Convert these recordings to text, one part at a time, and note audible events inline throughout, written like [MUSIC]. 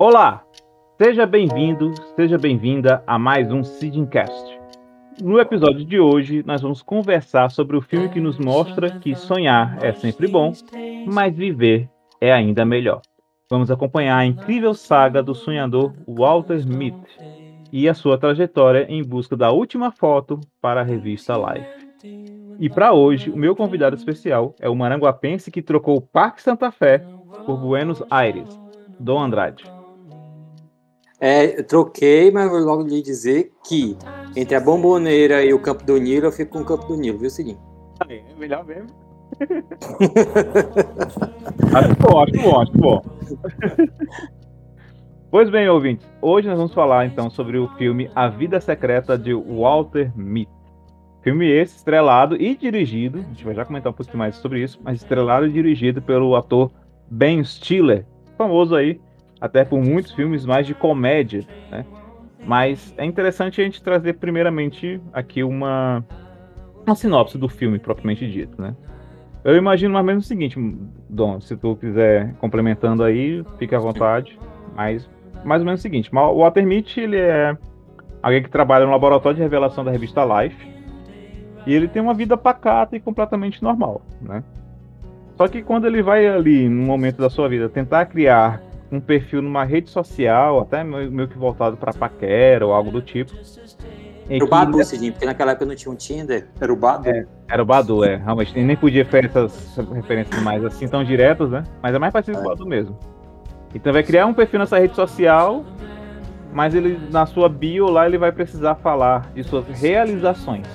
Olá, seja bem-vindo, seja bem-vinda a mais um Seedcast. No episódio de hoje, nós vamos conversar sobre o filme que nos mostra que sonhar é sempre bom, mas viver é ainda melhor. Vamos acompanhar a incrível saga do sonhador Walter Smith e a sua trajetória em busca da última foto para a revista Life. E para hoje, o meu convidado especial é o maranguapense que trocou o Parque Santa Fé por Buenos Aires, Dom Andrade. É, troquei, mas vou logo lhe dizer que entre a Bomboneira e o Campo do Nilo, eu fico com o Campo do Nilo, viu, seguinte? É melhor mesmo. acho [LAUGHS] acho bom. [LAUGHS] pois bem, ouvintes, hoje nós vamos falar então sobre o filme A Vida Secreta de Walter Mitty. Filme esse estrelado e dirigido, a gente vai já comentar um pouquinho mais sobre isso, mas estrelado e dirigido pelo ator Ben Stiller, famoso aí até por muitos filmes mais de comédia, né? Mas é interessante a gente trazer primeiramente aqui uma, uma sinopse do filme propriamente dito, né? Eu imagino mais ou menos o seguinte, Dom, se tu quiser complementando aí, fique à vontade, mas mais ou menos o seguinte, o Walter Mitty, ele é alguém que trabalha no laboratório de revelação da revista Life, e ele tem uma vida pacata e completamente normal, né? Só que quando ele vai ali, no momento da sua vida, tentar criar um perfil numa rede social, até meio que voltado para paquera ou algo do tipo. Era o Badu, Cidinho, porque naquela época não tinha um Tinder, era o Badu. É, era o Badu, é. Realmente, nem podia fazer essas referências mais assim tão diretas, né? Mas é mais parecido é. com o Badu mesmo. Então vai criar um perfil nessa rede social, mas ele na sua bio lá ele vai precisar falar de suas realizações.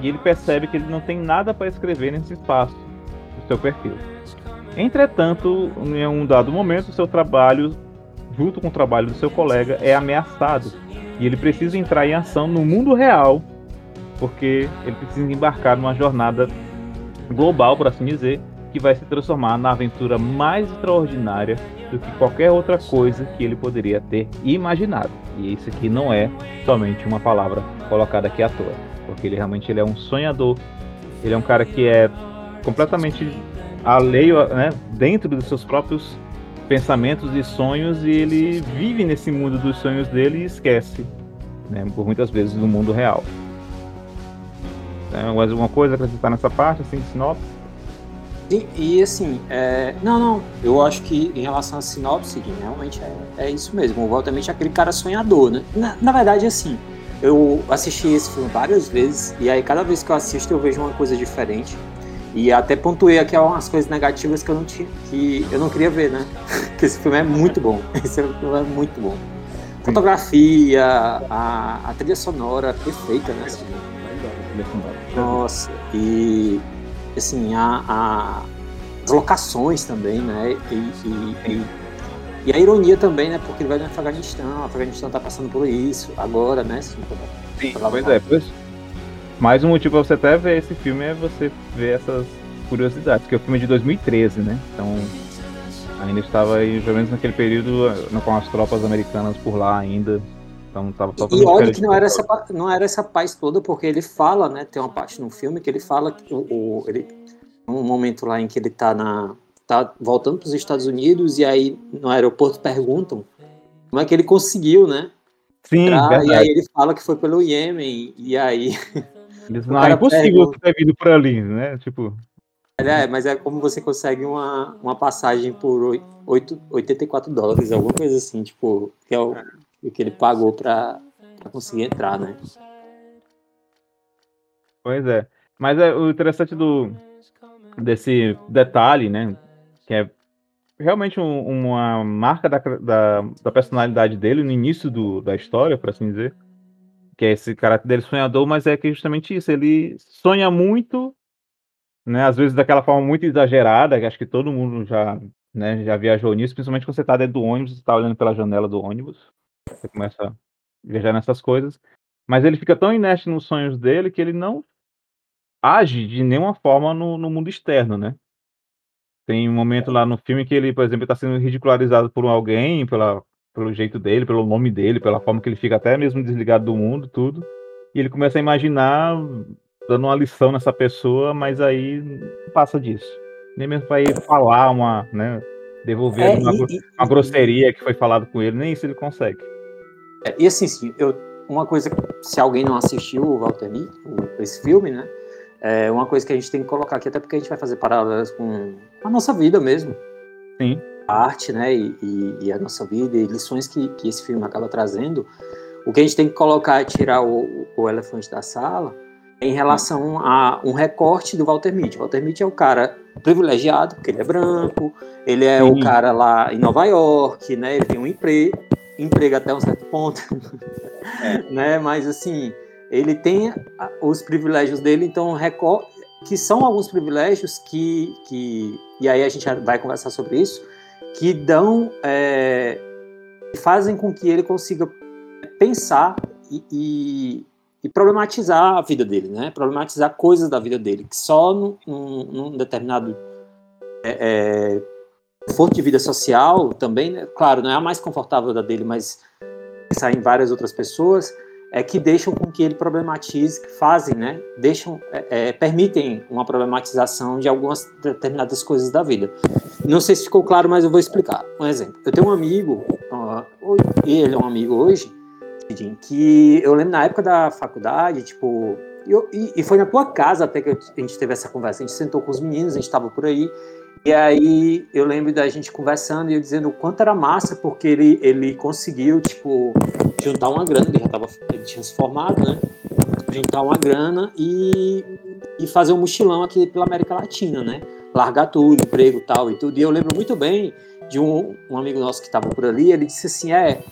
E ele percebe que ele não tem nada para escrever nesse espaço do seu perfil. Entretanto, em um dado momento, seu trabalho, junto com o trabalho do seu colega, é ameaçado e ele precisa entrar em ação no mundo real, porque ele precisa embarcar numa jornada global, por assim dizer, que vai se transformar na aventura mais extraordinária do que qualquer outra coisa que ele poderia ter imaginado. E isso aqui não é somente uma palavra colocada aqui à toa, porque ele realmente ele é um sonhador, ele é um cara que é completamente alheio, né, dentro dos seus próprios pensamentos e sonhos e ele vive nesse mundo dos sonhos dele e esquece, né, por muitas vezes do mundo real. Tem mais alguma coisa a acrescentar nessa parte, assim, de sinopse? E, e assim, é... não, não, eu acho que em relação à sinopse, realmente é, é isso mesmo. Walter é aquele cara sonhador, né? Na, na verdade, assim, eu assisti esse filme várias vezes e aí cada vez que eu assisto eu vejo uma coisa diferente. E até pontuei aqui algumas coisas negativas que eu não tinha, que eu não queria ver, né? [LAUGHS] que esse filme é muito bom. [LAUGHS] Esse filme é muito bom. Fotografia, a, a trilha sonora perfeita, né? Nossa, e assim, a, a, as locações também, né? E, e, e, e, a ironia também, né? Porque ele vai no Afeganistão, o Afeganistão tá passando por isso agora, né? Assim, Sim, pois é, pois mais um motivo pra você até ver esse filme é você ver essas curiosidades, que é o filme de 2013, né? Então ainda estava aí, pelo menos naquele período, com as tropas americanas por lá ainda. Então tava E olha que não era, essa, não era essa paz toda, porque ele fala, né? Tem uma parte no filme que ele fala que o, ele, um momento lá em que ele tá na. tá voltando para os Estados Unidos e aí no aeroporto perguntam como é que ele conseguiu, né? Sim, e aí ele fala que foi pelo Iêmen, e aí Eles, não, é impossível pega... ter vindo por ali, né? Tipo. É, mas é como você consegue uma, uma passagem por 8, 84 dólares, alguma coisa assim, tipo, que é o, que ele pagou pra, pra conseguir entrar, né? Pois é. Mas é o interessante do desse detalhe, né? Que é realmente um, uma marca da, da, da, personalidade dele no início do, da história, por assim dizer que é esse caráter dele sonhador, mas é que justamente isso, ele sonha muito, né, às vezes daquela forma muito exagerada, que acho que todo mundo já, né, já viajou nisso, principalmente quando você está dentro do ônibus, você está olhando pela janela do ônibus, você começa a viajar nessas coisas, mas ele fica tão inerte nos sonhos dele que ele não age de nenhuma forma no, no mundo externo, né? Tem um momento lá no filme que ele, por exemplo, está sendo ridicularizado por alguém, pela pelo jeito dele, pelo nome dele, pela forma que ele fica até mesmo desligado do mundo, tudo. E ele começa a imaginar dando uma lição nessa pessoa, mas aí não passa disso. Nem mesmo para ir falar uma, né, Devolver é, uma, e, uma grosseria que foi falado com ele, nem isso ele consegue. É, e assim, sim, eu, uma coisa, se alguém não assistiu o Walter Mitty, esse filme, né? É uma coisa que a gente tem que colocar aqui, até porque a gente vai fazer paralelas com a nossa vida mesmo. Sim. A arte, né? E, e, e a nossa vida, e lições que, que esse filme acaba trazendo. O que a gente tem que colocar é tirar o, o elefante da sala em relação a um recorte do Walter Mitty. Walter Mitty é o cara privilegiado, porque ele é branco, ele é Sim. o cara lá em Nova York, né? Ele tem um emprego, emprego até um certo ponto, é. [LAUGHS] né? Mas assim, ele tem os privilégios dele, então recorte que são alguns privilégios que, que e aí a gente vai conversar sobre isso, que dão, é, fazem com que ele consiga pensar e, e, e, problematizar a vida dele, né? Problematizar coisas da vida dele, que só num, num determinado é, é, fonte de vida social também, né? claro, não é a mais confortável da dele, mas pensar em várias outras pessoas, é que deixam com que ele problematize, fazem, né? Deixam, é, é, permitem uma problematização de algumas determinadas coisas da vida. Não sei se ficou claro, mas eu vou explicar. Um exemplo. Eu tenho um amigo, uh, ele é um amigo hoje, que eu lembro na época da faculdade, tipo, eu, e, e, foi na tua casa até que a gente teve essa conversa. A gente sentou com os meninos, a gente estava por aí. E aí eu lembro da gente conversando e eu dizendo o quanto era massa, porque ele, ele conseguiu, tipo, juntar uma grana, ele já tava, ele tinha se formado, né? Juntar uma grana e, e fazer um mochilão aqui pela América Latina, né? Largar tudo, emprego tal e tudo. E eu lembro muito bem de um, um amigo nosso que estava por ali, ele disse assim, é,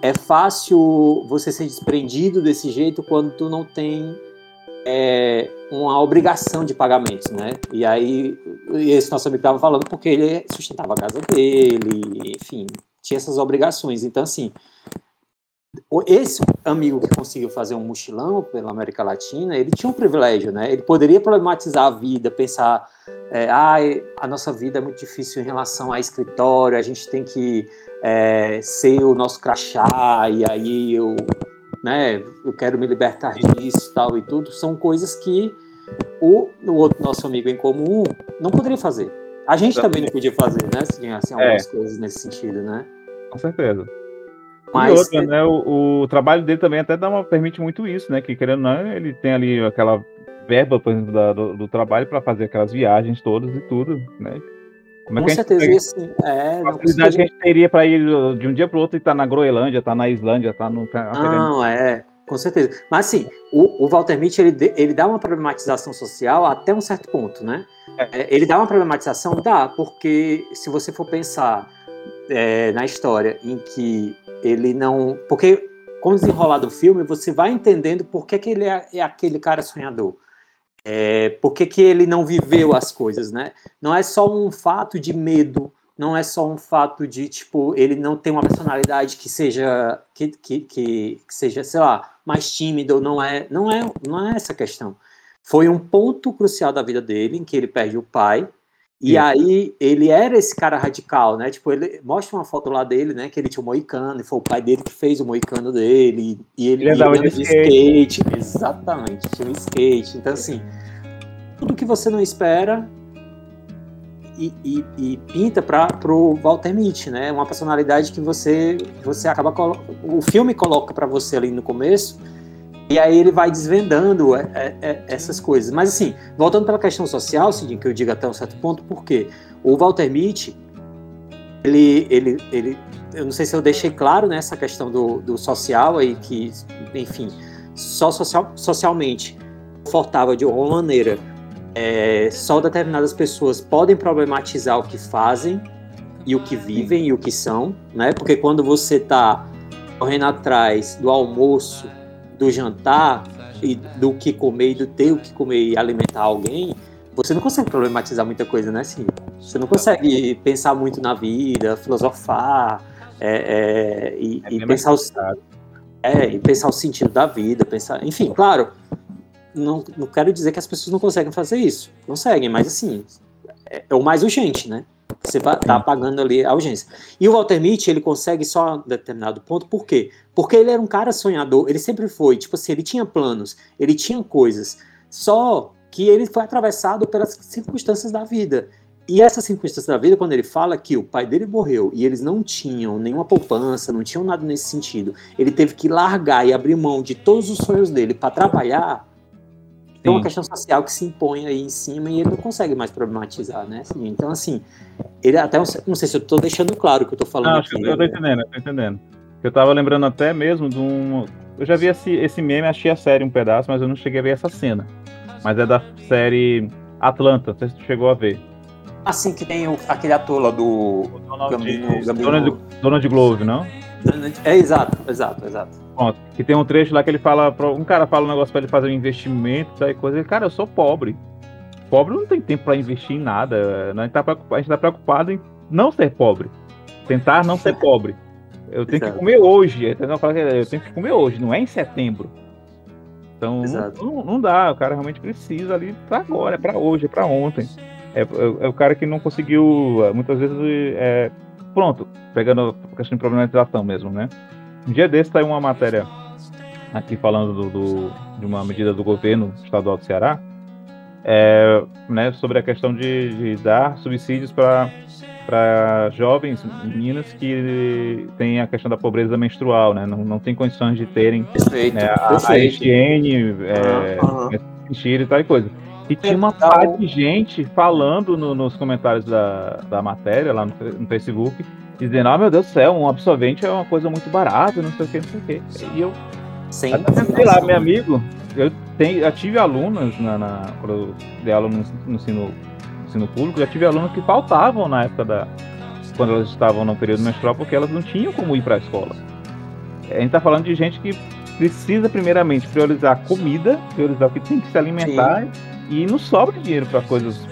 é fácil você ser desprendido desse jeito quando tu não tem é, uma obrigação de pagamentos, né? E aí, esse nosso amigo estava falando porque ele sustentava a casa dele, enfim, tinha essas obrigações. Então, assim, esse amigo que conseguiu fazer um mochilão pela América Latina, ele tinha um privilégio, né? Ele poderia problematizar a vida, pensar, é, ah, a nossa vida é muito difícil em relação a escritório, a gente tem que é, ser o nosso crachá, e aí eu né, eu quero me libertar disso, tal e tudo, são coisas que o, o outro nosso amigo em comum não poderia fazer. A gente Exatamente. também não podia fazer, né? Se tinha assim, algumas é. coisas nesse sentido, né? Com certeza. Mas, e outra, né, o, o, trabalho dele também até dá uma, permite muito isso, né? Que querendo ou não, ele tem ali aquela verba, por exemplo, da, do, do, trabalho para fazer aquelas viagens todas e tudo, né? Como é com certeza, gente, assim, é, a facilidade que a gente teria para ir de um dia para o outro e estar tá na Groenlândia, estar tá na Islândia, estar tá no. Não, é, com certeza. Mas assim, o, o Walter Mitty, ele, ele dá uma problematização social até um certo ponto, né? É. é. Ele dá uma problematização, dá, porque se você for pensar é, na história em que ele não. Porque com o desenrolar do filme, você vai entendendo por que, que ele é, é aquele cara sonhador. É, por que, que ele não viveu as coisas, né? Não é só um fato de medo, não é só um fato de, tipo, ele não tem uma personalidade que seja, que, que, que, que seja, sei lá, mais tímido, não é, não é, não é essa questão. Foi um ponto crucial da vida dele, em que ele perde o pai, e Sim. aí ele era esse cara radical, né? Tipo, ele mostra uma foto lá dele, né? Que ele tinha um moicano, e foi o pai dele que fez o moicano dele, e ele, ele andava de, skate. skate. Exatamente, tinha um skate. Então, assim, tudo que você não espera e, e, e pinta para o Walter Mitty, né? Uma personalidade que você você acaba o filme coloca para você ali no começo e aí ele vai desvendando é, é, é, essas coisas. Mas assim, voltando pela questão social, Cidinho, que eu digo até um certo ponto, porque o Walter Mitty ele, ele, ele, eu não sei se eu deixei claro nessa né, questão do, do social aí que, enfim, só social, socialmente confortável de uma maneira é, só determinadas pessoas podem problematizar o que fazem e o que vivem e o que são, né? Porque quando você está correndo atrás do almoço, do jantar e do que comer e do ter o que comer e alimentar alguém, você não consegue problematizar muita coisa, né? Assim, você não consegue pensar muito na vida, filosofar é, é, e, é e pensar o, é, e pensar o sentido da vida, pensar, enfim, claro, não, não quero dizer que as pessoas não conseguem fazer isso. Conseguem, mas assim, é, é o mais urgente, né? Você está apagando ali a urgência. E o Walter Mitty, ele consegue só a determinado ponto, por quê? Porque ele era um cara sonhador, ele sempre foi, tipo assim, ele tinha planos, ele tinha coisas, só que ele foi atravessado pelas circunstâncias da vida. e essa circunstância da vida, quando ele fala que o pai dele morreu e eles não tinham nenhuma poupança, não tinham nada nesse sentido, ele teve que largar e abrir mão de todos os sonhos dele para trabalhar, tem uma questão social que se impõe aí em cima e ele não consegue mais problematizar, né? Assim, então, assim, ele até, não sei se eu estou deixando claro o que eu estou falando não, aqui. Eu tô entendendo, eu tô entendendo. Eu tava lembrando até mesmo de um. Eu já vi esse, esse meme, achei a série um pedaço, mas eu não cheguei a ver essa cena. Mas é da série Atlanta, não sei se tu chegou a ver. Assim que tem o, aquele ator lá do. Donald, Gambino, Gambino... Donald, Donald Glover, não? É exato, exato, exato. Pronto. Que tem um trecho lá que ele fala. Um cara fala um negócio pra ele fazer um investimento, e coisa. Ele, cara, eu sou pobre. Pobre não tem tempo para investir em nada. A gente, tá a gente tá preocupado em não ser pobre. Tentar não ser pobre. Eu tenho Exato. que comer hoje. Eu tenho que comer hoje, não é em setembro. Então não, não, dá, o cara realmente precisa ali para agora, é para hoje, é para ontem. É, é, é, o cara que não conseguiu, muitas vezes, é, pronto, pegando a questão de problematização mesmo, né? Um dia desse saiu uma matéria aqui falando do, do, de uma medida do governo estadual do Ceará, é, né, sobre a questão de, de dar subsídios para jovens meninas que têm a questão da pobreza menstrual, né? Não, não tem condições de terem perfeito, né, a, a higiene, é, uhum. e tal e coisa. E tinha uma parte de gente falando no, nos comentários da, da matéria lá no, no, Facebook, dizendo, ah, meu Deus do céu, um absorvente é uma coisa muito barata, não sei o que, não sei o que. E eu, Sim, sei lá, meu amigo, eu, tenho, eu tive alunas na, na, quando eu dei aula no, no ensino ensino público, já tive alunos que faltavam na época da. quando elas estavam no período menstrual, porque elas não tinham como ir para a escola. A gente está falando de gente que precisa, primeiramente, priorizar comida, priorizar o que tem que se alimentar, Sim. E não sobra dinheiro para coisas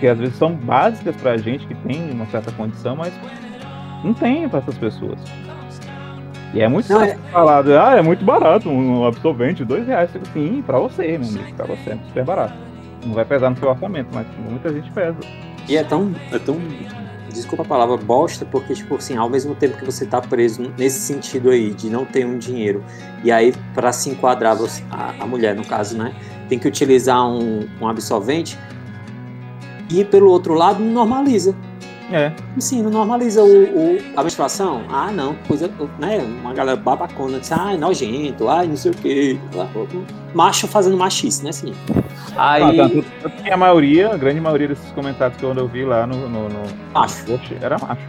que às vezes são básicas para a gente que tem uma certa condição, mas não tem para essas pessoas. E é muito não, fácil é... falar, ah, é muito barato um absorvente, dois reais. Sim, para você, meu amigo, para você, é super barato não vai pesar no seu orçamento, mas muita gente pesa. E é tão, é tão desculpa a palavra bosta, porque, tipo assim, ao mesmo tempo que você tá preso nesse sentido aí, de não ter um dinheiro, e aí, para se enquadrar, você, a, a, mulher, no caso, né, tem que utilizar um, um absolvente, e pelo outro lado, normaliza. É. Sim, não normaliza o, o, a menstruação. Ah, não, coisa, né? Uma galera babacona, diz, ai, nojento, ai, não sei o quê. Macho fazendo machice, né, assim. Aí. Ah, tá, a maioria, a grande maioria desses comentários que eu vi lá no. no, no... Macho. Poxa, era macho.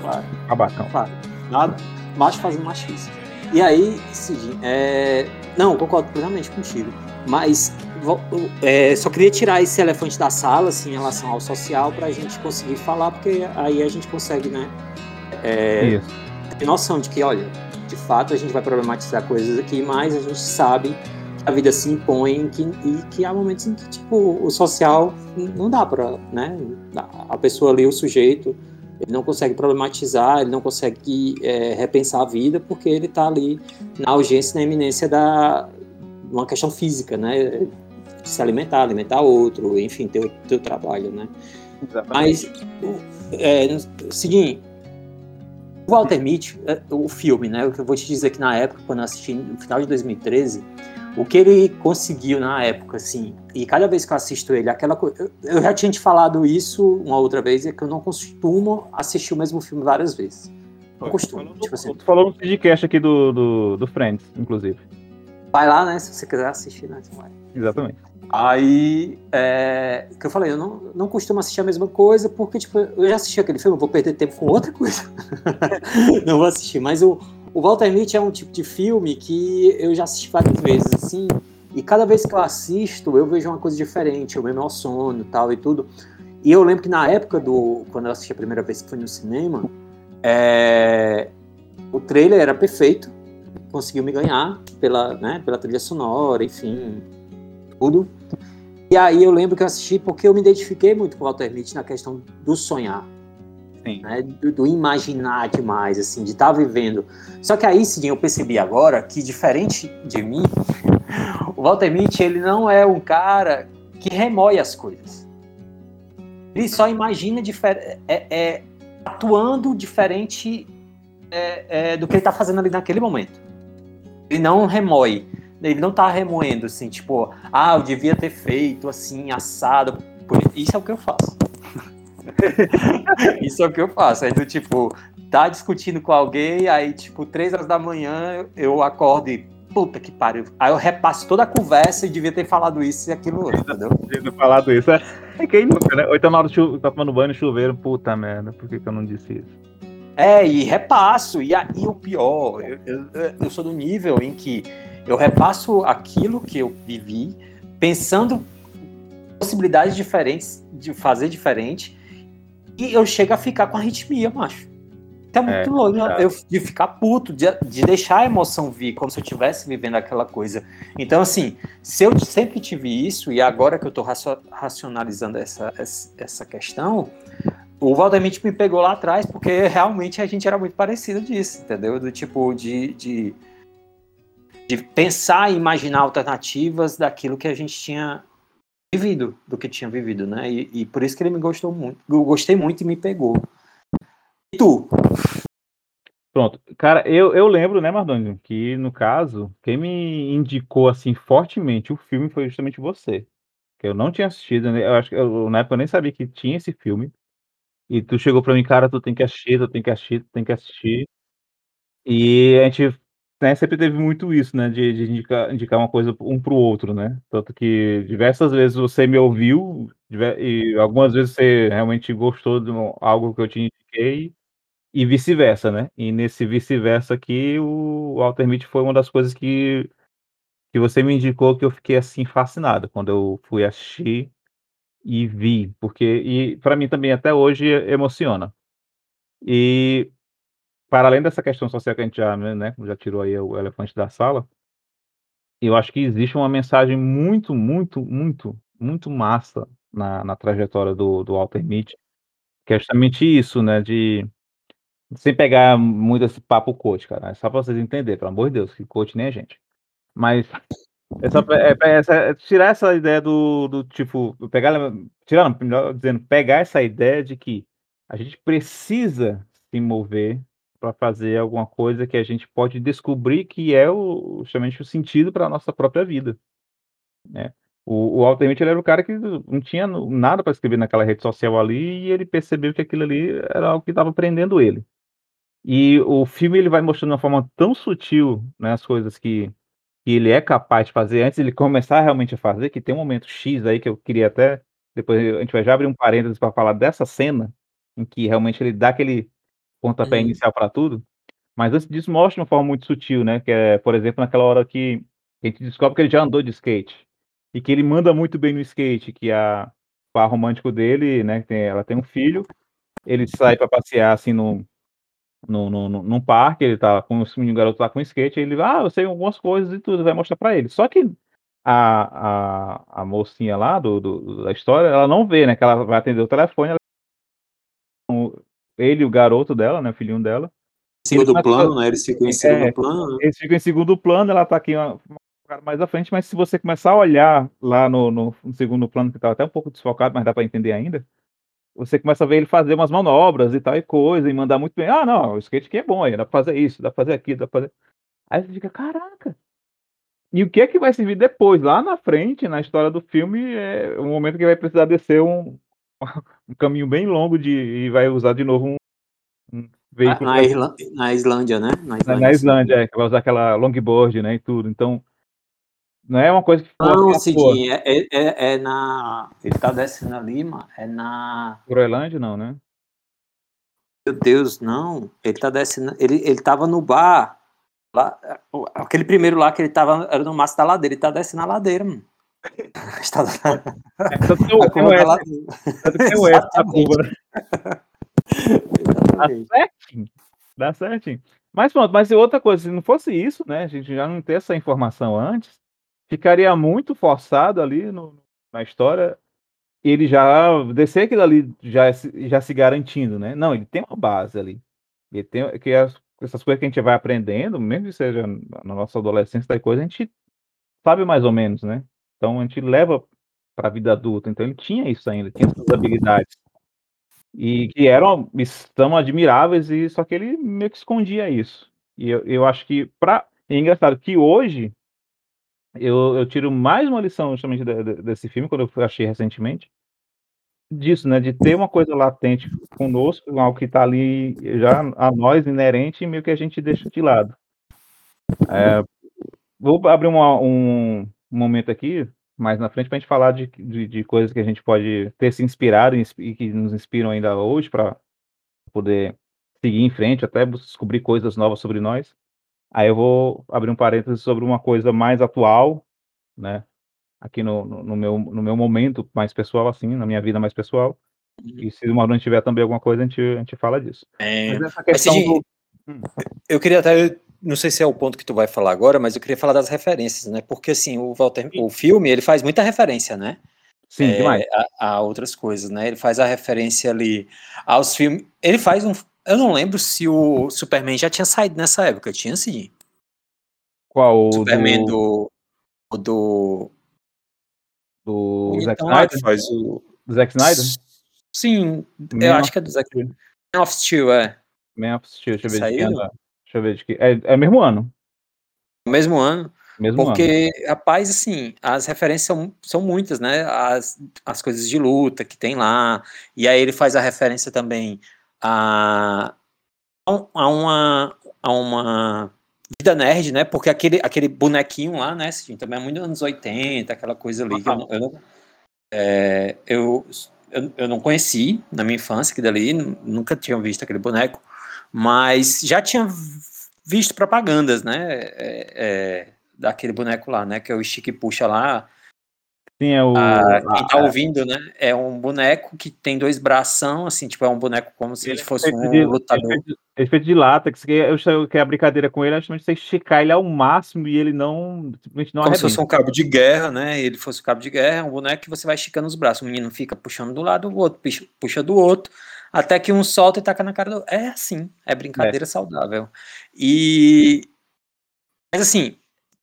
Claro. Babacão. Claro. Nada. Macho fazendo machice. E aí, Cid, é... não, concordo plenamente contigo. Mas é, só queria tirar esse elefante da sala, assim, em relação ao social, para a gente conseguir falar, porque aí a gente consegue, né? É, ter noção de que, olha, de fato a gente vai problematizar coisas aqui, mas a gente sabe que a vida se impõe que, e que há momentos em que, tipo, o social não dá para, né? A pessoa ali, o sujeito, ele não consegue problematizar, ele não consegue é, repensar a vida, porque ele está ali na urgência, na iminência da uma questão física, né? se alimentar, alimentar outro, enfim, ter o teu trabalho, né? Exatamente. Mas, é, seguinte, o Walter Mitty, é, o filme, né? O que eu vou te dizer que na época, quando eu assisti no final de 2013, o que ele conseguiu na época, assim, e cada vez que eu assisto ele, aquela coisa. Eu já tinha te falado isso uma outra vez, é que eu não costumo assistir o mesmo filme várias vezes. Não costumo. Tipo assim. Tu falou no podcast aqui do, do, do Friends, inclusive. Vai lá, né? Se você quiser assistir, né? Vai. Exatamente. Aí, é, que eu falei, eu não, não costumo assistir a mesma coisa, porque, tipo, eu já assisti aquele filme, vou perder tempo com outra coisa. [LAUGHS] não vou assistir. Mas o, o Walter Mitty é um tipo de filme que eu já assisti várias vezes, assim, e cada vez que eu assisto, eu vejo uma coisa diferente, eu me emociono tal e tudo. E eu lembro que na época do. Quando eu assisti a primeira vez que fui no cinema, é, o trailer era perfeito, conseguiu me ganhar pela, né, pela trilha sonora, enfim, tudo. E aí eu lembro que eu assisti porque eu me identifiquei muito com o Walter Mitty na questão do sonhar. Né, do, do, imaginar demais, assim, de estar tá vivendo. Só que aí, sim, eu percebi agora que, diferente de mim, [LAUGHS] o Walter Mitty, ele não é um cara que remói as coisas. Ele só imagina é, é, atuando diferente é, é, do que ele está fazendo ali naquele momento. Ele não remói ele não tá remoendo, assim, tipo, ah, eu devia ter feito assim, assado. Isso é o que eu faço. [LAUGHS] Isso é o que eu faço. Aí tu, tipo, tá discutindo com alguém, aí, tipo, três horas da manhã eu acordo e puta que pariu. Aí eu repasso toda a conversa e devia ter falado isso e aquilo outro, entendeu? [LAUGHS] Devia ter falado isso. É, é quem nunca, né? Então na hora tá tomando banho no chuveiro, puta merda, por que, que eu não disse isso? É, e repasso. E, aí o pior, eu, eu, eu sou do nível em que eu repasso aquilo que eu vivi, pensando possibilidades diferentes de fazer diferente, e eu chego a ficar com arritmia, macho. Então é muito é, né? eu, de ficar puto, de, de deixar a emoção vir, como se eu estivesse vivendo aquela coisa. Então, assim, se eu sempre tive isso, e agora que eu estou racionalizando essa, essa questão, o Valdemite me pegou lá atrás, porque realmente a gente era muito parecido disso, entendeu? Do tipo, de, de, de pensar e imaginar alternativas daquilo que a gente tinha vivido, do que tinha vivido, né? E, e por isso que ele me gostou muito, eu gostei muito e me pegou. E tu? Pronto. Cara, eu, eu lembro, né, Mardônio, que no caso, quem me indicou assim fortemente o filme foi justamente você. Que eu não tinha assistido, né? Eu acho que eu, na época eu nem sabia que tinha esse filme. E tu chegou pra mim, cara, tu tem que assistir, tu tem que assistir, tu tem que assistir. E a gente né, sempre teve muito isso, né? De, de indicar, indicar uma coisa um pro outro, né? Tanto que diversas vezes você me ouviu, e algumas vezes você realmente gostou de algo que eu te indiquei, e vice-versa, né? E nesse vice-versa aqui, o Altermite foi uma das coisas que, que você me indicou que eu fiquei assim fascinado quando eu fui assistir e vi, porque e para mim também até hoje emociona. E para além dessa questão social que a gente já, né, já tirou aí o elefante da sala, eu acho que existe uma mensagem muito, muito, muito, muito massa na, na trajetória do, do Walter Mitty, que é justamente isso, né, de sem pegar muito esse papo coach, cara, é só para vocês entenderem, pelo amor de Deus, que coach nem a gente. Mas é é, é, tirar essa ideia do, do tipo, pegar, tirar, melhor dizendo, pegar essa ideia de que a gente precisa se mover para fazer alguma coisa que a gente pode descobrir que é o, justamente o sentido para a nossa própria vida. Né? O, o Walter Mitty era o cara que não tinha nada para escrever naquela rede social ali e ele percebeu que aquilo ali era algo que estava prendendo ele. E o filme ele vai mostrando de uma forma tão sutil né, as coisas que que ele é capaz de fazer antes de ele começar realmente a fazer, que tem um momento X aí que eu queria até depois a gente vai já abrir um parênteses para falar dessa cena em que realmente ele dá aquele pontapé uhum. inicial para tudo. Mas antes disso mostra de uma forma muito sutil, né? Que é, por exemplo, naquela hora que a gente descobre que ele já andou de skate e que ele manda muito bem no skate, que a par romântico dele, né, tem, ela tem um filho, ele sai para passear assim no no, no, no, num parque, ele tá com o garoto lá com skate, ele, ah, eu sei algumas coisas e tudo, vai mostrar para ele. Só que a, a, a mocinha lá do, do, da história, ela não vê, né, que ela vai atender o telefone, ela, ele o garoto dela, né, o filhinho dela. Segundo plano, né, eles ficam em segundo é, plano. Né? Eles ficam em segundo plano, ela tá aqui uma, mais à frente, mas se você começar a olhar lá no, no, no segundo plano, que tá até um pouco desfocado, mas dá para entender ainda, você começa a ver ele fazer umas manobras e tal e coisa, e mandar muito bem. Ah, não, o skate aqui é bom, aí, dá pra fazer isso, dá pra fazer aquilo, dá pra fazer. Aí você fica, caraca. E o que é que vai servir depois? Lá na frente, na história do filme, é um momento que vai precisar descer um, [LAUGHS] um caminho bem longo de, e vai usar de novo um, um veículo. Na, na, Islândia, né? Na Islândia, na Islândia é, que vai usar aquela longboard, né, e tudo. Então, não é uma coisa que Não, Cidinho, é, é, é, é, na. Ele tá descendo a Lima, é na. Groenlândia, não, né? Meu Deus, não. Ele tá descendo. Ele, ele tava no bar. Lá, aquele primeiro lá que ele tava era no máximo da ladeira. Ele tá descendo a ladeira, mano. [LAUGHS] Está... É, tanto que o S da curva, né? Dá certinho. Dá certinho. Mas pronto, mas outra coisa, se não fosse isso, né? A gente já não ter essa informação antes, ficaria muito forçado ali no, na história ele já descer aquilo ali já, já se garantindo, né? Não, ele tem uma base ali. Ele tem que as, essas coisas que a gente vai aprendendo, mesmo que seja na nossa adolescência da coisa, a gente sabe mais ou menos, né? Então a gente leva para a vida adulta. Então ele tinha isso ainda, tinha essas habilidades. E que eram tão admiráveis, e só que ele meio que escondia isso. E eu, eu acho que para é engraçado que hoje eu, eu tiro mais uma lição justamente de, de, desse filme, quando eu achei recentemente, disso, né? De ter uma coisa latente conosco, algo que está ali já a nós, inerente, e meio que a gente deixa de lado. É, vou abrir uma, um, um, momento aqui, mais na frente, para a gente falar de, de, de, coisas que a gente pode ter se inspirado e que nos inspiram ainda hoje para poder seguir em frente, até descobrir coisas novas sobre nós. Aí eu vou abrir um parênteses sobre uma coisa mais atual, né? Aqui no, no, no meu, no meu momento mais pessoal, assim, na minha vida mais pessoal. Uhum. E se o Marlon tiver também alguma coisa, a gente, a gente fala disso. É... Mas essa questão mas, do... Hum. Eu queria até não sei se é o ponto que tu vai falar agora, mas eu queria falar das referências, né? Porque assim, o Walter, o filme, ele faz muita referência, né? Sim, é, demais. A, a, outras coisas, né? Ele faz a referência ali aos filmes. Ele faz um. Eu não lembro se o Superman já tinha saído nessa época. Tinha sim. Qual? Superman do. Do. Do, do Zack Snyder? Faz o... Do Zack Snyder? Sim, Man eu acho que é do Zack Snyder. Man of Steel, é. Man of Steel, deixa eu ver de quem é. Deixa eu ver de que. É, é mesmo ano. Mesmo ano. Mesmo porque, ano. rapaz, assim, as referências são, são muitas, né? As, as coisas de luta que tem lá. E aí ele faz a referência também a, a uma. A uma vida nerd, né? Porque aquele, aquele bonequinho lá, né? Assim, também é muito anos 80, aquela coisa ali. Eu, eu, não, é, eu, eu, eu, não conheci na minha infância, que dali, nunca tinha visto aquele boneco, mas já tinha visto propagandas, né? É, é, daquele boneco lá, né? Que é o Stick Puxa lá, Sim, é o. Ah, quem tá ouvindo, né? É um boneco que tem dois bração, assim, tipo, é um boneco como se ele fosse um de, lutador. Ele feito, de látex, que eu que a brincadeira com ele é justamente você esticar ele ao máximo e ele não. Simplesmente não Como arrebenta. se fosse um cabo de guerra, né? Ele fosse um cabo de guerra, é um boneco que você vai esticando os braços. O menino fica puxando do lado, o outro puxa do outro, até que um solta e taca na cara do. É assim, é brincadeira é. saudável. E. Mas assim,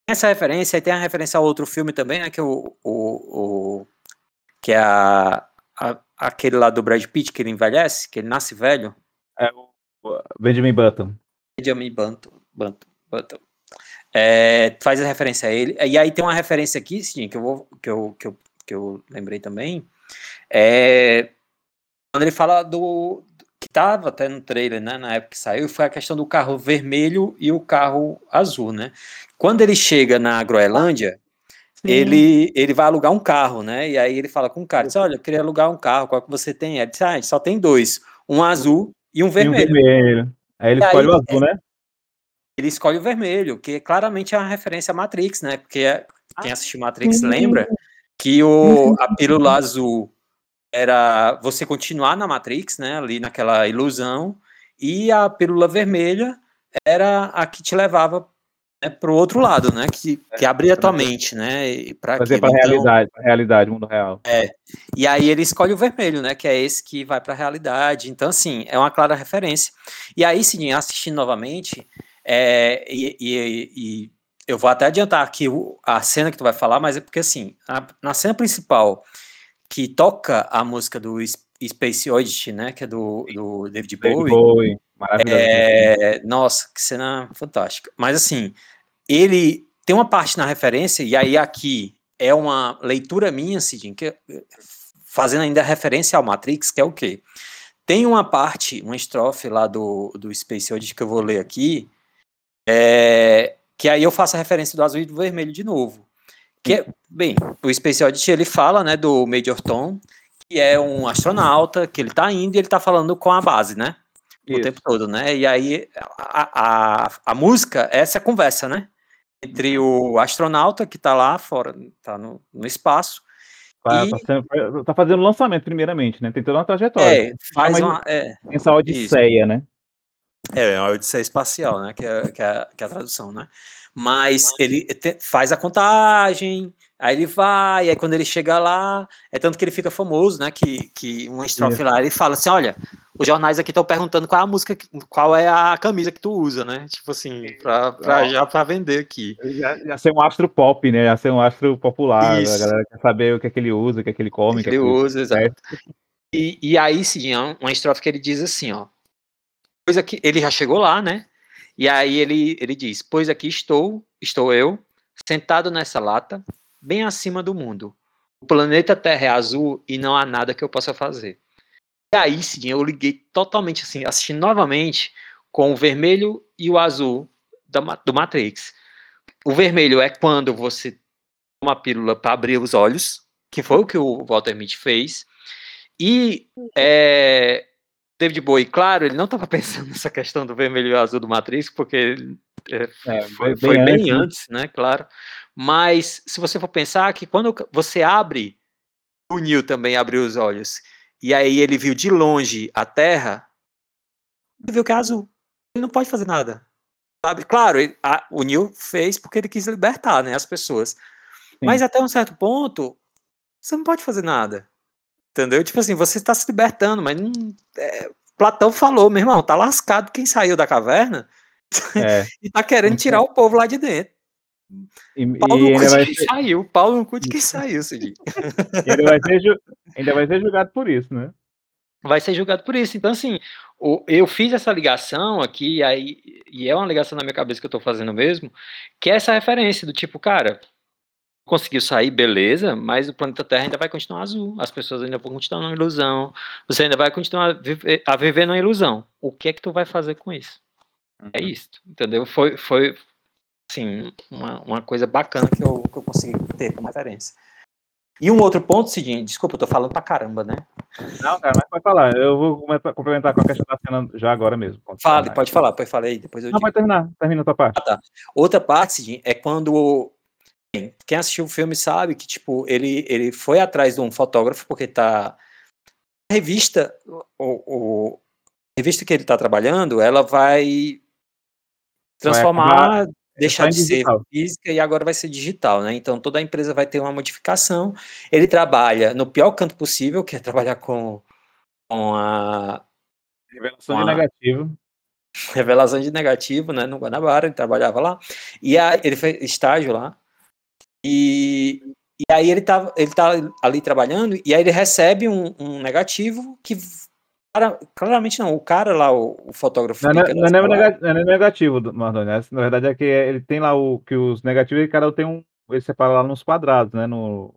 essa referência, e tem a referência a outro filme também, né, que é o, o, o que é a, a, aquele lá do Brad Pitt, que ele envelhece, que ele nasce velho. É o Benjamin Button. Benjamin Button. Button, Button. É, faz a referência a ele. E aí tem uma referência aqui, sim, que eu, vou, que eu, que eu, que eu lembrei também. É, quando ele fala do, estava até no trailer, né, na época que saiu, foi a questão do carro vermelho e o carro azul, né? Quando ele chega na Groenlândia, ele, ele vai alugar um carro, né? E aí ele fala com o cara, diz, olha, eu queria alugar um carro, qual que você tem? Ele diz, ah, só tem dois, um azul e um vermelho. E um vermelho. Aí ele escolhe aí, o azul, né? Ele escolhe o vermelho, que claramente é uma referência à Matrix, né? Porque é, quem assistiu Matrix lembra que o, a pílula azul era você continuar na Matrix, né? Ali naquela ilusão, e a pílula vermelha era a que te levava né, para o outro lado, né? Que, é, que abria a tua mente, né? Para fazer para a então, realidade, realidade, mundo real. É. E aí ele escolhe o vermelho, né? Que é esse que vai para a realidade. Então, assim, é uma clara referência. E aí, sim, assistindo novamente, é, e, e, e, eu vou até adiantar aqui a cena que tu vai falar, mas é porque assim, a, na cena principal que toca a música do Space Oddity, né? Que é do, do David Bowie. David Bowie. Maravilhoso. É, nossa, que cena fantástica. Mas assim, ele tem uma parte na referência, e aí aqui é uma leitura minha, Cidinho, que, fazendo ainda referência ao Matrix, que é o quê? Tem uma parte, uma estrofe lá do, do Space Oddity que eu vou ler aqui, é, que aí eu faço a referência do azul e do vermelho de novo. Que é, bem, o Space Oddity ele fala, né, do Major Tom, que é um astronauta, que ele tá indo e ele tá falando com a base, né? Isso. O tempo todo, né? E aí a, a, a música é essa conversa, né? entre o astronauta que está lá fora, está no, no espaço. Tá, e... tá, sendo, tá, fazendo lançamento, primeiramente, né? Tem toda uma trajetória. É, faz uma. É, essa odisseia, isso. né? É, é uma odisseia espacial, né? Que é, que é, que é a tradução, né? Mas ele te, faz a contagem, Aí ele vai, aí quando ele chega lá, é tanto que ele fica famoso, né? Que, que uma estrofe lá, ele fala assim: olha, os jornais aqui estão perguntando qual é a música, qual é a camisa que tu usa, né? Tipo assim, pra, pra já para vender aqui. Já, já ser um astro pop, né? Já ser um astro popular. Isso. A galera quer saber o que é que ele usa, o que é que ele come. O que, ele, é que ele usa, exato. E, e aí, sim, é uma estrofe que ele diz assim, ó. Pois aqui, ele já chegou lá, né? E aí ele, ele diz: Pois aqui estou, estou eu, sentado nessa lata, bem acima do mundo. o planeta Terra é azul e não há nada que eu possa fazer. E aí, sim, eu liguei totalmente assim, assistindo novamente com o vermelho e o azul do Matrix. O vermelho é quando você toma a pílula para abrir os olhos, que foi o que o Walter Mitty fez. E é, David Bowie, claro, ele não estava [LAUGHS] pensando nessa questão do vermelho e azul do Matrix, porque é, é, foi, foi, bem, bem antes, antes, né? Claro. Mas se você for pensar que quando você abre, o Neil também abriu os olhos, e aí ele viu de longe a Terra, ele viu que é azul. Ele não pode fazer nada. Sabe? Claro, ele, a, o Neil fez porque ele quis libertar né, as pessoas. Sim. Mas até um certo ponto, você não pode fazer nada. Entendeu? Tipo assim, você está se libertando, mas não, é, Platão falou, meu irmão, tá lascado quem saiu da caverna é. [LAUGHS] e tá querendo tirar o povo lá de dentro. E, Paulo e [LAUGHS] ainda vai ser... saiu, Paulo no cu de quem saiu, Cidinho. ainda, vai ser, ainda vai ser julgado por isso, né? Vai ser julgado por isso. Então, assim, eu fiz essa ligação aqui, aí, e é uma ligação na minha cabeça que eu tô fazendo mesmo, que é essa referência do tipo, cara, conseguiu sair, beleza, mas o planeta Terra ainda vai continuar azul, as pessoas ainda vão continuar numa ilusão, você ainda vai continuar a viver, a viver numa ilusão. O que é que tu vai fazer com isso? É uhum. isso, entendeu? Foi, foi assim, uma, uma coisa bacana que eu, que eu consegui ter como referência. E um outro ponto, Cidinho, desculpa, eu tô falando pra caramba, né? Não, cara, mas pode falar. Eu vou complementar com a questão da cena já agora mesmo. Fale, pode falar, pode falar aí, depois eu Não, digo. pode terminar, termina a tua parte. Ah, tá. Outra parte, Cidinho, é quando quem assistiu o filme sabe que, tipo, ele, ele foi atrás de um fotógrafo porque tá. A revista, o, o a revista que ele tá trabalhando, ela vai transformar, vai deixar de ser física e agora vai ser digital, né? Então toda a empresa vai ter uma modificação. Ele trabalha no pior canto possível, que é trabalhar com, com a. Revelação com a, de negativo. Revelação de negativo, né? No Guanabara, ele trabalhava lá. E aí, ele fez estágio lá. E, e aí ele tá, ele tá ali trabalhando, e aí ele recebe um, um negativo que claramente não, o cara lá, o, o fotógrafo. Não, não, não, é, negativo, não é negativo, Mardoni. Né? Na verdade é que ele tem lá o que os negativos, cada um tem um. Ele separa lá nos quadrados, né? No,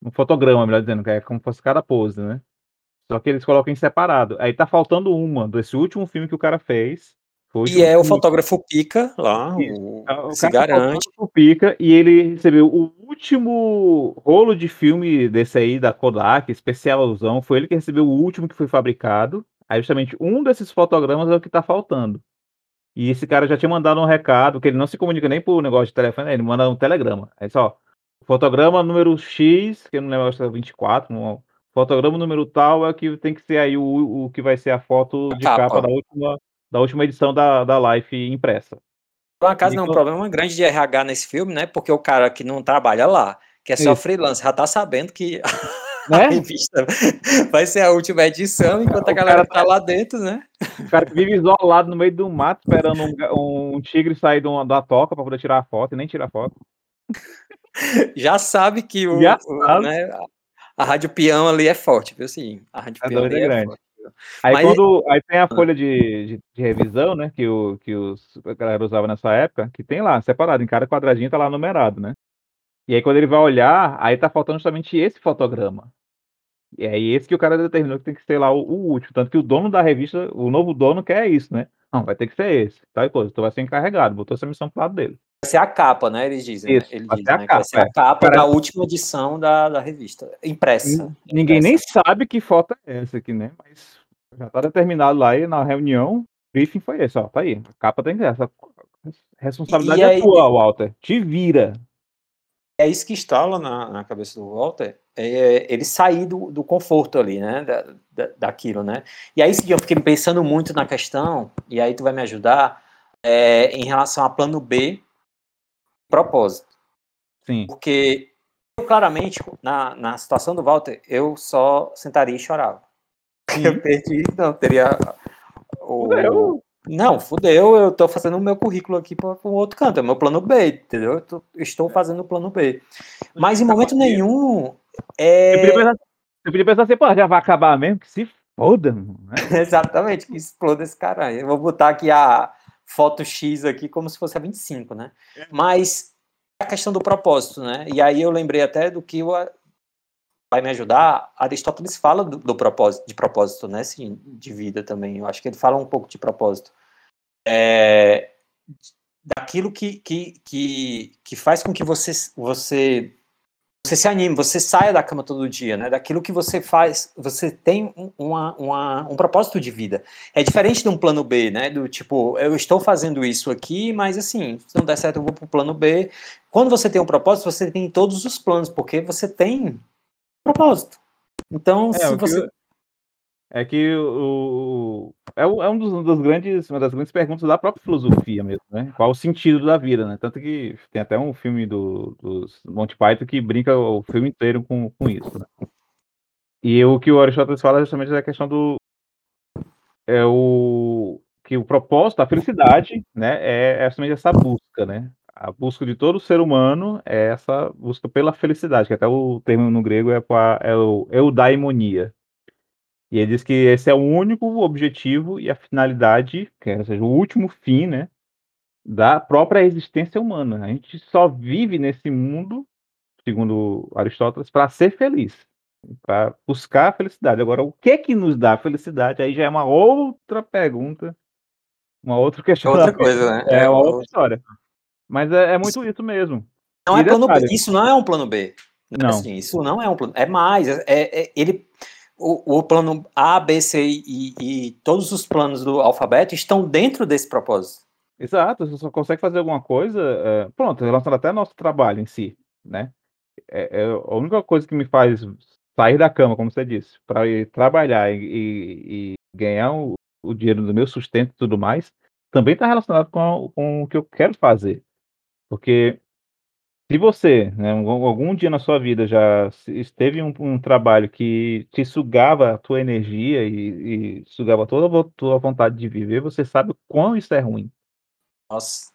no fotograma, melhor dizendo, que é como se fosse cada pose, né? Só que eles colocam em separado. Aí tá faltando uma desse último filme que o cara fez. E é o fotógrafo Pica lá, o, o se garante. O Pica, e ele recebeu o último rolo de filme desse aí da Kodak, especialzão, foi ele que recebeu o último que foi fabricado. Aí justamente um desses fotogramas é o que tá faltando. E esse cara já tinha mandado um recado, que ele não se comunica nem por negócio de telefone, ele manda um telegrama. Aí só, fotograma número X, que eu não lembro se é 24, não, fotograma número tal é que tem que ser aí o, o que vai ser a foto de capa, capa da última da última edição da, da Life impressa. Por acaso não é um problema grande de RH nesse filme, né? Porque o cara que não trabalha lá, que é só Isso. freelance, já tá sabendo que [LAUGHS] né? a revista vai ser a última edição, [LAUGHS] enquanto a galera tá, tá lá dentro, né? O cara que vive isolado no meio do mato, esperando um, um tigre sair de uma, da toca para poder tirar a foto e nem tirar foto. [LAUGHS] Já sabe que o, o né, a Rádio Peão ali é forte, viu? Sim, a Rádio Peão é, é forte. Aí, Mas... quando, aí tem a ah. folha de, de, de, revisão, né? Que, o, que os, a galera usava nessa época, que tem lá, separado, em cada quadradinho tá lá numerado, né? E aí quando ele vai olhar, aí tá faltando justamente esse fotograma. E aí esse que o cara determinou que tem que ser lá o, o último. Tanto que o dono da revista, o novo dono quer isso, né? Não, vai ter que ser esse, tal coisa. Então vai ser encarregado, botou essa missão pro lado dele. Vai ser a capa, né? Eles dizem. Isso, né? Eles dizem, ser né? capa, vai ser a capa é. da última edição da, da revista, impressa. Ninguém impressa. nem sabe que foto é essa aqui, né? Mas já tá determinado lá e na reunião, o briefing foi esse, ó. Tá aí. A capa tem que essa. Responsabilidade é tua, Walter. Te vira. É isso que instala na, na cabeça do Walter, é ele sair do, do conforto ali, né, da, da, daquilo, né. E aí eu fiquei pensando muito na questão, e aí tu vai me ajudar, é, em relação a plano B, propósito. Sim. Porque, eu, claramente, na, na situação do Walter, eu só sentaria e chorava. Eu perdi, não, teria. O... Fudeu. Não, fudeu, eu tô fazendo o meu currículo aqui para um outro canto, é meu plano B, entendeu? Eu tô, estou fazendo o plano B. Mas em momento nenhum. É... Eu, podia pensar, eu podia pensar assim, pô, já vai acabar mesmo, que se foda, né? [LAUGHS] Exatamente, que exploda esse cara. Eu vou botar aqui a foto X aqui como se fosse a 25, né? É. Mas a questão do propósito, né? E aí eu lembrei até do que o, vai me ajudar, Aristóteles fala do, do, propósito, de propósito, né, assim, de vida também. Eu acho que ele fala um pouco de propósito. É, daquilo que, que, que, que faz com que você, você você se anime, você saia da cama todo dia, né? Daquilo que você faz, você tem uma, uma, um propósito de vida. É diferente de um plano B, né? Do tipo, eu estou fazendo isso aqui, mas assim, se não der certo, eu vou para o plano B. Quando você tem um propósito, você tem todos os planos, porque você tem propósito. Então, é, se você. É que o, é, é um dos, dos, grandes, uma das grandes perguntas da própria filosofia mesmo, né? Qual o sentido da vida, né? Tanto que tem até um filme do dos Monty Python que brinca o filme inteiro com, com isso, né? E o que o Aristóteles fala é justamente é a questão do é o que o propósito, a felicidade, né, é, é justamente essa busca, né? A busca de todo ser humano é essa busca pela felicidade, que até o termo no grego é, é o eudaimonia, e ele diz que esse é o único objetivo e a finalidade, que é, ou seja, o último fim, né, da própria existência humana. A gente só vive nesse mundo, segundo Aristóteles, para ser feliz, para buscar a felicidade. Agora, o que é que nos dá a felicidade? Aí já é uma outra pergunta, uma outra questão. Outra coisa, né? É, é uma outra história. Mas é, é muito isso mesmo. Não é plano B. Isso não é um plano B. Não. Assim, isso não é um plano. É mais. É, é, ele o, o, plano A, B, C e, e, todos os planos do alfabeto estão dentro desse propósito. Exato, você só consegue fazer alguma coisa, é, pronto, relacionado até ao nosso trabalho em si, né? É, é, a única coisa que me faz sair da cama, como você disse, para ir trabalhar e, e, e ganhar o, o, dinheiro do meu sustento e tudo mais, também está relacionado com, com o que eu quero fazer. Porque se você, né, algum dia na sua vida já esteve um, um trabalho que te sugava a tua energia e, e sugava toda a tua vontade de viver, você sabe o quão isso é ruim. Nossa.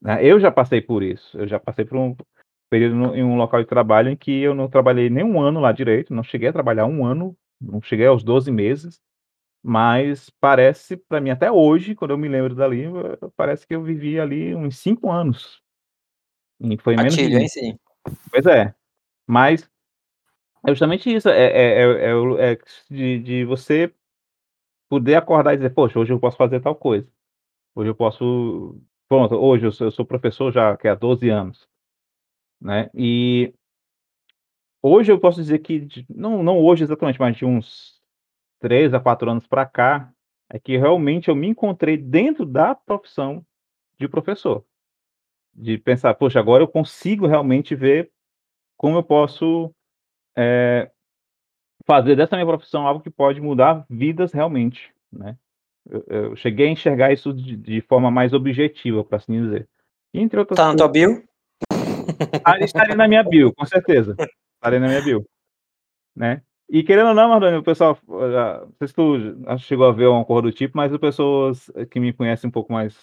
Né? Eu já passei por isso. Eu já passei por um período no, em um local de trabalho em que eu não trabalhei nem um ano lá direito, não cheguei a trabalhar um ano, não cheguei aos 12 meses, mas parece para mim até hoje, quando eu me lembro dali, parece que eu vivi ali uns cinco anos e foi menos Atilho, hein, sim. Pois é. Mas é justamente isso. É, é, é, é, é de, de você poder acordar e dizer, poxa, hoje eu posso fazer tal coisa. Hoje eu posso. Pronto, hoje eu sou, eu sou professor já que há 12 anos. Né? E hoje eu posso dizer que, não, não hoje exatamente, mas de uns 3 a 4 anos para cá, é que realmente eu me encontrei dentro da profissão de professor de pensar, poxa, agora eu consigo realmente ver como eu posso é, fazer dessa minha profissão algo que pode mudar vidas realmente, né? Eu, eu cheguei a enxergar isso de, de forma mais objetiva, para assim dizer. entre outras tá na tua bio? Ah, estaria na minha bio, com certeza. Estaria na minha bio, né? E querendo ou não, Mardoni, o pessoal, não sei se tu chegou a ver uma cor do tipo, mas as pessoas que me conhecem um pouco mais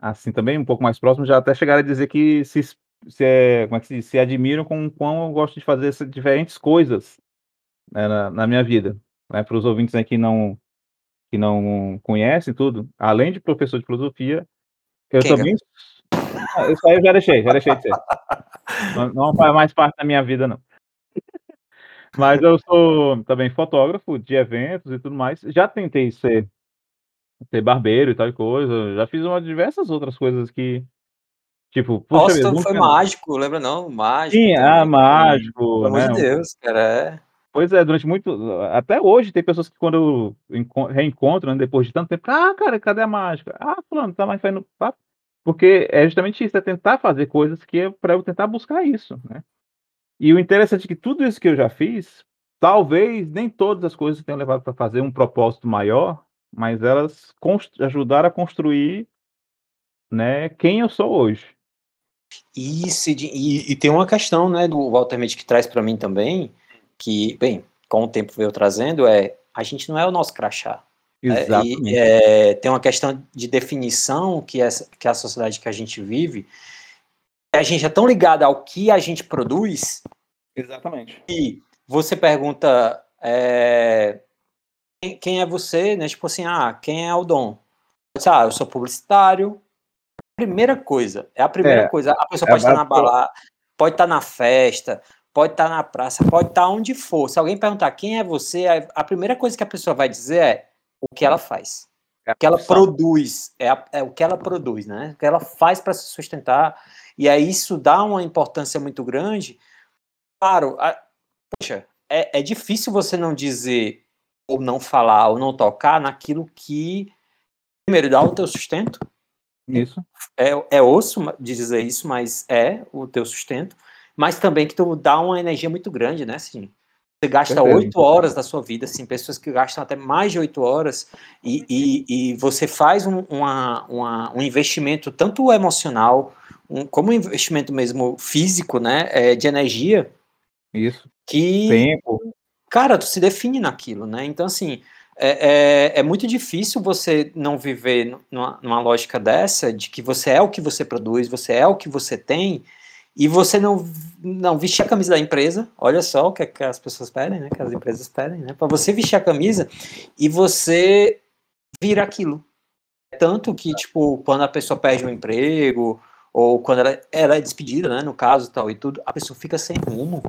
assim também, um pouco mais próximo, já até chegaram a dizer que se, se, é, como é que se, se admiram com o quão eu gosto de fazer diferentes coisas né, na, na, minha vida. Né, Para os ouvintes aí que não, que não conhecem tudo, além de professor de filosofia, eu Quem também. É? Isso aí eu já deixei, já deixei de ser. não, não faz mais parte da minha vida, não. Mas eu sou também fotógrafo de eventos e tudo mais. Já tentei ser ser barbeiro e tal coisa. Já fiz uma diversas outras coisas que. Tipo, puxa Nossa, foi mágico, lembra não? Mágico. Sim, ah, mágico. Pelo né? amor de Deus, cara. É. Pois é, durante muito. Até hoje tem pessoas que quando eu reencontro, né, depois de tanto tempo, ah, cara, cadê a mágica? Ah, fulano, tá mais fazendo. Tá? Porque é justamente isso, é tentar fazer coisas que é para eu tentar buscar isso, né? E o interessante é que tudo isso que eu já fiz, talvez nem todas as coisas tenham levado para fazer um propósito maior, mas elas ajudaram a construir né, quem eu sou hoje. Isso, e, e tem uma questão né, do Walter Mitty que traz para mim também, que, bem, com o tempo veio trazendo, é a gente não é o nosso crachá. Né, Exatamente. É, tem uma questão de definição que, essa, que a sociedade que a gente vive, a gente é tão ligado ao que a gente produz. Exatamente. E você pergunta, é, quem, é você, né? Tipo assim, ah, quem é o Dom? Ah, eu sou publicitário. Primeira coisa, é a primeira é, coisa. A pessoa é pode estar na balada, pode estar na festa, pode estar na praça, pode estar onde for. Se alguém perguntar quem é você, a primeira coisa que a pessoa vai dizer é o que ela faz. É o que ela produz, é, a, é o que ela produz, né? O que ela faz para se sustentar. E aí isso dá uma importância muito grande. Claro, a, poxa, é, é difícil você não dizer ou não falar ou não tocar naquilo que primeiro dá o teu sustento. Isso. É, é osso de dizer isso, mas é o teu sustento. Mas também que tu dá uma energia muito grande, né, assim. Você gasta oito horas da sua vida, assim, pessoas que gastam até mais de oito horas, e, e, e, você faz um, uma, uma, um investimento tanto emocional, um, como um investimento mesmo físico, né, é, de energia. Isso. Que, Tempo. Cara, tu se define naquilo, né? Então, assim, é, é, é, muito difícil você não viver numa, numa, lógica dessa, de que você é o que você produz, você é o que você tem, e você não, não vestir a camisa da empresa, olha só o que, é que as pessoas pedem, né? Que as empresas pedem, né? Para você vestir a camisa e você vira aquilo. Tanto que, tipo, quando a pessoa perde um emprego, ou quando ela, ela é despedida, né? No caso tal e tudo, a pessoa fica sem rumo.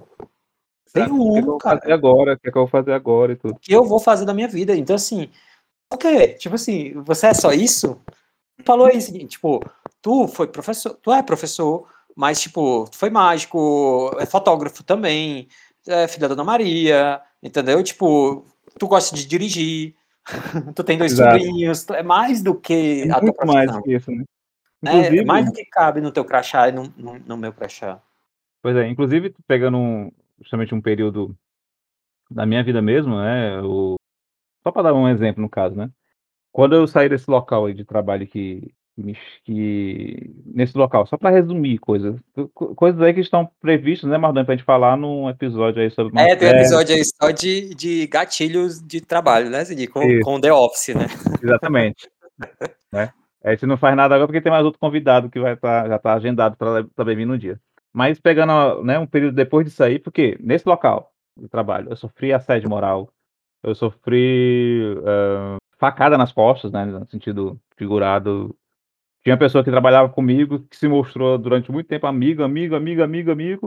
Sem rumo, cara. Fazer agora, o que, é que eu vou fazer agora e tudo. O que eu vou fazer da minha vida? Então, assim, o que? Tipo assim, você é só isso? Falou aí o seguinte, tipo, tu foi professor, tu é professor, mas, tipo, foi mágico, é fotógrafo também, é filha da Dona Maria, entendeu? Tipo, tu gosta de dirigir, [LAUGHS] tu tem dois Exato. sobrinhos, é mais do que é a tua mais que isso, né? É, é, mais do que cabe no teu crachá e no, no, no meu crachá. Pois é, inclusive, pegando um, justamente um período da minha vida mesmo, né? O... Só para dar um exemplo no caso, né? Quando eu saí desse local aí de trabalho que que nesse local, só para resumir coisas, coisas aí que estão previstas, né, Mardão, para a gente falar num episódio aí sobre. É, tem um episódio aí só de, de gatilhos de trabalho, né, Cid? Com, com The Office, né? Exatamente. [LAUGHS] né? A gente não faz nada agora porque tem mais outro convidado que vai estar tá, já está agendado para também vir no dia. Mas pegando né, um período depois disso aí, porque nesse local de trabalho eu sofri assédio moral, eu sofri uh, facada nas costas, né, no sentido figurado tinha uma pessoa que trabalhava comigo que se mostrou durante muito tempo amigo, amigo, amigo, amigo, amigo.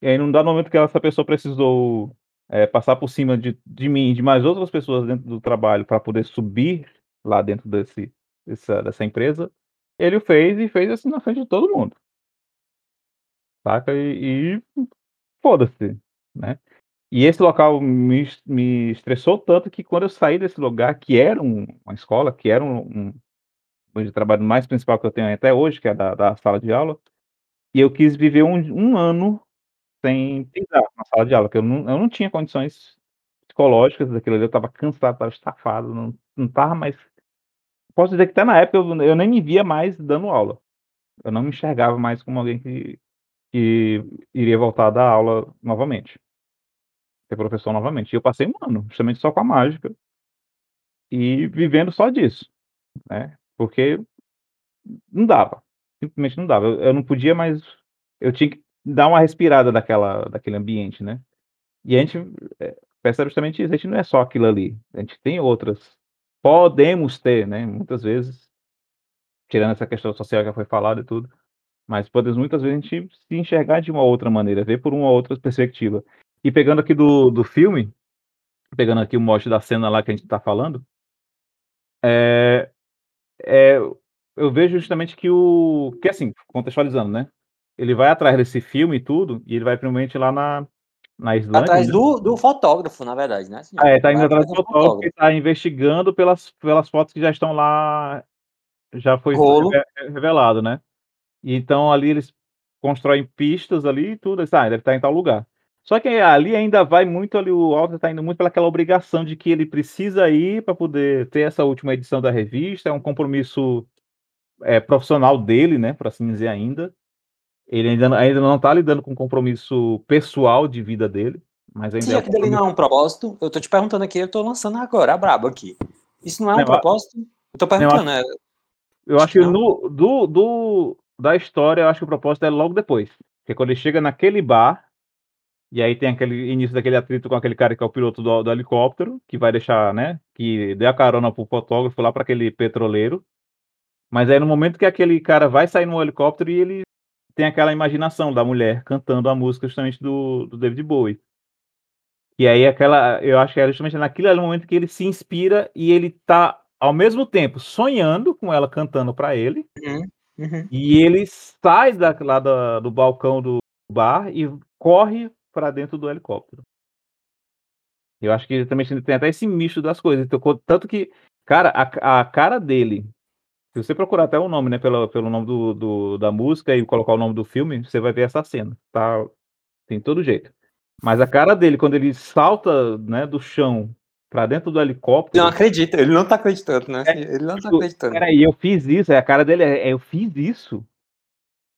E aí, num dado momento que essa pessoa precisou é, passar por cima de, de mim e de mais outras pessoas dentro do trabalho para poder subir lá dentro desse, dessa, dessa empresa, ele o fez e fez assim na frente de todo mundo. Saca? E, e foda-se, né? E esse local me, me estressou tanto que quando eu saí desse lugar, que era um, uma escola, que era um, um trabalho mais principal que eu tenho até hoje, que é da, da sala de aula, e eu quis viver um, um ano sem pisar na sala de aula, porque eu não, eu não tinha condições psicológicas daquilo ali, eu estava cansado, estava estafado, não, não tava mais. Posso dizer que até na época eu, eu nem me via mais dando aula. Eu não me enxergava mais como alguém que, que iria voltar a dar aula novamente. Ser professor novamente. E eu passei um ano, justamente só com a mágica. E vivendo só disso. Né? Porque não dava. Simplesmente não dava. Eu, eu não podia mais. Eu tinha que dar uma respirada daquela, daquele ambiente, né? E a gente é, percebe justamente isso. A gente não é só aquilo ali. A gente tem outras. Podemos ter, né? Muitas vezes, tirando essa questão social que foi falada e tudo, mas podemos muitas vezes a gente se enxergar de uma outra maneira, ver por uma outra perspectiva. E pegando aqui do, do filme, pegando aqui o mote da cena lá que a gente está falando, é, é, eu vejo justamente que o. Que assim, contextualizando, né? Ele vai atrás desse filme e tudo, e ele vai primeiramente lá na, na Islândia. Atrás né? do, do fotógrafo, na verdade, né? Ah, é, tá indo atrás do fotógrafo e tá investigando pelas, pelas fotos que já estão lá. Já foi Rolo. revelado, né? E então ali eles constroem pistas ali e tudo. Ah, deve estar em tal lugar. Só que ali ainda vai muito ali, o Walter está indo muito pelaquela obrigação de que ele precisa ir para poder ter essa última edição da revista, é um compromisso é, profissional dele, né, por assim dizer ainda. Ele ainda, ainda não está lidando com compromisso pessoal de vida dele, mas ainda Se é um compromisso... não é um propósito, eu tô te perguntando aqui, eu tô lançando agora, a brabo aqui. Isso não é um não, propósito? Eu tô perguntando, eu acho, é... eu acho que no, do, do, da história, eu acho que o propósito é logo depois. Porque quando ele chega naquele bar, e aí tem aquele início daquele atrito com aquele cara que é o piloto do, do helicóptero, que vai deixar, né? Que dê a carona pro fotógrafo lá para aquele petroleiro. Mas aí no momento que aquele cara vai sair no helicóptero e ele tem aquela imaginação da mulher cantando a música justamente do, do David Bowie. E aí aquela, eu acho que era justamente naquele momento que ele se inspira e ele tá ao mesmo tempo sonhando com ela cantando para ele. Uhum, uhum. E ele sai da, lá do, do balcão do bar e corre para dentro do helicóptero. Eu acho que também tem até esse misto das coisas. Então, tanto que, cara, a, a cara dele, se você procurar até o nome, né, pelo, pelo nome do, do, da música e colocar o nome do filme, você vai ver essa cena. Tá? Tem todo jeito. Mas a cara dele, quando ele salta né, do chão pra dentro do helicóptero. Não acredita, ele não tá acreditando, né? É, ele não tá tipo, acreditando. Peraí, eu fiz isso, é a cara dele, é, eu fiz isso.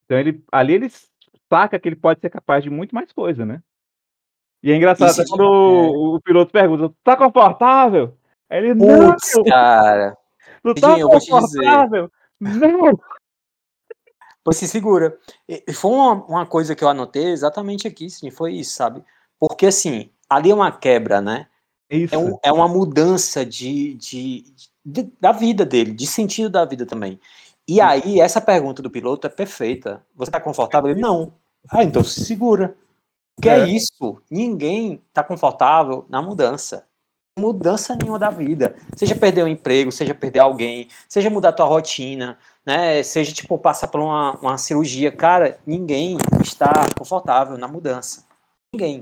Então ele ali ele saca que ele pode ser capaz de muito mais coisa, né? E é engraçado Isso, quando é. o, piloto pergunta, tá confortável? Ele, Putz, não! cara. Tu tá confortável? Não! Se segura. E foi uma, uma, coisa que eu anotei exatamente aqui, sim, foi isso, sabe? Porque, assim, ali é uma quebra, né? Isso. É, um, é uma mudança de, de, de, da vida dele, de sentido da vida também. E aí, essa pergunta do piloto é perfeita. Você tá confortável? Ele, não. Ah, então se segura. Que é. é isso. Ninguém está confortável na mudança. Mudança nenhuma da vida. Seja perder o um emprego, seja perder alguém, seja mudar a tua rotina, né? Seja tipo passar por uma, uma cirurgia. Cara, ninguém está confortável na mudança. Ninguém.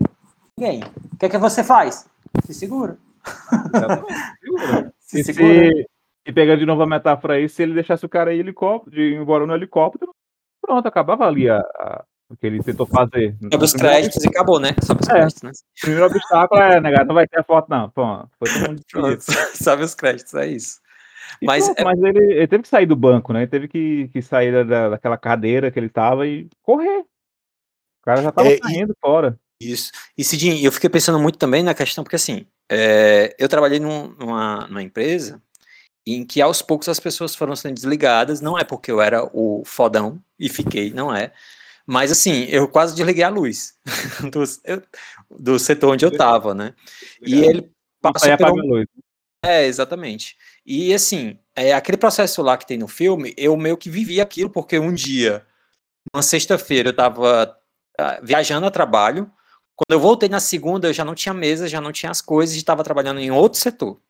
Ninguém. O que é que você faz? Se segura. [LAUGHS] se e segura. Se, e pegando de novo a metáfora aí, se ele deixasse o cara ir, helicóptero, de ir embora no helicóptero, pronto, acabava ali a, a o que ele tentou fazer. Sobe os créditos e acabou, né? Sobe os é. créditos, né? O primeiro obstáculo é, negado, não vai ter a foto, não. Pô, foi todo mundo Sobe [LAUGHS] os créditos, é isso. mas, pronto, é... mas ele, ele, teve que sair do banco, né? Ele teve que, que sair da, daquela cadeira que ele tava e correr. O cara já tava é, saindo e, fora. Isso. E Cidinho, eu fiquei pensando muito também na questão, porque assim, é, eu trabalhei num, numa, numa empresa em que aos poucos as pessoas foram sendo desligadas, não é porque eu era o fodão e fiquei, não é, mas assim, eu quase desliguei a luz [LAUGHS] do, eu, do setor onde eu tava, né? E ele passou por um... É, exatamente. E assim, é, aquele processo lá que tem no filme, eu meio que vivi aquilo, porque um dia, uma sexta-feira, eu tava uh, viajando a trabalho. Quando eu voltei na segunda, eu já não tinha mesa, já não tinha as coisas, estava trabalhando em outro setor.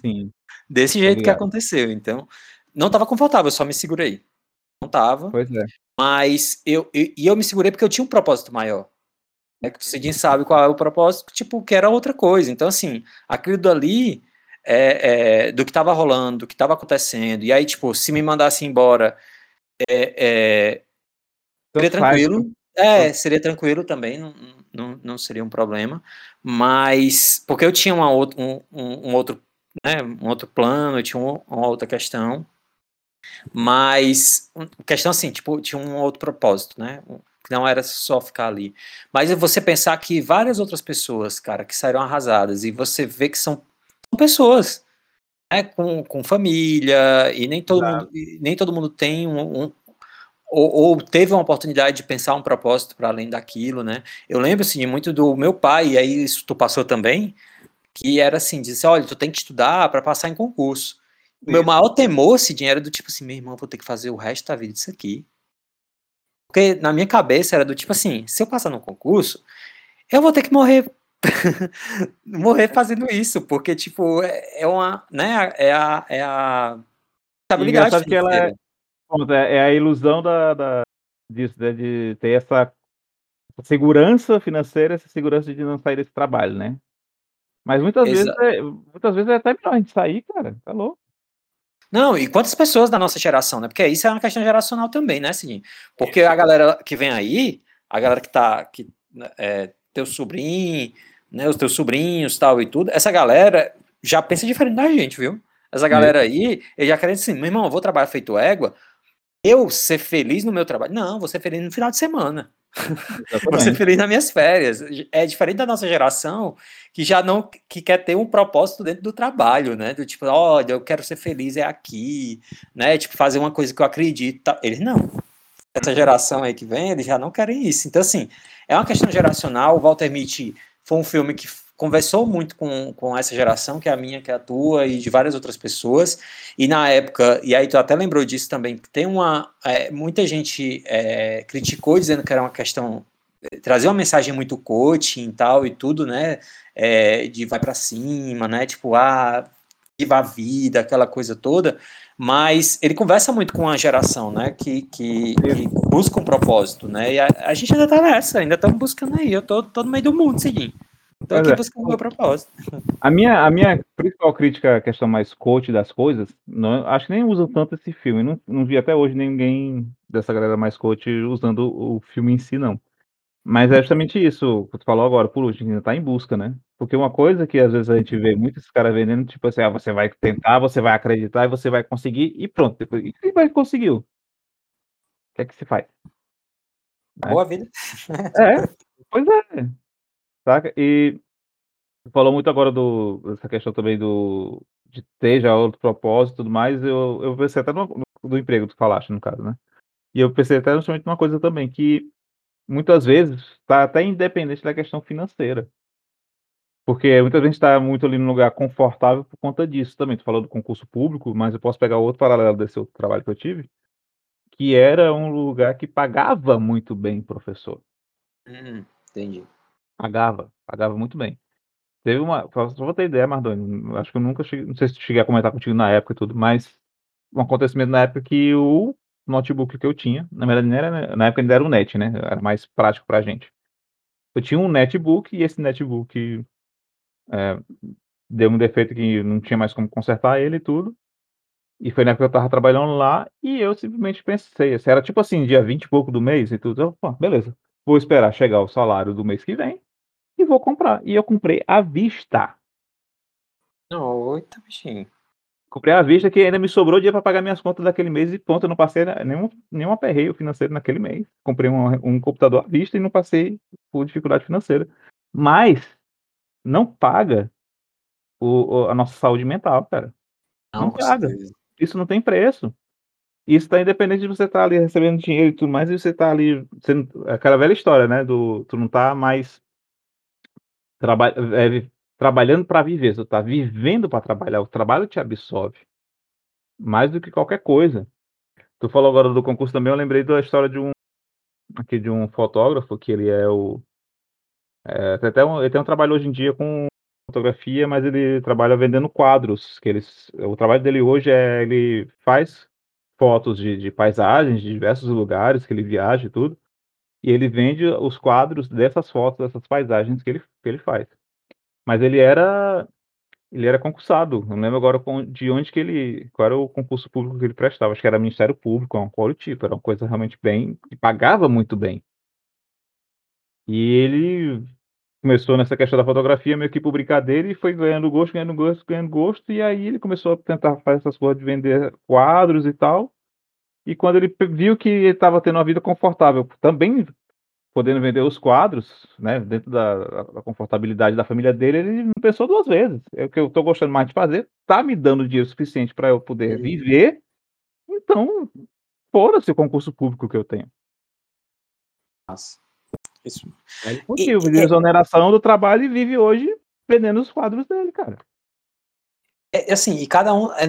Sim. Desse jeito Obrigado. que aconteceu. Então, não estava confortável, eu só me segurei. Não tava. Pois é. Mas eu, eu, e eu me segurei porque eu tinha um propósito maior. É que o Cidinho sabe qual é o propósito, tipo, que era outra coisa. Então, assim, aquilo dali, é, é, do que estava rolando, do que estava acontecendo, e aí, tipo, se me mandasse embora, é, é seria tranquilo. É, seria tranquilo também, não, não, não seria um problema. Mas, porque eu tinha uma outra, um, um, um outro, né, um outro plano, eu tinha uma outra questão. Mas, questão assim, tipo, tinha um outro propósito, né? Não era só ficar ali. Mas é você pensar que várias outras pessoas, cara, que saíram arrasadas, e você vê que são, são pessoas, né? Com, com família, e nem todo, mundo, nem todo mundo tem um, um ou, ou, teve uma oportunidade de pensar um propósito para além daquilo, né? Eu lembro, assim, muito do meu pai, e aí isso tu passou também, que era assim, dizer, olha, tu tem que estudar para passar em concurso. O meu maior temor, Cidinho, era do tipo assim, meu irmão, vou ter que fazer o resto da vida disso aqui. Porque na minha cabeça era do tipo assim, se eu passar no concurso, eu vou ter que morrer [LAUGHS] morrer fazendo isso, porque tipo, é, é uma, né, é a é a estabilidade que ela é, é, é a ilusão da, da disso, né, de ter essa segurança financeira, essa segurança de não sair desse trabalho, né? Mas muitas Exa vezes, é, muitas vezes é até melhor a gente sair, cara, tá louco. Não, e quantas pessoas da nossa geração, né? Porque isso é uma questão geracional também, né, Cidinho? Porque a galera que vem aí, a galera que tá, que, é, teu sobrinho, né, os teus sobrinhos tal e tudo, essa galera já pensa diferente da gente, viu? Essa galera aí, eles já querem assim, meu irmão, eu vou trabalhar feito égua, eu ser feliz no meu trabalho. Não, vou ser feliz no final de semana. vou ser feliz nas minhas férias. É diferente da nossa geração que já não que quer ter um propósito dentro do trabalho, né? Do tipo, olha, eu quero ser feliz é aqui, né? Tipo, fazer uma coisa que eu acredito. Eles não. Essa geração aí que vem, eles já não querem isso. Então, assim, é uma questão geracional. O Walter Mitty foi um filme que conversou muito com, com essa geração, que é a minha, que é a tua, e de várias outras pessoas. E na época, e aí tu até lembrou disso também, tem uma. É, muita gente é, criticou dizendo que era uma questão. É, trazer uma mensagem muito coaching e tal, e tudo, né? É, de vai para cima, né? Tipo, ah, viva a vida, aquela coisa toda. Mas ele conversa muito com a geração, né? Que, que, que busca um propósito, né? E a, a gente ainda tá nessa, ainda estamos buscando aí. Eu tô, tô no meio do mundo seguindo. Estou aqui é. buscando o meu propósito. A minha, a minha principal crítica à questão mais coach das coisas, não, acho que nem usam tanto esse filme. Não, não vi até hoje ninguém dessa galera mais coach usando o filme em si, não. Mas é justamente isso que tu falou agora, por último, ainda tá em busca, né? Porque uma coisa que às vezes a gente vê muitos caras vendendo, tipo assim, ah, você vai tentar, você vai acreditar e você vai conseguir, e pronto. Depois, e vai conseguiu? O que é que se faz? Boa vida. É, pois é. Saca? E falou muito agora do, dessa questão também do de ter já outro propósito e tudo mais. Eu, eu pensei até no, no, do emprego que tu falaste, no caso, né? E eu pensei até justamente numa coisa também, que muitas vezes está até independente da questão financeira. Porque muitas vezes está muito ali num lugar confortável por conta disso também. Tu falou do concurso público, mas eu posso pegar outro paralelo desse outro trabalho que eu tive, que era um lugar que pagava muito bem professor. Hum, entendi. Pagava, pagava muito bem. Teve uma. Só vou ter ideia, Mardoni. Acho que eu nunca cheguei. Não sei se cheguei a comentar contigo na época e tudo, mas um acontecimento na época que o notebook que eu tinha, na verdade, era, na época ainda era o net, né? Era mais prático pra gente. Eu tinha um netbook e esse netbook é, deu um defeito que não tinha mais como consertar ele e tudo. E foi na época que eu tava trabalhando lá e eu simplesmente pensei, assim, era tipo assim, dia 20 e pouco do mês e tudo. Eu, pô, beleza, vou esperar chegar o salário do mês que vem e vou comprar. E eu comprei à vista. Oita, bichinho. Comprei à vista que ainda me sobrou dia para pagar minhas contas daquele mês e ponto, eu não passei nenhum, nenhum aperreio financeiro naquele mês. Comprei um, um computador à vista e não passei por dificuldade financeira. Mas não paga o, a nossa saúde mental, cara. Não, não paga. Isso não tem preço. Isso está independente de você estar tá ali recebendo dinheiro e tudo mais, e você está ali. Sendo, aquela velha história, né? Do, tu não tá mais traba é, trabalhando para viver, tu tá vivendo para trabalhar. O trabalho te absorve. Mais do que qualquer coisa. Tu falou agora do concurso também, eu lembrei da história de um aqui de um fotógrafo que ele é o é, tem até um, ele tem um trabalho hoje em dia com fotografia, mas ele trabalha vendendo quadros. Que eles, o trabalho dele hoje é ele faz fotos de, de paisagens de diversos lugares que ele viaja e tudo, e ele vende os quadros dessas fotos, dessas paisagens que ele, que ele faz. Mas ele era ele era concursado. Não lembro agora de onde que ele. Qual era o concurso público que ele prestava. Acho que era Ministério Público, um qual tipo. Era uma coisa realmente bem. que pagava muito bem. E ele começou nessa questão da fotografia meio que por brincadeira e foi ganhando gosto, ganhando gosto, ganhando gosto. E aí ele começou a tentar fazer essas coisas de vender quadros e tal. E quando ele viu que ele estava tendo uma vida confortável, também podendo vender os quadros, né, dentro da, da, confortabilidade da família dele, ele não pensou duas vezes. É o que eu estou gostando mais de fazer, tá me dando dinheiro suficiente para eu poder Sim. viver. Então, foda-se o concurso público que eu tenho. Nossa. Isso. É impossível, e, é exoneração do trabalho e vive hoje vendendo os quadros dele, cara. É, é assim, e cada um. É,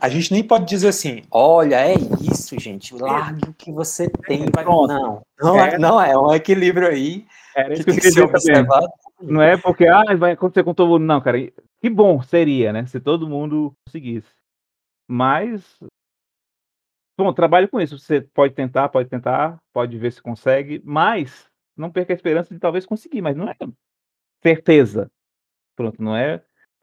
a gente nem pode dizer assim, olha, é isso, gente. Largue o que você tem. Vai... Não, não é, não é, é um equilíbrio aí. Era que, tem que ser observado. Não é porque ah, vai acontecer com todo mundo. Não, cara. Que bom seria, né? Se todo mundo conseguisse. Mas. Bom, trabalhe com isso. Você pode tentar, pode tentar, pode ver se consegue, mas não perca a esperança de talvez conseguir, mas não é certeza. Pronto, não é.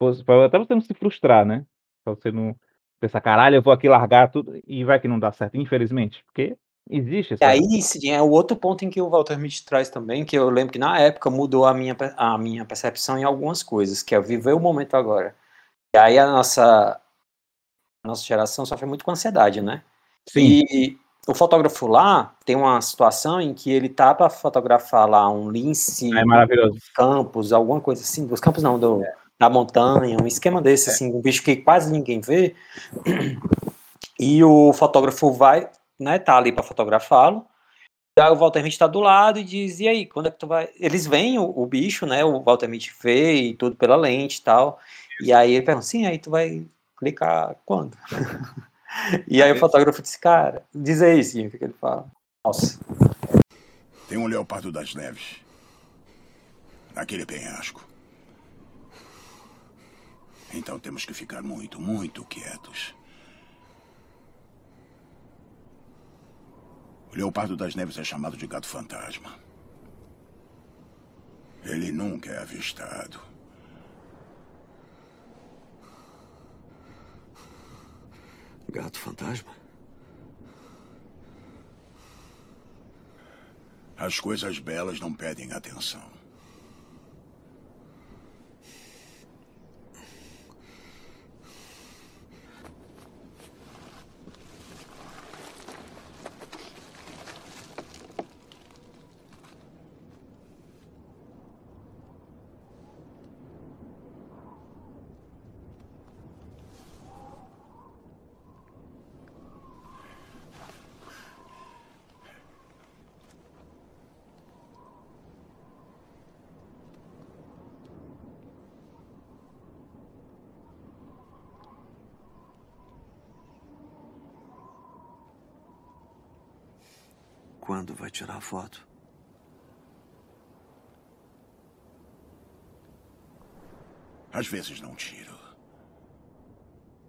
Até você não se frustrar, né? Pra você não pensar, caralho, eu vou aqui largar tudo e vai que não dá certo, infelizmente. Porque existe essa. E aí, sim, é o outro ponto em que o Walter me traz também, que eu lembro que na época mudou a minha, a minha percepção em algumas coisas, que é viver o momento agora. E aí a nossa, a nossa geração sofre muito com ansiedade, né? Sim. E o fotógrafo lá tem uma situação em que ele tá para fotografar lá um lince é maravilhoso. campos, alguma coisa assim, dos campos não, do, é. Da montanha, um esquema desse, é. assim, um bicho que quase ninguém vê. E o fotógrafo vai, né, tá ali para fotografá-lo. Aí o Walter Mitty tá do lado e diz, e aí, quando é que tu vai... Eles veem o, o bicho, né, o Walter Mitty vê e tudo pela lente e tal, e aí ele pergunta, sim, aí tu vai clicar quando? [LAUGHS] e aí o fotógrafo disse, cara, diz aí, sim, o que, que ele fala. Nossa. Tem um leopardo das neves. Naquele penhasco. Então temos que ficar muito, muito quietos. O leopardo das neves é chamado de gato fantasma. Ele nunca é avistado. Gato fantasma? As coisas belas não pedem atenção. Quando vai tirar foto? Às vezes não tiro.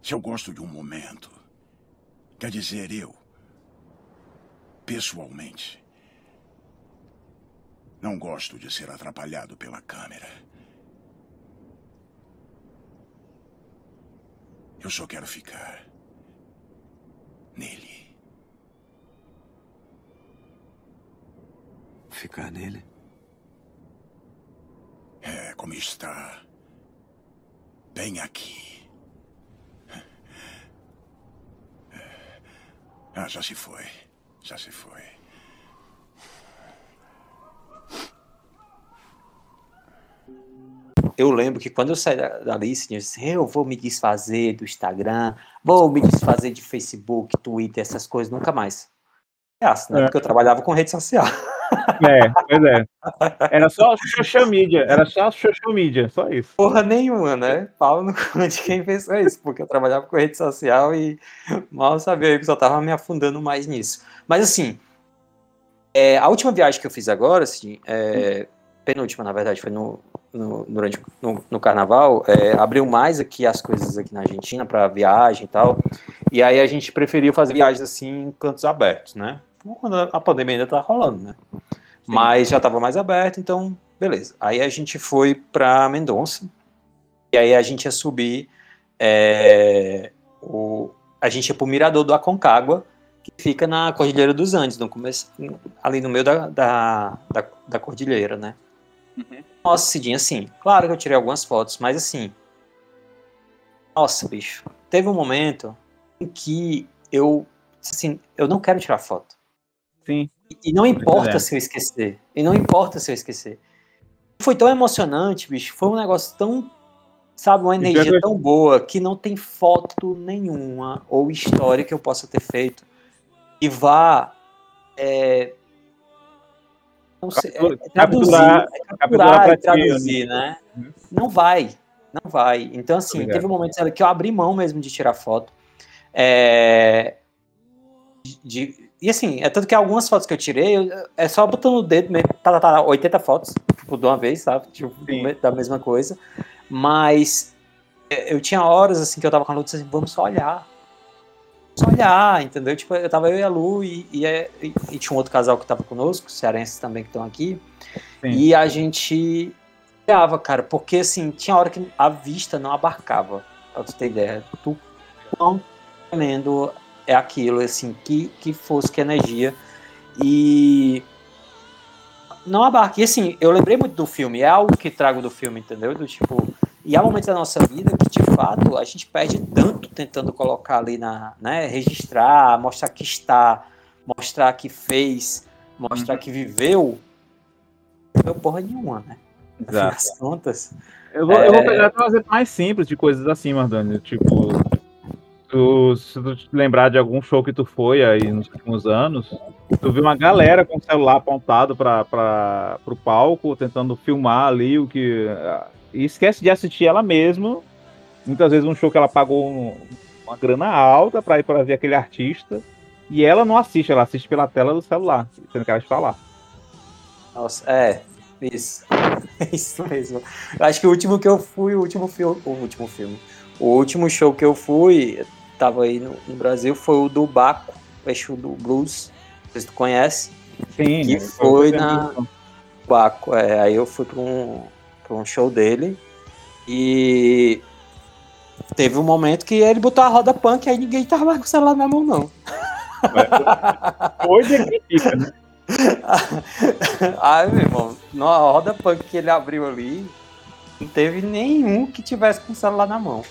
Se eu gosto de um momento, quer dizer, eu, pessoalmente, não gosto de ser atrapalhado pela câmera. Eu só quero ficar nele. Ficar nele? É como está. Bem aqui. Ah, já se foi. Já se foi. Eu lembro que quando eu saí dali, eu disse, eu vou me desfazer do Instagram, vou me desfazer de Facebook, Twitter, essas coisas, nunca mais. É assim, né? Porque eu trabalhava com rede social. [LAUGHS] [LAUGHS] É, pois é. Era só social media, era só social media, só isso. Porra nenhuma, né? Paulo no de quem pensou isso, porque eu trabalhava com rede social e mal sabia que só tava me afundando mais nisso. Mas assim, é, a última viagem que eu fiz agora, assim, é, penúltima, na verdade, foi no, no durante no, no carnaval, é, abriu mais aqui as coisas aqui na Argentina para viagem e tal. E aí a gente preferiu fazer viagens assim em cantos abertos, né? Quando a pandemia ainda tá rolando, né? Sim. Mas já estava mais aberto, então beleza. Aí a gente foi para Mendonça e aí a gente ia subir é, o, a gente ia pro Mirador do Aconcagua, que fica na Cordilheira dos Andes, no começo, ali no meio da, da, da, da cordilheira, né? Uhum. Nossa, Cidinha, assim, claro que eu tirei algumas fotos, mas assim, nossa, bicho, teve um momento em que eu, assim, eu não quero tirar foto. Sim. E não importa é. se eu esquecer. E não importa se eu esquecer. Foi tão emocionante, bicho. Foi um negócio tão. Sabe, uma energia tão boa que não tem foto nenhuma ou história que eu possa ter feito e vá. É, não sei, é, traduzir, capturar, é capturar e traduzir, né? Uhum. Não vai. Não vai. Então, assim, Obrigado. teve um momento que eu abri mão mesmo de tirar foto. É, de, e assim, é tanto que algumas fotos que eu tirei, é só botando o dedo mesmo, tá, tá, tá 80 fotos, tipo, de uma vez, sabe? Tipo, da mesma coisa. Mas é, eu tinha horas assim que eu tava com a Lu assim, vamos só olhar. Só olhar, entendeu? Tipo, eu tava eu e a Lu e, e, e, e tinha um outro casal que tava conosco, cearenses também que estão aqui. Sim. E a gente olhava, cara, porque assim, tinha hora que a vista não abarcava, pra tu ter ideia do quão tremendo é aquilo, assim, que, que fosse que energia. E não abarque. E assim, eu lembrei muito do filme, é algo que trago do filme, entendeu? Do tipo, e há momentos da nossa vida que de fato a gente perde tanto tentando colocar ali na, né, registrar, mostrar que está, mostrar que fez, mostrar uhum. que viveu, não porra nenhuma, né? Exato. contas. Eu vou, é... eu vou pegar um exemplo mais simples de coisas assim, Mardani. Tipo, tu, se tu te lembrar de algum show que tu foi aí nos últimos anos, Tu vê uma galera com o celular apontado para o palco, tentando filmar ali o que. E esquece de assistir ela mesma. Muitas vezes um show que ela pagou uma grana alta para ir para ver aquele artista. E ela não assiste, ela assiste pela tela do celular, sendo que ela está lá. Nossa, é, isso. [LAUGHS] isso mesmo. Acho que o último que eu fui, o último filme. O último filme. O último show que eu fui, tava aí no, no Brasil, foi o do Baco, o show do Blues. Não sei se tu conhece. Sim, que foi na Baco. É, aí eu fui para um, pra um show dele. E teve um momento que ele botou a roda punk, aí ninguém tava mais com o celular na mão, não. Hoje é que fica, né? [LAUGHS] Ai, meu irmão, na roda punk que ele abriu ali, não teve nenhum que tivesse com o celular na mão.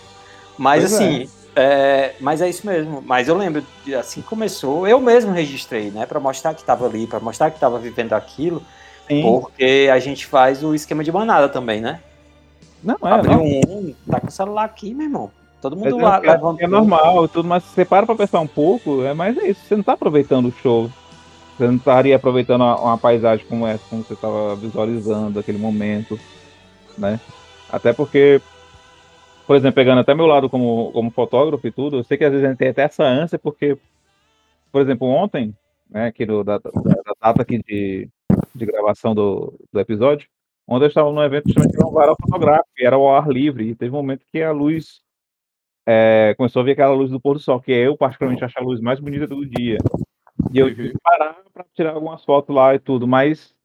Mas pois assim, é. É, mas é isso mesmo. Mas eu lembro, assim que começou, eu mesmo registrei, né, para mostrar que estava ali, para mostrar que estava vivendo aquilo, Sim. porque a gente faz o esquema de manada também, né? Não, é. Abriu um, tá com o celular aqui, meu irmão. Todo mundo lá, é, é normal, tudo, mas você para pra pensar um pouco, é mais é isso, você não tá aproveitando o show. Você não estaria aproveitando uma, uma paisagem como essa, como você estava visualizando aquele momento, né? Até porque, por exemplo, pegando até meu lado como, como fotógrafo e tudo, eu sei que às vezes a gente tem até essa ânsia, porque, por exemplo, ontem, né, aqui no, da, da, da data aqui de, de gravação do, do episódio, ontem eu estava num evento justamente um varal fotográfico, e era ao ar livre, e teve um momento que a luz é, começou a ver aquela luz do pôr do sol, que eu particularmente acho a luz mais bonita do dia. E eu tive que parar pra tirar algumas fotos lá e tudo, mas.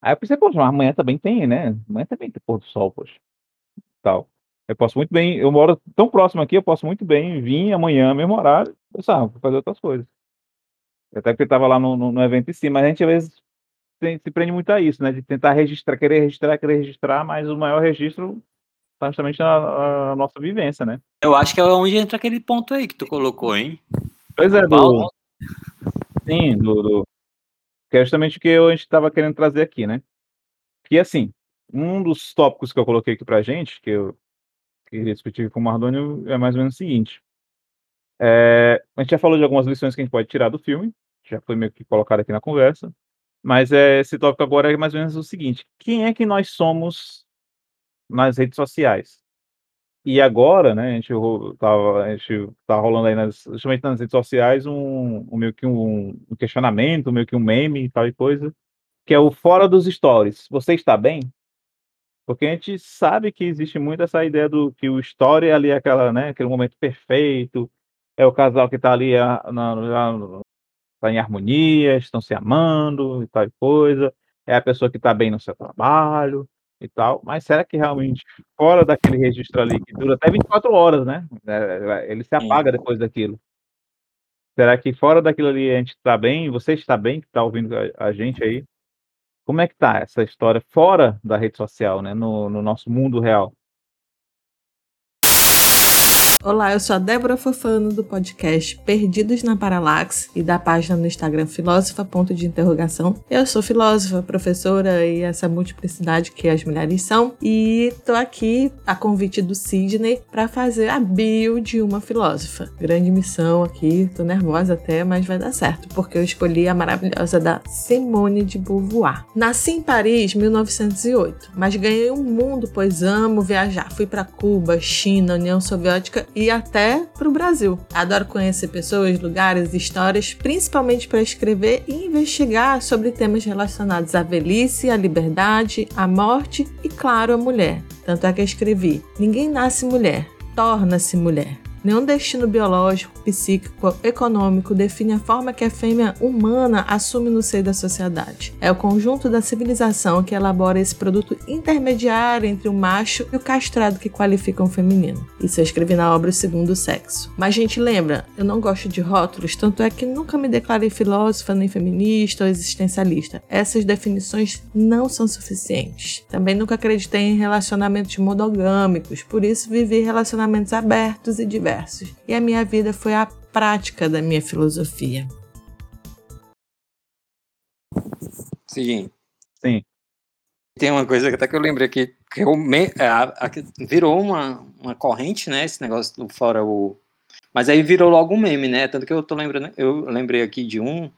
Aí eu pensei, poxa, amanhã também tem, né? Amanhã também tem pôr do sol, poxa. Tal. Eu posso muito bem, eu moro tão próximo aqui, eu posso muito bem vir amanhã, mesmo horário, pensar, vou fazer outras coisas. Até porque estava lá no, no, no, evento em si, mas a gente às vezes tem, se prende muito a isso, né? De tentar registrar, querer registrar, querer registrar, mas o maior registro está justamente na, nossa vivência, né? Eu acho que é onde entra aquele ponto aí que tu colocou, hein? Pois é, do, Sim, do, do, que é justamente o que a gente estava querendo trazer aqui, né? Que assim, um dos tópicos que eu coloquei aqui pra gente, que eu queria discutir com o Mardônio, é mais ou menos o seguinte. É, a gente já falou de algumas lições que a gente pode tirar do filme, já foi meio que colocado aqui na conversa, mas é, esse tópico agora é mais ou menos o seguinte: quem é que nós somos nas redes sociais? E agora, né, a gente tava, a gente tá rolando aí nas, justamente nas redes sociais um, um meio que um, um, questionamento, meio que um meme e tal e coisa, que é o fora dos stories. Você está bem? Porque a gente sabe que existe muito essa ideia do que o story é ali é aquela, né, aquele momento perfeito, é o casal que está ali a, na, na, tá em harmonia, estão se amando e tal coisa, é a pessoa que está bem no seu trabalho, e tal, mas será que realmente fora daquele registro ali, que dura até 24 horas, né? É, ele se apaga depois daquilo. Será que fora daquilo ali a gente está bem? Você está bem, que está ouvindo a, gente aí? Como é que tá essa história fora da rede social, né? No, no nosso mundo real? Olá, eu sou a Débora Fofano do podcast Perdidos na Paralaxe e da página no Instagram Filósofa ponto de interrogação. Eu sou filósofa, professora e essa multiplicidade que as mulheres são e tô aqui a convite do Sidney para fazer a bio de uma filósofa. Grande missão aqui, tô nervosa até, mas vai dar certo, porque eu escolhi a maravilhosa da Simone de Beauvoir. Nasci em Paris, 1908, mas ganhei um mundo pois amo viajar. Fui para Cuba, China, União Soviética e até para o Brasil. Adoro conhecer pessoas, lugares, histórias, principalmente para escrever e investigar sobre temas relacionados à velhice, à liberdade, à morte e, claro, à mulher. Tanto é que escrevi: Ninguém nasce mulher, torna-se mulher. Nenhum destino biológico, psíquico, econômico define a forma que a fêmea humana assume no seio da sociedade. É o conjunto da civilização que elabora esse produto intermediário entre o macho e o castrado que qualifica o feminino. Isso eu escrevi na obra O Segundo Sexo. Mas, gente, lembra, eu não gosto de rótulos, tanto é que nunca me declarei filósofa, nem feminista ou existencialista. Essas definições não são suficientes. Também nunca acreditei em relacionamentos monogâmicos, por isso vivi relacionamentos abertos e diversos versos, e a minha vida foi a prática da minha filosofia. Sim. Sim. Tem uma coisa que até que eu lembrei aqui, que eu me, é, a, a, virou uma, uma corrente, né? Esse negócio do fora o. Mas aí virou logo um meme, né? Tanto que eu tô lembrando, eu lembrei aqui de um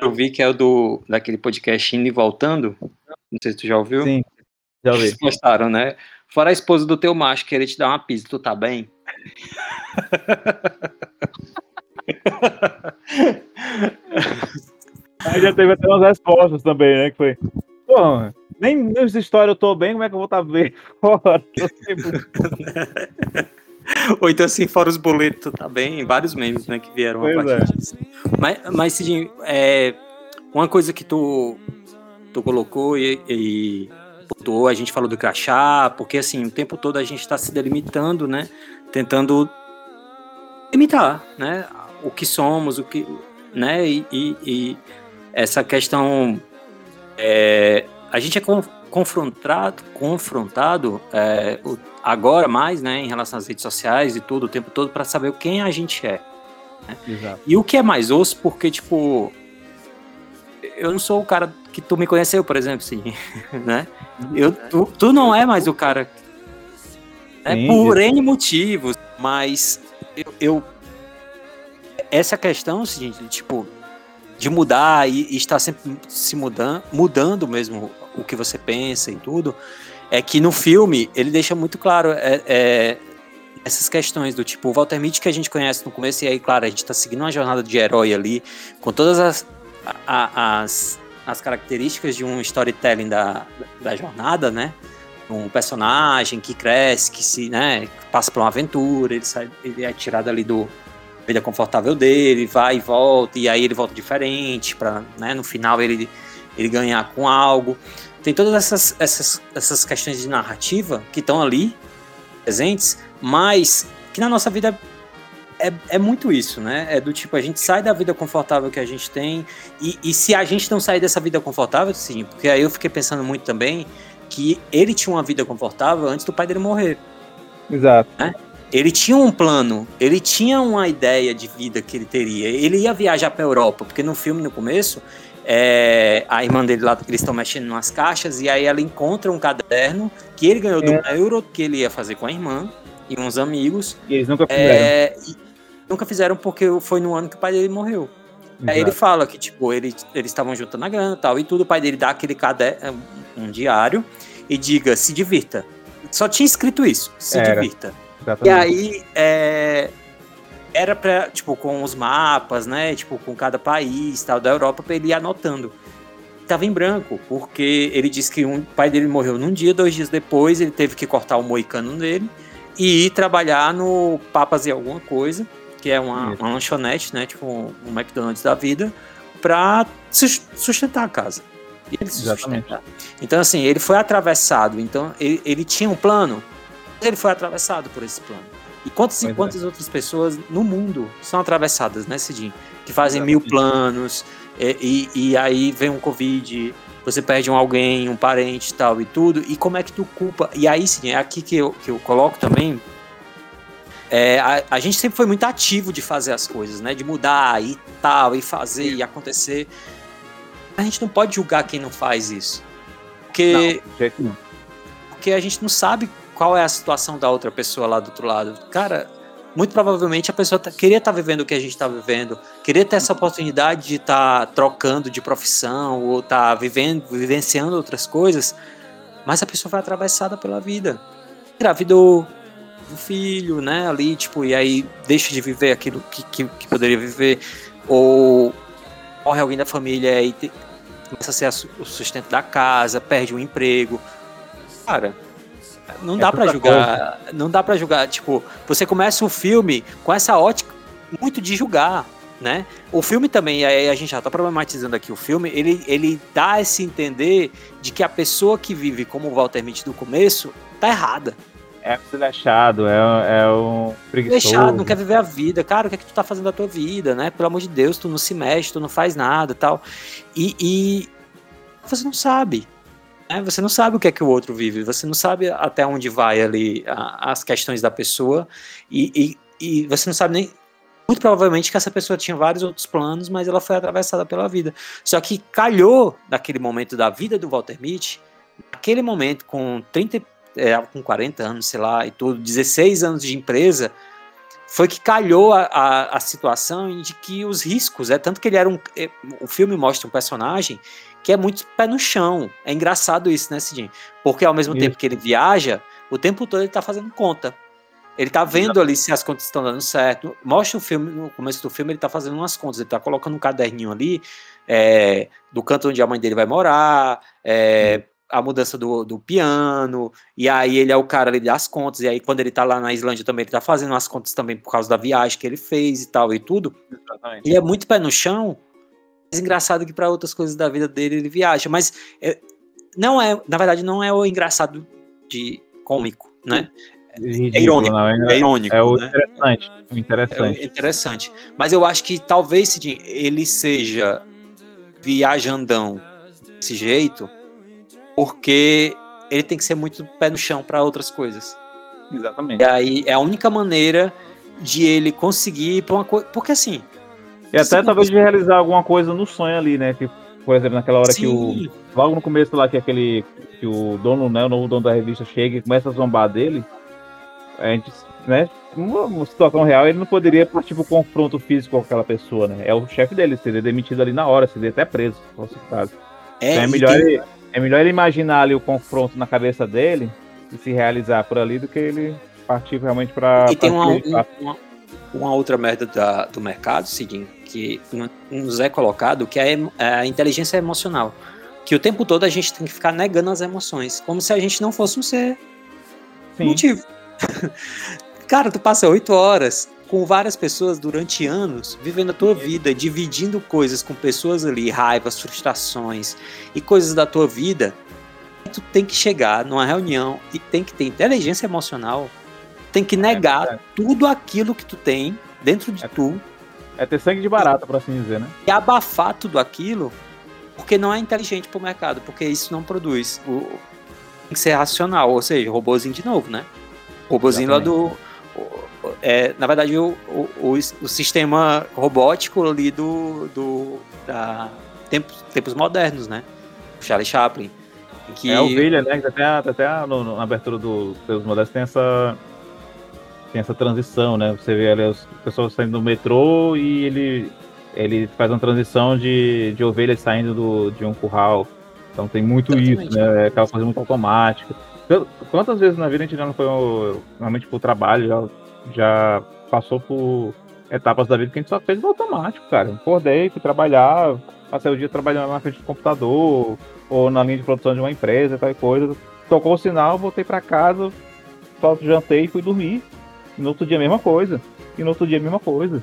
Eu vi que é o do, daquele podcast Indo e Voltando. Não sei se tu já ouviu. Sim, já. Eles postaram, né? Fora a esposa do teu macho querer te dar uma pizza, tu tá bem? [LAUGHS] Aí já teve até umas respostas também, né? Que foi. Pô, nem nessa história eu tô bem, como é que eu vou estar bem [LAUGHS] fora? Ou então, assim, fora os boletos, tá bem? Vários memes, né, que vieram a Pois partir disso. Mas, mas Cidinho, é, uma coisa que tu, tu colocou e, e a gente falou do crachá, porque, assim, o tempo todo a gente tá se delimitando, né? Tentando limitar, né? O que somos, o que... Né? E, e- e essa questão... é, a gente é con- confrontado, confrontado é, agora mais, né, em relação às redes sociais e tudo, o tempo todo, para saber quem a gente é. Exato. E o que é mais osso, porque, tipo, eu não sou o cara que tu me conheceu, por exemplo, sim, [LAUGHS] né? Eu, tu, tu não é mais o cara. É Sim, por N motivos, mas eu. eu- essa questão, seguinte, tipo, de mudar e, e estar sempre se mudando, mudando mesmo o que você pensa e tudo, é que no filme ele deixa muito claro é, é, essas questões do tipo, o Walter Mitty que a gente conhece no começo, e aí, claro, a gente tá seguindo uma jornada de herói ali, com todas as, as, as características de um storytelling da, da jornada, né? Um personagem que cresce, que se, né, passa por uma aventura, ele, sai, ele é tirado ali do vida confortável dele, vai e volta, e aí ele volta diferente, para né, no final ele, ele ganhar com algo. Tem todas essas, essas, essas questões de narrativa que estão ali, presentes, mas que na nossa vida é, é muito isso, né? É do tipo, a gente sai da vida confortável que a gente tem, e, e se a gente não sair dessa vida confortável, sim, porque aí eu fiquei pensando muito também que ele tinha uma vida confortável antes do pai dele morrer. Exato. Ele tinha um plano, ele tinha uma ideia de vida que ele teria. Ele ia viajar para Europa, porque no filme, no começo, é, a irmã dele lá, eles estão mexendo nas caixas, e aí ela encontra um caderno que ele ganhou do euro, que ele ia fazer com a irmã e uns amigos. E eles nunca fizeram. É, e nunca fizeram porque foi no ano que o pai dele morreu. Aí ele Exato. fala que, tipo, ele, eles estavam juntando a grana e tal, e tudo, o pai dele dá aquele caderno, um diário, e diga, se divirta. Só tinha escrito isso, se Era. divirta. E Exatamente. aí, é, era pra, tipo, com os mapas, né, tipo, com cada país, tal, da Europa, pra ele ir anotando. Tava em branco, porque ele disse que um, o pai dele morreu num dia, dois dias depois, ele teve que cortar o moicano dele e ir trabalhar no Papas e alguma coisa, que é uma, uma lanchonete, né, tipo um, um McDonald's da vida, pra sus- sustentar a casa. E ele se Exatamente. sustentar. Então, assim, ele foi atravessado. Então, ele, ele tinha um plano, ele foi atravessado por esse plano. E quantas e Pois é. quantas outras pessoas no mundo são atravessadas, né, Cidinho? Que fazem mil planos, é, e, e aí vem um Covid, você perde um alguém, um parente e tal e tudo, e como é que tu culpa? E aí, Cidinho, é aqui que eu, que eu coloco também. É, a, a gente sempre foi muito ativo de fazer as coisas, né? De mudar e tal, e fazer e acontecer. A gente não pode julgar quem não faz isso. Porque nenhum. porque a gente não sabe qual é a situação da outra pessoa lá do outro lado. Cara, muito provavelmente a pessoa tá- queria estar vivendo o que a gente está vivendo, queria ter essa oportunidade de estar trocando de profissão ou estar vivendo, vivenciando outras coisas, mas a pessoa foi atravessada pela vida. Engravidou um filho, né, ali, tipo, e aí deixa de viver aquilo que, que, que poderia viver, ou morre alguém da família e te- começa a ser a o sustento da casa, perde o emprego. Cara, não É dá pra tanta julgar, não dá pra julgar, tipo, você começa o filme com essa ótica muito de julgar, né? O filme também, aí a gente já tá problematizando aqui o filme, ele, ele dá esse entender de que a pessoa que vive como o Walter Mitty do começo tá errada. É desleixado, é, é um preguiçoso. Deixado, não quer viver a vida. Cara, o que é que tu tá fazendo da tua vida, né? Pelo amor de Deus, tu não se mexe, tu não faz nada tal. E, e você não sabe. Né? Você não sabe o que é que o outro vive. Você não sabe até onde vai ali a- as questões da pessoa. E, e, e você não sabe nem. Muito provavelmente que essa pessoa tinha vários outros planos, mas ela foi atravessada pela vida. Só que calhou naquele momento da vida do Walter Mitty, naquele momento com 30, é, com 40 anos, sei lá, e tudo, 16 anos de empresa, foi que calhou a, a, a, situação de que os riscos, é tanto que ele era um. É, o filme mostra um personagem que é muito pé no chão. É engraçado isso, né, Cidinho? Porque ao mesmo isso. tempo que ele viaja, o tempo todo ele tá fazendo conta. Ele tá vendo ali se as contas estão dando certo. Mostra o filme, no começo do filme, ele tá fazendo umas contas, ele tá colocando um caderninho ali é, do canto onde a mãe dele vai morar, é, a mudança do, do piano, e aí ele é o cara ali das contas, e aí quando ele tá lá na Islândia também, ele tá fazendo as contas também por causa da viagem que ele fez e tal e tudo. Exatamente. Ele é muito pé no chão, mas engraçado que para outras coisas da vida dele ele viaja, mas é, não é, na verdade não é o engraçado de cômico, né? Ridículo, é irônico, não, é, é, irônico. É o né? interessante, o interessante. É interessante. Mas eu acho que talvez Cidinho, ele seja viajandão desse jeito, porque ele tem que ser muito pé no chão para outras coisas. Exatamente. E aí é a única maneira de ele conseguir ir pra uma coisa. Porque assim. E até talvez de realizar alguma coisa no sonho ali, né? Que, por exemplo, naquela hora Sim. que o. Logo no começo lá, que aquele. Que o dono, né? O novo dono da revista chega e começa a zombar dele. A gente, né? Uma situação real, ele não poderia partir pro confronto físico com aquela pessoa, né? É o chefe dele, seria demitido ali na hora, seria até preso, se fosse o caso. É, então é melhor tem... ele é melhor ele imaginar ali o confronto na cabeça dele e se realizar por ali do que ele partir realmente para. E tem uma, uma, uma, outra merda da, do mercado, seguinte, que nos é colocado, que é a inteligência emocional. Que o tempo todo a gente tem que ficar negando as emoções, como se a gente não fosse um ser Sim. motivo. [LAUGHS] Cara, tu passa oito horas com várias pessoas durante anos, vivendo a tua vida, dividindo coisas com pessoas ali, raivas, frustrações e coisas da tua vida, tu tem que chegar numa reunião e tem que ter inteligência emocional, tem que negar é tudo aquilo que tu tem dentro de é, tu. É ter sangue de barata, por assim dizer, né? E abafar tudo aquilo, porque não é inteligente pro mercado, porque isso não produz. O, tem que ser racional, ou seja, robôzinho de novo, né? Robôzinho Exatamente. lá do é, na verdade, o, o, o, sistema robótico ali do, do da tempos, tempos modernos, né? O Charlie Chaplin. Que... É a ovelha, né? Até, até no, na abertura do Tempos Modernos tem essa, tem essa transição, né? Você vê ali as pessoas saindo do metrô e ele, ele faz uma transição de, de ovelhas saindo do, de um curral. Então tem muito Exatamente. isso, né? É aquela coisa muito automática. Quantas vezes na vida a gente não foi realmente pro trabalho, já já passou por etapas da vida que a gente só fez no automático, cara. Acordei, fui trabalhar, passei o dia trabalhando na frente do computador, ou na linha de produção de uma empresa, tal coisa. Tocou o sinal, voltei para casa, só jantei e fui dormir. E no outro dia a mesma coisa. E no outro dia a mesma coisa.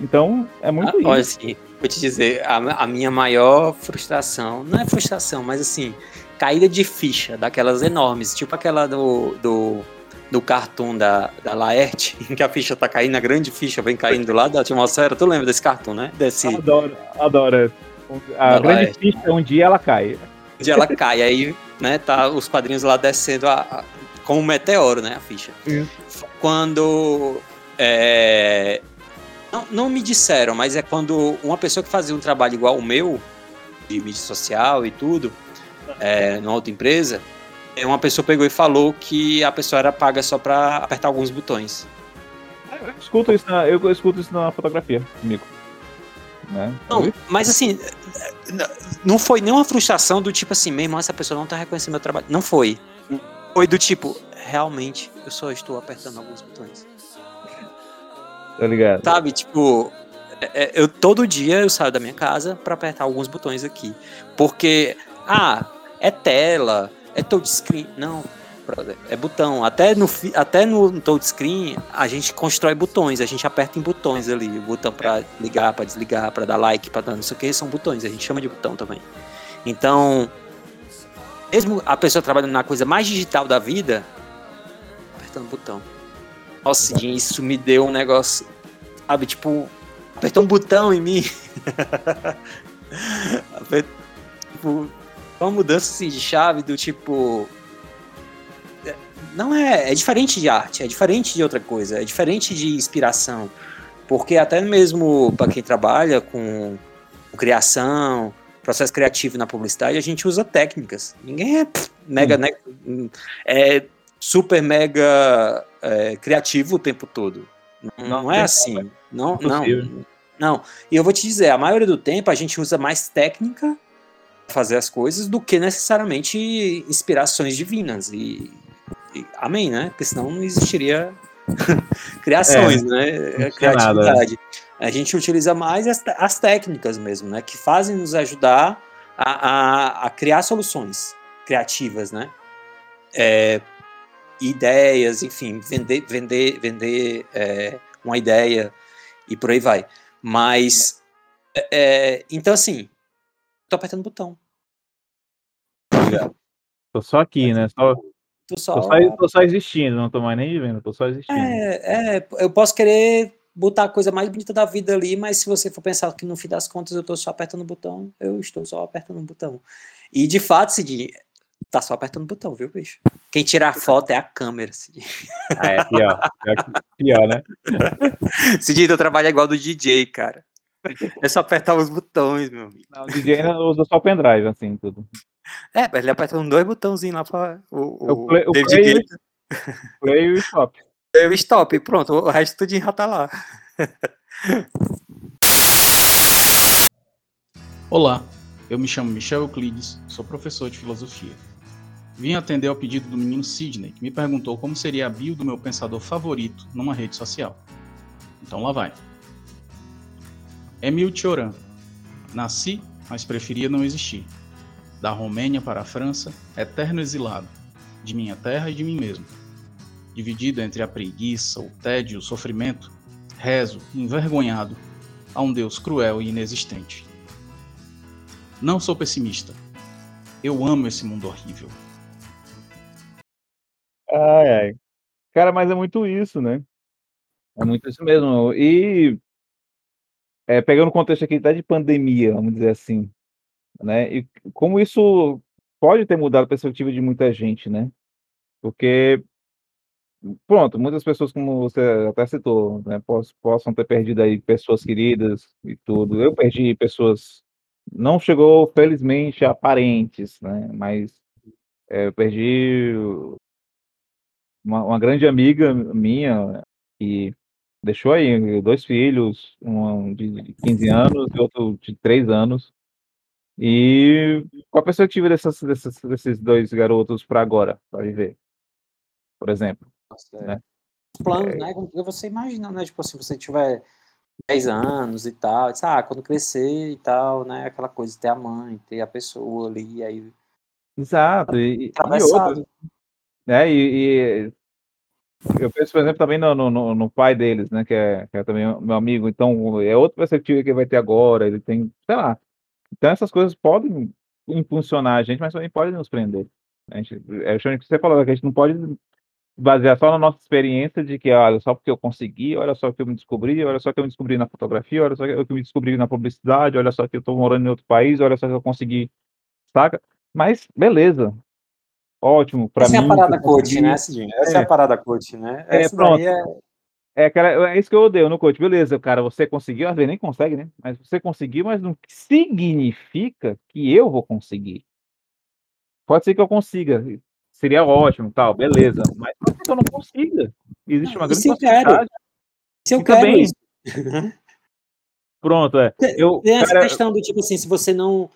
Então, é muito ah, isso. Assim, vou te dizer, a, a minha maior frustração, não é frustração, mas assim, caída de ficha, daquelas enormes, tipo aquela do, do do cartoon da, da Laerte, [LAUGHS] em que a ficha tá caindo, a grande ficha vem caindo lá da atmosfera. Tu lembra desse cartoon, né? Desse... Adoro, adoro. A da grande Laerte. ficha, um dia ela cai. Um dia ela cai, aí, né, tá os quadrinhos lá descendo a, a, como um meteoro, né, a ficha. Quando... É, não, não me disseram, mas é quando uma pessoa que fazia um trabalho igual o meu, de mídia social e tudo, é, numa outra empresa, é, uma pessoa pegou e falou que a pessoa era paga só para apertar alguns botões. Eu escuto isso na, eu escuto isso na fotografia comigo. Né? Não, mas assim, não foi nenhuma frustração do tipo assim, meu irmão, essa pessoa não tá reconhecendo meu trabalho. Não foi. Foi do tipo, realmente, eu só estou apertando alguns botões. Tá ligado? Sabe, tipo, é, é, eu todo dia eu saio da minha casa para apertar alguns botões aqui. Porque, ah, é tela, é touchscreen. Não, é botão. Até no, até no touchscreen a gente constrói botões, a gente aperta em botões ali. O botão para ligar, para desligar, para dar like, para dar não sei o que, são botões. A gente chama de botão também. Então, mesmo a pessoa trabalhando na coisa mais digital da vida, apertando botão. Nossa, isso me deu um negócio, sabe, tipo, apertou um botão em mim. [LAUGHS] tipo, uma mudança assim, de chave do tipo. É, não é. É diferente de arte, é diferente de outra coisa, é diferente de inspiração. Porque até mesmo para quem trabalha com, com, criação, processo criativo na publicidade, a gente usa técnicas. Ninguém é pff, mega. Hum. Né, é super mega é, criativo o tempo todo. Não, Não é assim. Não, não, não. E eu vou te dizer, a maioria do tempo a gente usa mais técnica fazer as coisas do que necessariamente inspirações divinas. E, e- amém, né? Porque senão não existiria [LAUGHS] criações, né? tinha nada, Criatividade. A gente utiliza mais as, as técnicas mesmo, né? Que fazem nos ajudar a, a, a criar soluções criativas, né? É, ideias, enfim, vender, vender, vender é, uma ideia e por aí vai. Mas, é, é, então assim, tô apertando o botão. Tô só aqui, né? Só, Tô só, tô, só, tô só existindo, não tô mais nem vivendo, tô só existindo. é, é, eu posso querer botar a coisa mais bonita da vida ali, mas se você for pensar que no fim das contas eu tô só apertando o botão, eu estou só apertando o botão. E de fato, Cidinho, tá só apertando o botão, viu, bicho? Quem tira a foto é a câmera, Cidinho. Ah, é pior. [LAUGHS] Pior, pior, né? Cidinho, teu trabalho é igual do DJ, cara. É só apertar os botões, meu amigo. Não, o DJ ainda usa só pendrive, assim, tudo. É, mas ele aperta uns dois botãozinhos lá pra o, É o play- o play- Guetta. [LAUGHS] Play e stop. Eu stop, pronto, o resto tudo já tá lá. [LAUGHS] Olá, eu me chamo Michel Euclides, sou professor de filosofia. Vim atender ao pedido do menino Sidney, que me perguntou como seria a bio do meu pensador favorito numa rede social. Então lá vai. Emile Cioran. Nasci, mas preferia não existir. Da Romênia para a França, eterno exilado, de minha terra e de mim mesmo. Dividido entre a preguiça, o tédio e o sofrimento, rezo, envergonhado, a um Deus cruel e inexistente. Não sou pessimista. Eu amo esse mundo horrível. Ai, ai. Cara, mas é muito isso, né? É muito isso mesmo. E é, pegando o contexto aqui até de pandemia, vamos dizer assim, né? E como isso pode ter mudado a perspectiva de muita gente, né? Porque, pronto, muitas pessoas, como você até citou, né, poss- possam ter perdido aí pessoas queridas e tudo. Eu perdi pessoas, não chegou, felizmente, a parentes, né? Mas é, eu perdi uma, uma grande amiga minha que deixou aí dois filhos, um de 15 anos e outro de 3 anos. E qual a perspectiva dessas, dessas- desses dois garotos para agora, para viver, por exemplo? né? Os planos, né? Como que você imagina, né? Tipo, se você tiver 10 anos e tal, diz, ah, quando crescer e tal, né? Aquela coisa ter a mãe, ter a pessoa ali, aí Exato, e, e outros, né? E, e eu penso, por exemplo, também no, no- no, pai deles, né? Que é, que é também meu amigo. Então, é outra perspectiva que ele vai ter agora. Ele tem, sei lá. Então, essas coisas podem impulsionar a gente, mas também podem nos prender. A gente, é o que você falou, que a gente não pode basear só na nossa experiência de que, olha só porque eu consegui, olha só que eu me descobri, olha só que eu me descobri na fotografia, olha só que eu me descobri na publicidade, olha só que eu estou morando em outro país, olha só que eu consegui, saca? Mas, beleza. Ótimo, para Essa mim. é a parada consegui. coach, né, Cidinho? Essa é. É. a parada coach, né? É, Essa pronto. é... É, cara, é isso que eu odeio no coach. Beleza, cara, você conseguiu, às vezes nem consegue, né? Mas você conseguiu, mas não significa que eu vou conseguir. Pode ser que eu consiga, seria ótimo, tal, beleza. Mas pode ser que eu não consiga. Existe uma grande se eu quero? possibilidade. Se eu quero. Pronto, é. Eu, Tem essa cara, questão do tipo assim, se você não,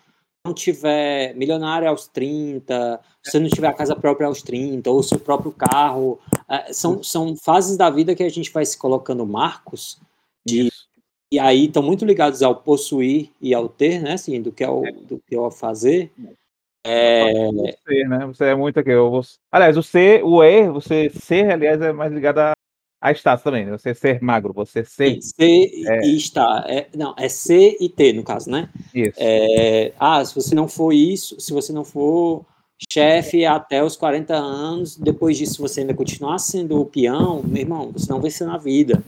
não tiver milionário aos 30, se você não tiver a casa própria aos 30, ou o seu próprio carro, eh, são, são fases da vida que a gente vai se colocando marcos, de, e aí estão muito ligados ao possuir e ao ter, né, assim, do que é o, do que é o fazer. É, Você, né? Você é muito aqui. Eu vou... Aliás, o ser, o E, você ser, aliás, é mais ligado a, a status também. né? Você ser magro, você ser. ser É. e estar. É, não, é ser e ter, no caso, né? Isso. É, ah, se você não for isso, se você não for chefe até os 40 anos, depois disso você ainda continuar sendo o peão, meu irmão, você não vencer na vida.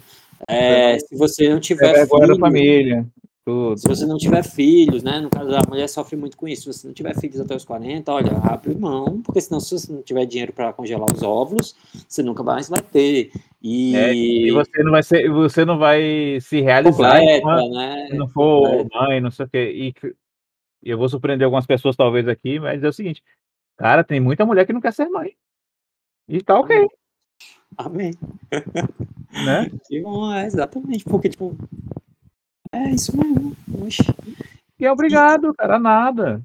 É, se você não É tiver vergonha da filhos, família. Tudo. se você não tiver filhos, né? No caso, a mulher sofre muito com isso. Se você não tiver filhos até os 40, olha, abre mão, porque senão, se você não tiver dinheiro para congelar os óvulos, você nunca mais vai ter. E, É, E você não vai ser, você não vai se realizar completa, enquanto né? não for completa. mãe, não sei o quê. E eu vou surpreender algumas pessoas talvez aqui, mas é o seguinte, cara, tem muita mulher que não quer ser mãe. E tá ok. Amém. né? [LAUGHS] Que bom, é, exatamente. Porque, tipo, é isso mesmo. Oxi. E é obrigado, cara, a nada.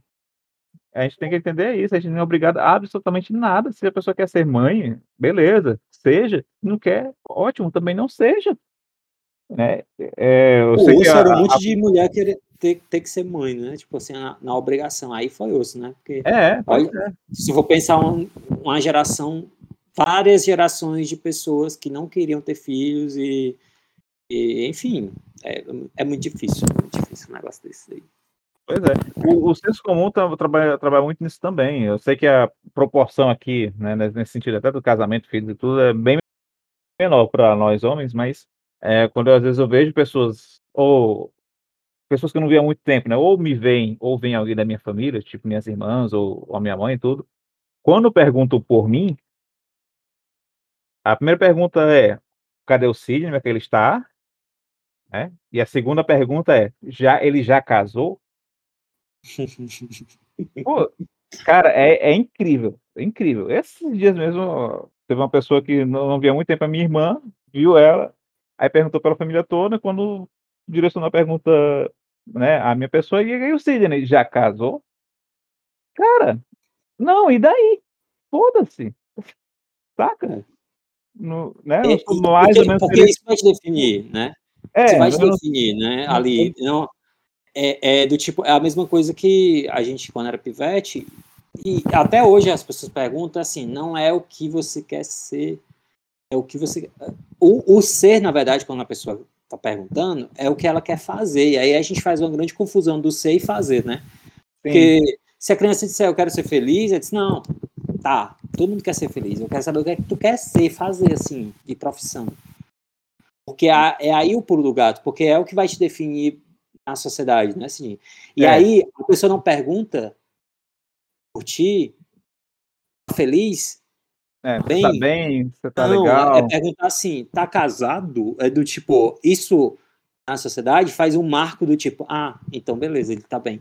A gente tem que entender isso, a gente não é obrigado a absolutamente nada. Se a pessoa quer ser mãe, beleza, seja. Não quer, ótimo, também não seja. É, é, eu O sei osso a- era um a- monte de mulher querer ter, ter que ser mãe, né? Tipo assim, na, na obrigação. Aí foi osso, né? Porque É, Olha, se for pensar um- uma geração, várias gerações de pessoas que não queriam ter filhos e, e, enfim, é, é muito difícil, muito difícil um negócio desse aí. Pois é. O, o senso comum tá- trabalha, trabalha muito nisso também. Eu sei que a proporção aqui, né, nesse sentido até do casamento, filhos e tudo, é bem menor para nós homens, mas é, quando eu, às vezes eu vejo pessoas, ou pessoas que eu não via há muito tempo, né, ou me veem, ou vem alguém da minha família, tipo minhas irmãs, ou, ou a minha mãe e tudo, quando perguntam por mim, a primeira pergunta é, cadê o Sidney, como é que ele está? Né? E a segunda pergunta é, já ele já casou? [LAUGHS] Pô, cara, é, é incrível, é incrível. Esses dias mesmo, teve uma pessoa que não, não via muito tempo, a minha irmã, viu ela, aí perguntou pela família toda, quando direcionou a pergunta, né, à minha pessoa, e aí o Sidney, já casou? Cara, não, e daí? Foda-se. Saca? No, né, É, sou e- mais ou menos porque isso vai te definir, né? É, Isso vai eu definir, né? Ali, não, é, é do tipo, é a mesma coisa que a gente, quando era pivete, e até hoje as pessoas perguntam assim, não é o que você quer ser, é o que você... O, o ser, na verdade, quando a pessoa está perguntando, é o que ela quer fazer, e aí a gente faz uma grande confusão do ser e fazer, né? Porque se a criança disser, eu quero ser feliz, ela diz, não, tá, todo mundo quer ser feliz, eu quero saber o que é que tu quer ser, fazer, assim, de profissão. Porque a- é aí o pulo do gato, porque é o que vai te definir na sociedade, né, assim. E É. aí a pessoa não pergunta por ti, tá feliz? É, bem- tá bem, você tá não, legal. é, é perguntar assim, tá casado? É do tipo, isso na sociedade faz um marco do tipo, ah, então beleza, ele tá bem.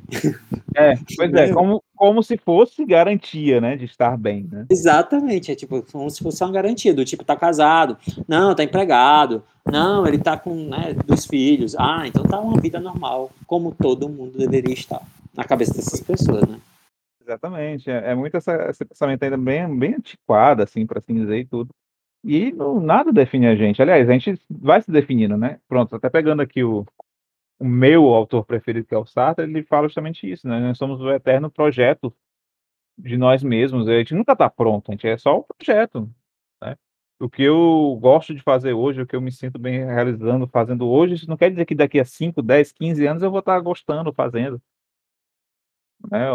É, pois é, [LAUGHS] como, como se fosse garantia, né, de estar bem, né? Exatamente, é tipo, como se fosse uma garantia, do tipo, tá casado, não, tá empregado, não, ele tá com, né, dos filhos, ah, então tá uma vida normal, como todo mundo deveria estar, na cabeça dessas pessoas, né? Exatamente, é, é muito essa, esse pensamento ainda bem, bem antiquado, assim, para assim dizer e tudo. E não, nada define a gente. Aliás, a gente vai se definindo, né? Pronto, até pegando aqui o, o meu autor preferido, que é o Sartre, ele fala justamente isso, né? Nós somos o eterno projeto de nós mesmos. A gente nunca está pronto, a gente é só o projeto, né? O que eu gosto de fazer hoje, o que eu me sinto bem realizando, fazendo hoje, isso não quer dizer que daqui a 5, 10, 15 anos eu vou estar gostando, fazendo. Né?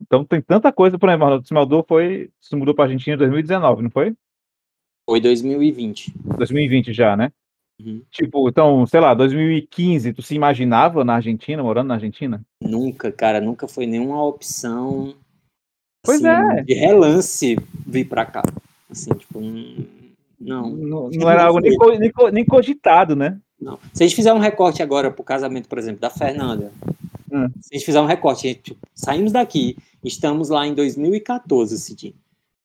Então tem tanta coisa, por exemplo, o Smeldor foi, se mudou para a Argentina em 2019, não foi? Foi 2020. 2020 já, né? Uhum. Tipo, então, sei lá, 2015, tu se imaginava na Argentina, morando na Argentina? Nunca, cara, nunca foi nenhuma opção Pois assim, é. de relance vir pra cá. Assim, tipo, não. Não, não era algo nem, nem nem cogitado, né? Não. Se a gente fizer um recorte agora pro casamento, por exemplo, da Fernanda, Hum. se a gente fizer um recorte, a gente, tipo, saímos daqui, estamos lá em 2014, Cidinho.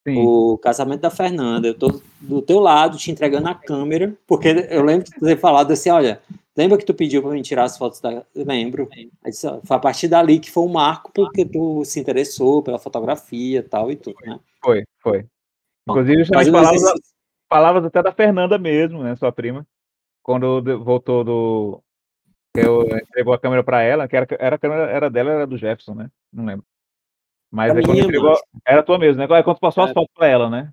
Sim. O casamento da Fernanda, eu tô do teu lado te entregando a câmera, porque eu lembro de ter falado assim, olha, lembra que tu pediu para mim tirar as fotos da... Eu lembro. Disse, ó, foi a partir dali que foi um marco, porque tu se interessou pela fotografia e tal e tudo, né? Foi, foi. Bom, Inclusive, justamente Fazendo palavras, exercício. palavras até da Fernanda mesmo, né? Sua prima. Quando voltou do. Eu entregou a câmera para ela, que era, era a câmera era dela, era do Jefferson, né? Não lembro. Mas quando minha, entregou. macho. Era tua mesmo, né? Aí quando tu passou as É. fotos para ela, né?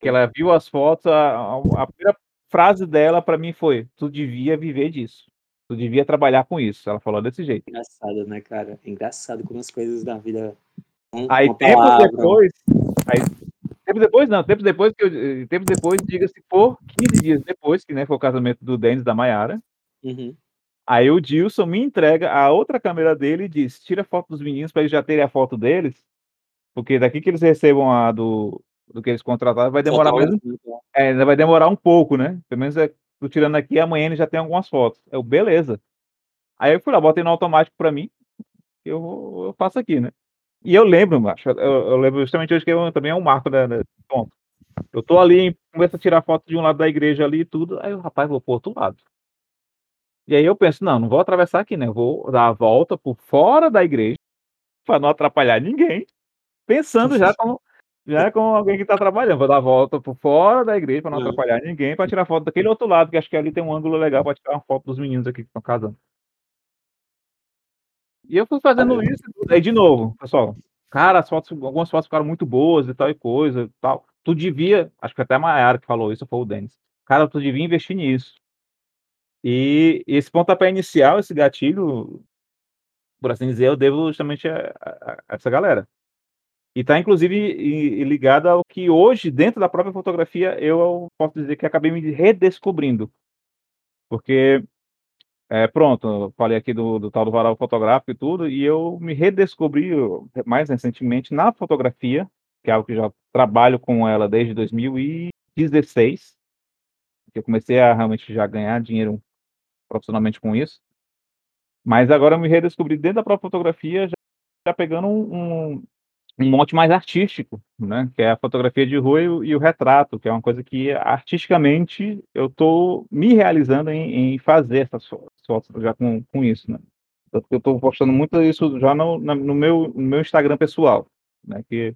Que ela viu as fotos, a, a- primeira frase dela para mim foi: Tu devia viver disso. Tu devia trabalhar com isso. Ela falou desse jeito. Engraçado, né, cara? Engraçado como as coisas da vida. Um, Aí tempos palavra, depois, aí, tempos depois não, tempos depois que eu, tempos depois, diga-se por 15 dias depois, que né, foi o casamento do Denis da Maiara, Uhum. Aí o Dilson me entrega a outra câmera dele e diz, tira a foto dos meninos para eles já terem a foto deles, porque daqui que eles recebam a do, do que eles contrataram, vai demorar mesmo, Fotógrafo, é, ainda vai demorar um pouco, né? Pelo menos é, tô tirando aqui, amanhã ele já tem algumas fotos. Eu, beleza. Aí eu fui lá, botei no automático para mim, eu, eu faço aqui, né? E eu lembro, macho, eu, eu lembro justamente hoje que eu, também é um marco da, da ponto. Eu tô ali, começo a tirar foto de um lado da igreja ali e tudo, aí o rapaz vou pro outro lado. E aí eu penso, não, não vou atravessar aqui, né? Eu vou dar a volta por fora da igreja para não atrapalhar ninguém, pensando já como já como alguém que está trabalhando. Vou dar a volta por fora da igreja para não atrapalhar ninguém, para tirar foto daquele outro lado, que acho que ali tem um ângulo legal para tirar uma foto dos meninos aqui que estão casando. E eu fui fazendo isso, aí de novo, pessoal. Cara, as fotos, algumas fotos ficaram muito boas e tal e coisa e tal. Tu devia, acho que até a Mayara que falou isso, foi o Denis. Cara, tu devia investir nisso. E esse pontapé inicial, esse gatilho, por assim dizer, eu devo justamente a, a- a essa galera. E tá, inclusive, e- e ligado ao que hoje, dentro da própria fotografia, eu posso dizer que acabei me redescobrindo. Porque, é, pronto, falei aqui do, do tal do varal fotográfico e tudo, e eu me redescobri mais recentemente na fotografia, que é algo que já trabalho com ela desde 2016, que eu comecei a realmente já ganhar dinheiro profissionalmente com isso. Mas agora eu me redescobri dentro da própria fotografia, já, já pegando um, um, um monte mais artístico, né? Que é a fotografia de rua e o, e o retrato, que é uma coisa que artisticamente eu estou me realizando em, em fazer essas fo- fotos já com, com isso, né? Tanto que eu estou postando muito isso já no, no, meu, no meu Instagram pessoal, né? Que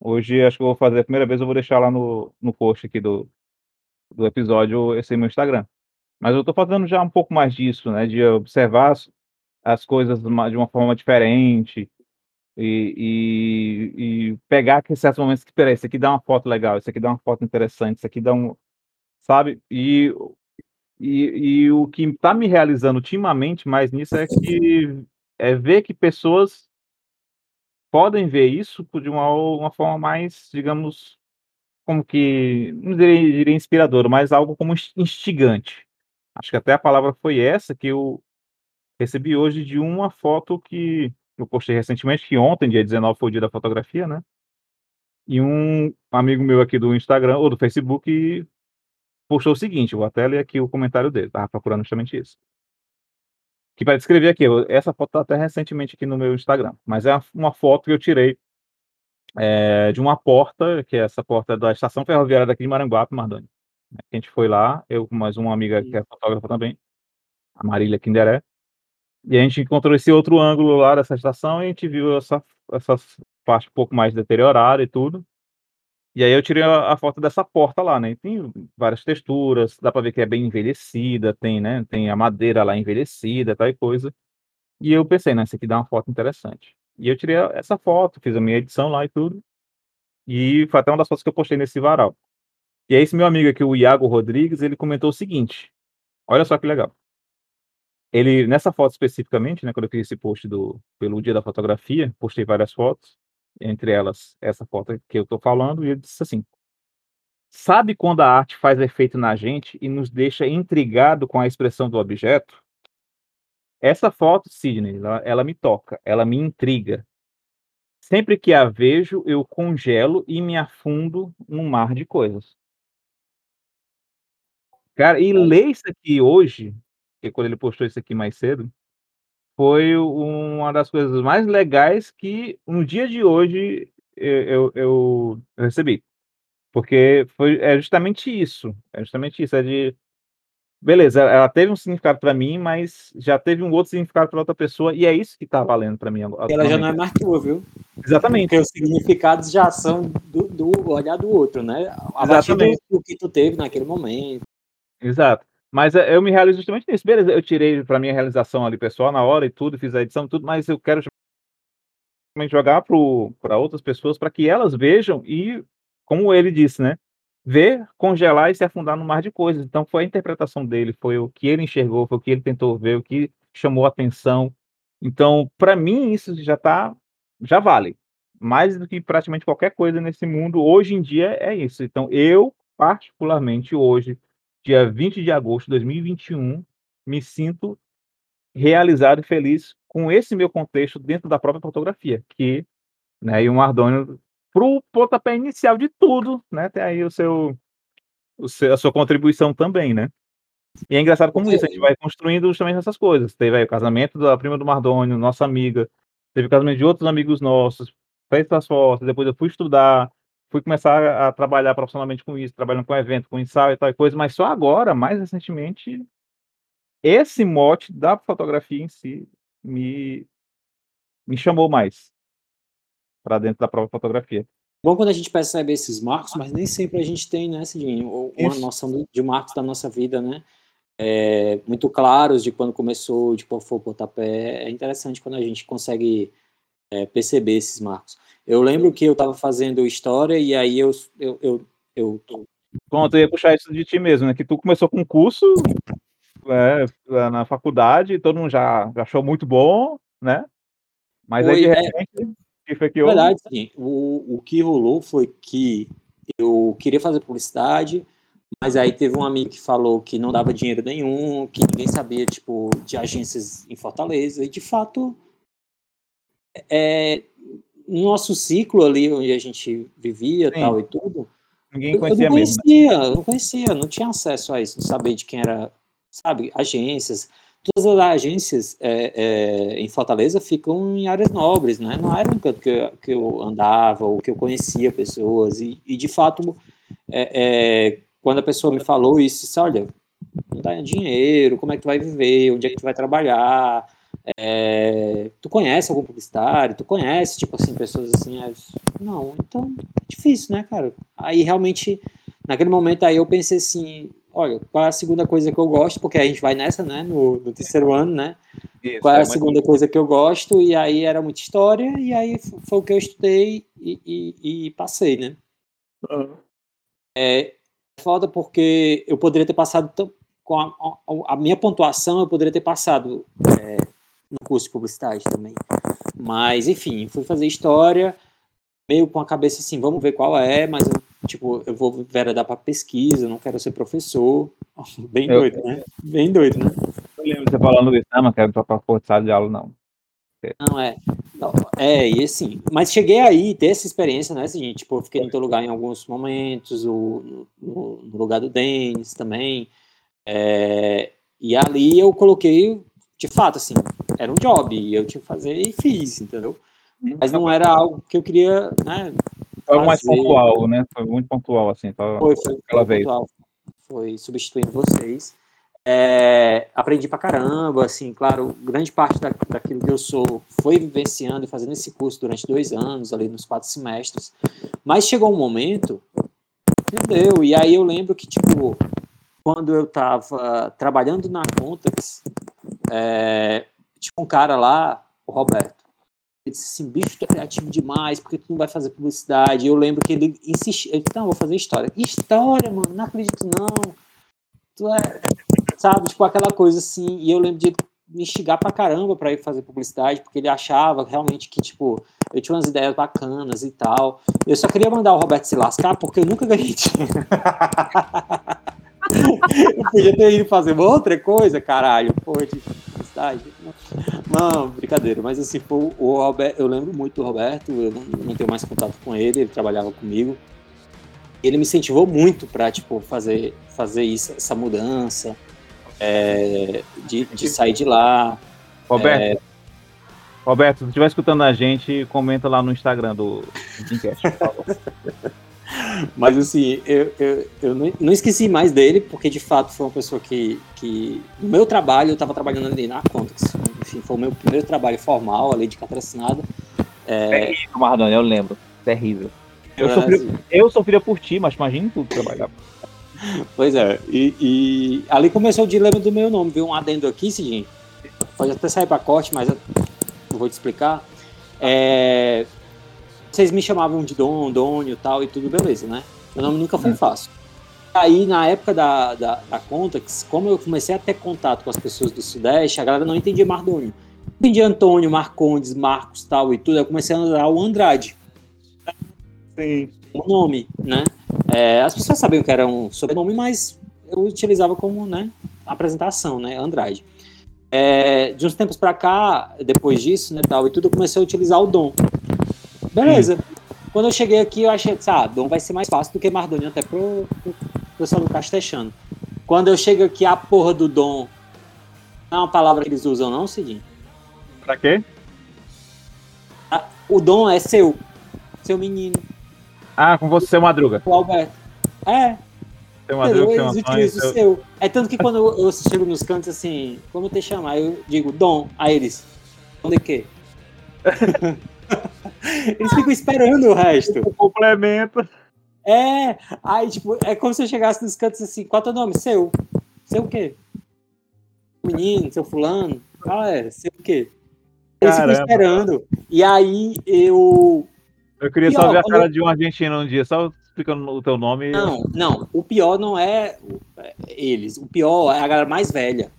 hoje acho que eu vou fazer a primeira vez, eu vou deixar lá no, no post aqui do, do episódio esse meu Instagram. Mas eu estou fazendo já um pouco mais disso, né? De observar as, as coisas de uma, forma diferente e, e, e pegar aqueles certos momentos que, peraí, isso aqui dá uma foto legal, isso aqui dá uma foto interessante, isso aqui dá um. Sabe? E, e, e o que está me realizando ultimamente mais nisso é que é ver que pessoas podem ver isso de uma, uma forma mais, digamos, como que, não diria, diria inspiradora, mas algo como ins- instigante. Acho que até a palavra foi essa que eu recebi hoje de uma foto que eu postei recentemente, que ontem, dia 19, foi o dia da fotografia, né? E um amigo meu aqui do Instagram, ou do Facebook, postou o seguinte, vou até ler aqui o comentário dele, tava procurando justamente isso. Que para descrever aqui, essa foto tá até recentemente aqui no meu Instagram, mas é uma foto que eu tirei é, de uma porta, que é essa porta da estação ferroviária daqui de Maranguape, Mardoni. A gente foi lá, eu com mais uma amiga que é fotógrafa também, a Marília Kinderé, e a gente encontrou esse outro ângulo lá dessa estação e a gente viu essa, essa parte um pouco mais deteriorada e tudo. E aí eu tirei a, a foto dessa porta lá, né? E tem várias texturas, dá pra ver que é bem envelhecida, tem, né? Tem a madeira lá envelhecida, tal e coisa. E eu pensei, né? Isso aqui dá uma foto interessante. E eu tirei essa foto, fiz a minha edição lá e tudo. E foi até uma das fotos que eu postei nesse varal. E aí esse meu amigo aqui, o Iago Rodrigues, ele comentou o seguinte. Olha só que legal. Ele, nessa foto especificamente, né, quando eu fiz esse post do, pelo dia da fotografia, postei várias fotos, entre elas essa foto que eu tô falando, e ele disse assim: Sabe quando a arte faz efeito na gente e nos deixa intrigado com a expressão do objeto? Essa foto, Sidney, ela, ela me toca, ela me intriga. Sempre que a vejo, eu congelo e me afundo num mar de coisas. Cara, e ler isso aqui hoje, que quando ele postou isso aqui mais cedo, foi uma das coisas mais legais que no dia de hoje eu, eu, eu recebi. Porque foi, é justamente isso. É justamente isso. É de. Beleza, ela teve um significado para mim, mas já teve um outro significado para outra pessoa, e é isso que tá valendo para mim agora. Ela já não é mais tua, viu? Exatamente. Porque os significados já são do, do olhar do outro, né? A partir do que tu teve naquele momento. Exato. Mas é, eu me realizo justamente nisso. Beleza, eu tirei para minha realização ali pessoal na hora e tudo, fiz a edição e tudo, mas eu quero jogar para outras pessoas para que elas vejam e, como ele disse, né? Ver, congelar e se afundar no mar de coisas. Então foi a interpretação dele, foi o que ele enxergou, foi o que ele tentou ver, o que chamou a atenção. Então, para mim, isso já tá, já vale. Mais do que praticamente qualquer coisa nesse mundo, hoje em dia é isso. Então, eu, particularmente hoje, dia 20 de agosto de 2021, me sinto realizado e feliz com esse meu contexto dentro da própria fotografia, que, né, e o Mardônio, pro pontapé inicial de tudo, né, tem aí o seu, o seu, a sua contribuição também, né. E é engraçado como isso, a gente vai construindo justamente essas coisas. Teve aí o casamento da prima do Mardônio, nossa amiga, teve o casamento de outros amigos nossos, fez as fotos, depois eu fui estudar, fui começar a trabalhar profissionalmente com isso, trabalhando com evento, com ensaio e tal coisa, mas só agora, mais recentemente, esse mote da fotografia em si me, me chamou mais para dentro da própria fotografia. Bom quando a gente percebe esses marcos, mas nem sempre a gente tem, né, Cidinho, uma Isso. noção de marcos da nossa vida, né? É, muito claros de quando começou, de qual foi o pontapé. É interessante quando a gente consegue é, perceber esses marcos. Eu lembro que eu estava fazendo história e aí eu, eu, eu, eu... Pronto, eu ia puxar isso de ti mesmo, né? Que tu começou com um curso é, na faculdade, todo mundo já, já achou muito bom, né? Mas Oi, aí de é. repente, é, foi que verdade, sim. O, o que rolou foi que eu queria fazer publicidade, mas aí teve um amigo que falou que não dava dinheiro nenhum, que ninguém sabia, tipo, de agências em Fortaleza, e de fato, é, no nosso ciclo ali, onde a gente vivia Sim. tal e tudo, Ninguém conhecia eu não conhecia, mesmo. não conhecia, não tinha acesso a isso, saber de quem era, sabe, agências. Todas as agências é, é, em Fortaleza ficam em áreas nobres, né? Não era um canto que eu, que eu andava ou que eu conhecia pessoas. E, e de fato, é, é quando a pessoa me falou isso, disse, olha, não dá dinheiro, como é que tu vai viver, onde é que tu vai trabalhar, é, tu conhece algum publicitário? Tu conhece, tipo assim, pessoas assim? É, não, então é difícil, né, cara? Aí realmente, naquele momento aí eu pensei assim, olha, qual é a segunda coisa que eu gosto? Porque a gente vai nessa, né, no, no terceiro ano, né? Isso, qual é a segunda coisa que eu gosto? E aí era muita história, e aí foi o que eu estudei e, e, e passei, né? Uhum. É foda porque eu poderia ter passado com a, a, a, minha pontuação, eu poderia ter passado é, no curso de publicidade também. Mas, enfim, fui fazer história, meio com a cabeça assim, vamos ver qual é, mas tipo, eu vou dar para pesquisa, não quero ser professor. [LAUGHS] Bem eu, doido, né? Bem doido, né? Eu lembro você falando isso, não, não quero para forçar de aula, não. Não, é. Não, é, e assim, mas cheguei aí, ter essa experiência, né, assim, tipo, eu fiquei no teu lugar em alguns momentos, o, no, no lugar do Denis também, é, e ali eu coloquei de fato, assim, era um job, e eu tinha que fazer e fiz, entendeu? Mas não era algo que eu queria, né? Foi mais pontual, né? Foi muito pontual, assim. Foi, foi, foi pontual. Foi substituindo vocês. É, aprendi pra caramba, assim, claro, grande parte da, daquilo que eu sou foi vivenciando e fazendo esse curso durante dois anos, ali nos quatro semestres. Mas chegou um momento, entendeu? E aí eu lembro que, tipo, quando eu estava trabalhando na Contax, é, tinha um cara lá, o Roberto, ele disse assim, bicho, tu é criativo demais, porque tu não vai fazer publicidade. Eu lembro que ele insistiu, ele disse, não, vou fazer história. História, mano, não acredito não. Tu é, sabe, tipo aquela coisa assim, e eu lembro de me instigar pra caramba pra ir fazer publicidade, porque ele achava realmente que, tipo, eu tinha umas ideias bacanas e tal. Eu só queria mandar o Roberto se lascar, porque eu nunca ganhei dinheiro. [LAUGHS] eu podia ter ido fazer outra coisa, caralho. Pô, de Não, brincadeira. Mas assim, pô, o Roberto, eu lembro muito do Roberto, eu não, não tenho mais contato com ele, ele trabalhava comigo. Ele me incentivou muito para tipo, fazer, fazer isso, essa mudança, é, de, de sair de lá. Roberto, é... Roberto, se estiver escutando a gente, comenta lá no Instagram do Dreamcast, por favor. [LAUGHS] Mas assim, eu, eu, eu não, esqueci mais dele, porque de fato foi uma pessoa que, que no meu trabalho, eu estava trabalhando ali na Contax. Enfim, foi o meu primeiro trabalho formal, ali de carteira assinada. É... Terrível, Mardoni, eu lembro. Terrível. Eu, sofri, eu sofria por ti, mas imagina tu trabalhar. Pois é, e, e, ali começou o dilema do meu nome, viu? Um adendo aqui, seguinte. Pode até sair para corte, mas eu vou te explicar. É, vocês me chamavam de Dom, Dônio e tal, e tudo beleza, né? Meu nome nunca foi é. fácil. Aí, na época da, da, da Contax, como eu comecei a ter contato com as pessoas do Sudeste, a galera não entendia Mardônio. Entendia Antônio, Marcondes, Marcos tal e tudo, eu comecei a usar o Andrade. Sim. O nome, né? É, as pessoas sabiam que era um sobrenome, mas eu utilizava como, né, apresentação, né, Andrade. É, de uns tempos para cá, depois disso, né, tal e tudo, eu comecei a utilizar o Dom. Beleza. Hum. Quando eu cheguei aqui, eu achei, ah, Dom vai ser mais fácil do que Mardoni, até pro, pro pessoal do Castechano. Quando eu chego aqui, a porra do Dom não é uma palavra que eles usam, não, Cidinho? Pra quê? O dom é seu. Seu menino. Ah, com você, seu Madruga. O Alberto. É, Seu Madruga, seu Antônio. seu- o seu. É tanto que quando eu, eu chego nos cantos assim, como te chamar? Eu digo Dom, a eles. Dom de quê? [LAUGHS] [LAUGHS] eles ficam esperando o resto. O complemento. É, aí tipo, é como se eu chegasse nos cantos assim, qual é teu nome? Seu. Seu o quê? Menino, seu fulano. Ah, é, seu o quê? Eles ficam Caramba. esperando. E aí eu. Eu queria E, só ver a cara eu- de um argentino um dia, só explicando o teu nome. Não, não. O pior não é é, eles. O pior é a galera mais velha.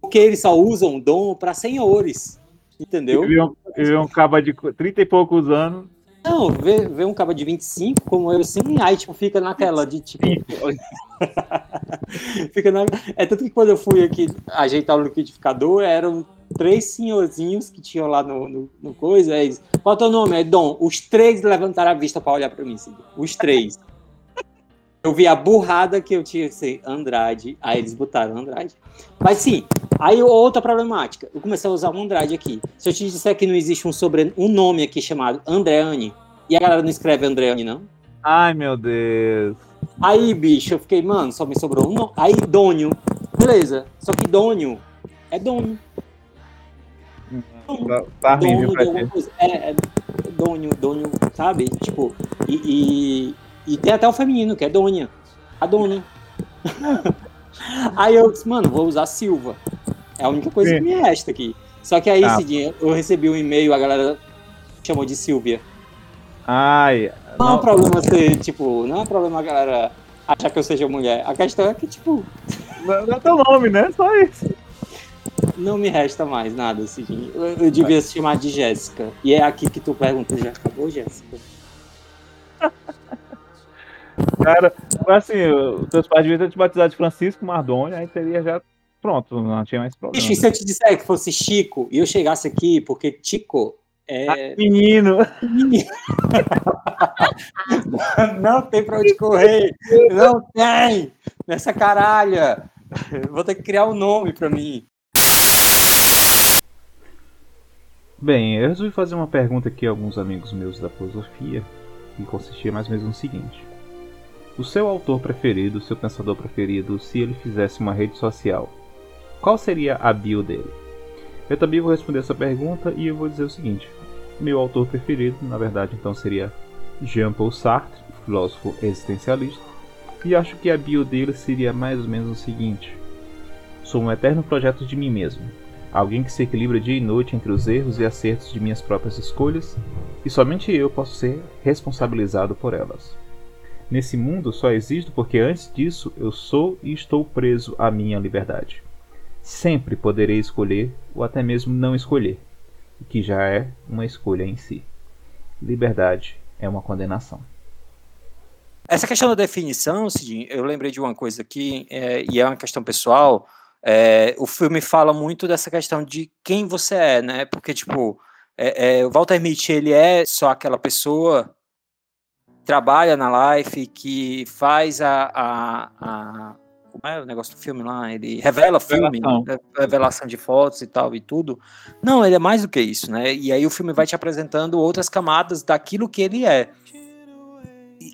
Porque eles só usam dom para senhores. Entendeu? Eu vi um, vi um caba de 30 e poucos anos. Não, vê, vê um cabo de 25 como eu assim, aí tipo, fica naquela de tipo. [LAUGHS] fica na... É tanto que quando eu fui aqui ajeitar o liquidificador, eram três senhorzinhos que tinham lá no, no, no coisa. Aí eles, Qual é o teu nome? É Dom. Os três levantaram a vista para olhar para mim. Assim, os três. Eu vi a burrada que eu tinha que ser Andrade. Aí eles botaram Andrade. Mas sim, aí outra problemática. Eu comecei a usar o Andrade aqui. Se eu te disser que não existe um, sobre... um nome aqui chamado Andreane, e a galera não escreve Andreane, não? Ai, meu Deus. Aí, bicho, eu fiquei, mano, só me sobrou um nome. Aí, Dônio. Beleza. Só que Dônio é Dônio. Tá, tá de alguma ti. coisa. É, é Dônio, Dônio, sabe? Tipo, e, e, e tem até o feminino, que é Dônia. A Dônia. [LAUGHS] aí eu disse, mano, vou usar Silva. É a única coisa que me resta aqui. Só que aí, esse dia, eu recebi um e-mail, a galera chamou de Silvia. Ai, Não, é um não, problema ser, tipo, não é um problema a galera achar que eu seja mulher. A questão é que, tipo, não, não é teu nome, né? Só isso. não me resta mais nada, assim. Eu, eu devia se chamar de Jéssica. E é aqui que tu pergunta, já acabou, Jéssica? [LAUGHS] Cara, assim, os teus pais deviam ter te batizado de Francisco Mardoni, aí teria já. Pronto, não tinha mais problema. Bicho, e se eu te disser que fosse Chico e eu chegasse aqui, porque Chico é. Menino. [LAUGHS] não tem pra onde correr! Não tem! Nessa caralha! Vou ter que criar um nome pra mim. Bem, eu resolvi fazer uma pergunta aqui a alguns amigos meus da filosofia, que consistia mais ou menos no seguinte. O seu autor preferido, o seu pensador preferido, se ele fizesse uma rede social, qual seria a bio dele? Eu também vou responder essa pergunta e eu vou dizer o seguinte. Meu autor preferido, na verdade, então seria Jean-Paul Sartre, filósofo existencialista, e acho que a bio dele seria mais ou menos o seguinte. Sou um eterno projeto de mim mesmo, alguém que se equilibra dia e noite entre os erros e acertos de minhas próprias escolhas, e somente eu posso ser responsabilizado por elas. Nesse mundo só existo porque antes disso eu sou e estou preso à minha liberdade. Sempre poderei escolher ou até mesmo não escolher, o que já é uma escolha em si. Liberdade é uma condenação. Essa questão da definição, Cidinho, eu lembrei de uma coisa aqui, é, e é uma questão pessoal. é, o filme fala muito dessa questão de quem você é, né? Porque, tipo, é, é, o Walter Mitty, ele é só aquela pessoa trabalha na Life, que faz a, a, a- Como é o negócio do filme lá? Ele revela filme, Revelação. né? revelação de fotos e tal e tudo. Não, ele é mais do que isso, né? E aí o filme vai te apresentando outras camadas daquilo que ele é.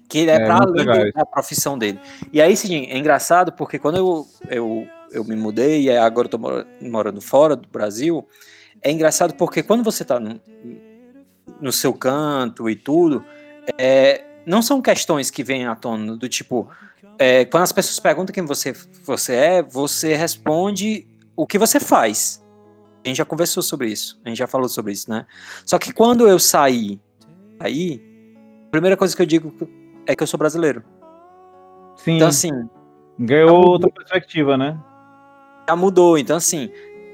Que ele é, É, muito além legal da- profissão dele. E aí, sim, é engraçado porque quando eu, eu, eu me mudei e agora eu tô mora- morando fora do Brasil, é engraçado porque quando você tá no, no seu canto e tudo, é, não são questões que vêm à tona do tipo, é, quando as pessoas perguntam quem você, você é, você responde o que você faz. A gente já conversou sobre isso, a gente já falou sobre isso, né? Só que quando eu saí aí, a primeira coisa que eu digo é que eu sou brasileiro. Sim, Então, assim, ganhou outra perspectiva, né? já mudou. Então, assim,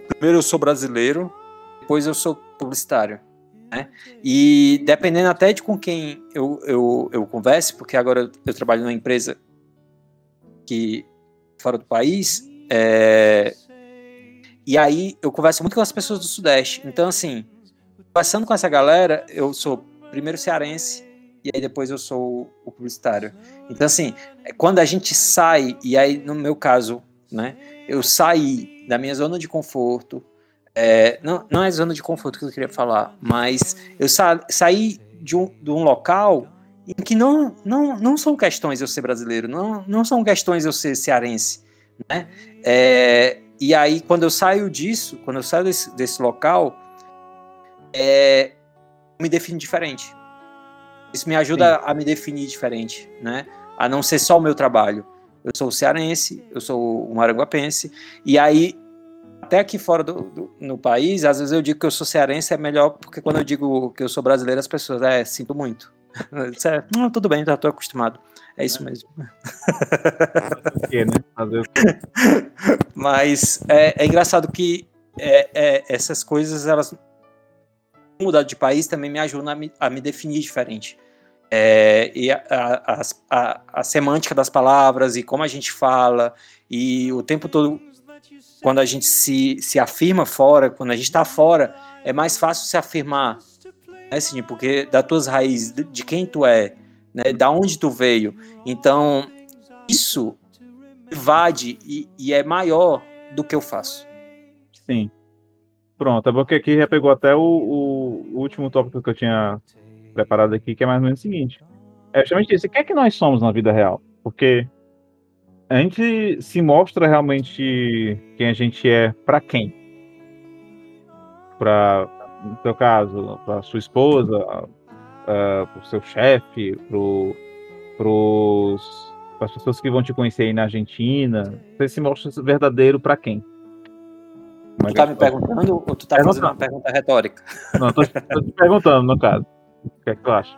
primeiro eu sou brasileiro, depois eu sou publicitário. Né? E dependendo até de com quem eu, eu, eu converse, porque agora eu, trabalho numa empresa que fora do país, é, e aí eu converso muito com as pessoas do Sudeste. Então, assim, conversando com essa galera, eu sou primeiro cearense e aí depois eu sou o publicitário. Então, assim, quando a gente sai, e aí no meu caso, né, eu saí da minha zona de conforto, é, não, não é zona de conforto que eu queria falar, mas eu sa saí de um, de um local em que não, não, não são questões eu ser brasileiro, não, não são questões eu ser cearense, né? É, e aí, quando eu saio disso, quando eu saio desse, desse local, é, me defino diferente. Isso me ajuda Sim. a me definir diferente, né? A não ser só o meu trabalho. Eu sou cearense, eu sou um maranguapense, e aí até aqui fora do, do, no país, às vezes eu digo que eu sou cearense, é melhor, porque quando eu digo que eu sou brasileiro, as pessoas, é, sinto muito. [LAUGHS] É, não, tudo bem, já estou acostumado. É isso mesmo. [LAUGHS] Mas é, é, engraçado que é, é, essas coisas, elas mudar de país também me ajudam a me, a me definir diferente. É, e a, a, a, a, semântica das palavras e como a gente fala, e o tempo todo quando a gente se, se afirma fora, quando a gente está fora, é mais fácil se afirmar, né, Sidney? Porque das tuas raízes, de quem tu é, né, da onde tu veio. Então, isso invade e, e é maior do que eu faço. Sim. Pronto, é porque aqui já pegou até o, o, o, último tópico que eu tinha preparado aqui, que é mais ou menos o seguinte. É justamente isso. O que é que nós somos na vida real? Porque a gente se mostra realmente quem a gente é para quem? Para, no seu caso, para sua esposa, uh, para o seu chefe, para as pessoas que vão te conhecer aí na Argentina. Você se mostra verdadeiro para quem? tu tá me perguntando ou tu tá fazendo uma pergunta retórica? Não, tô, tô te perguntando, no caso. O que é que tu acha?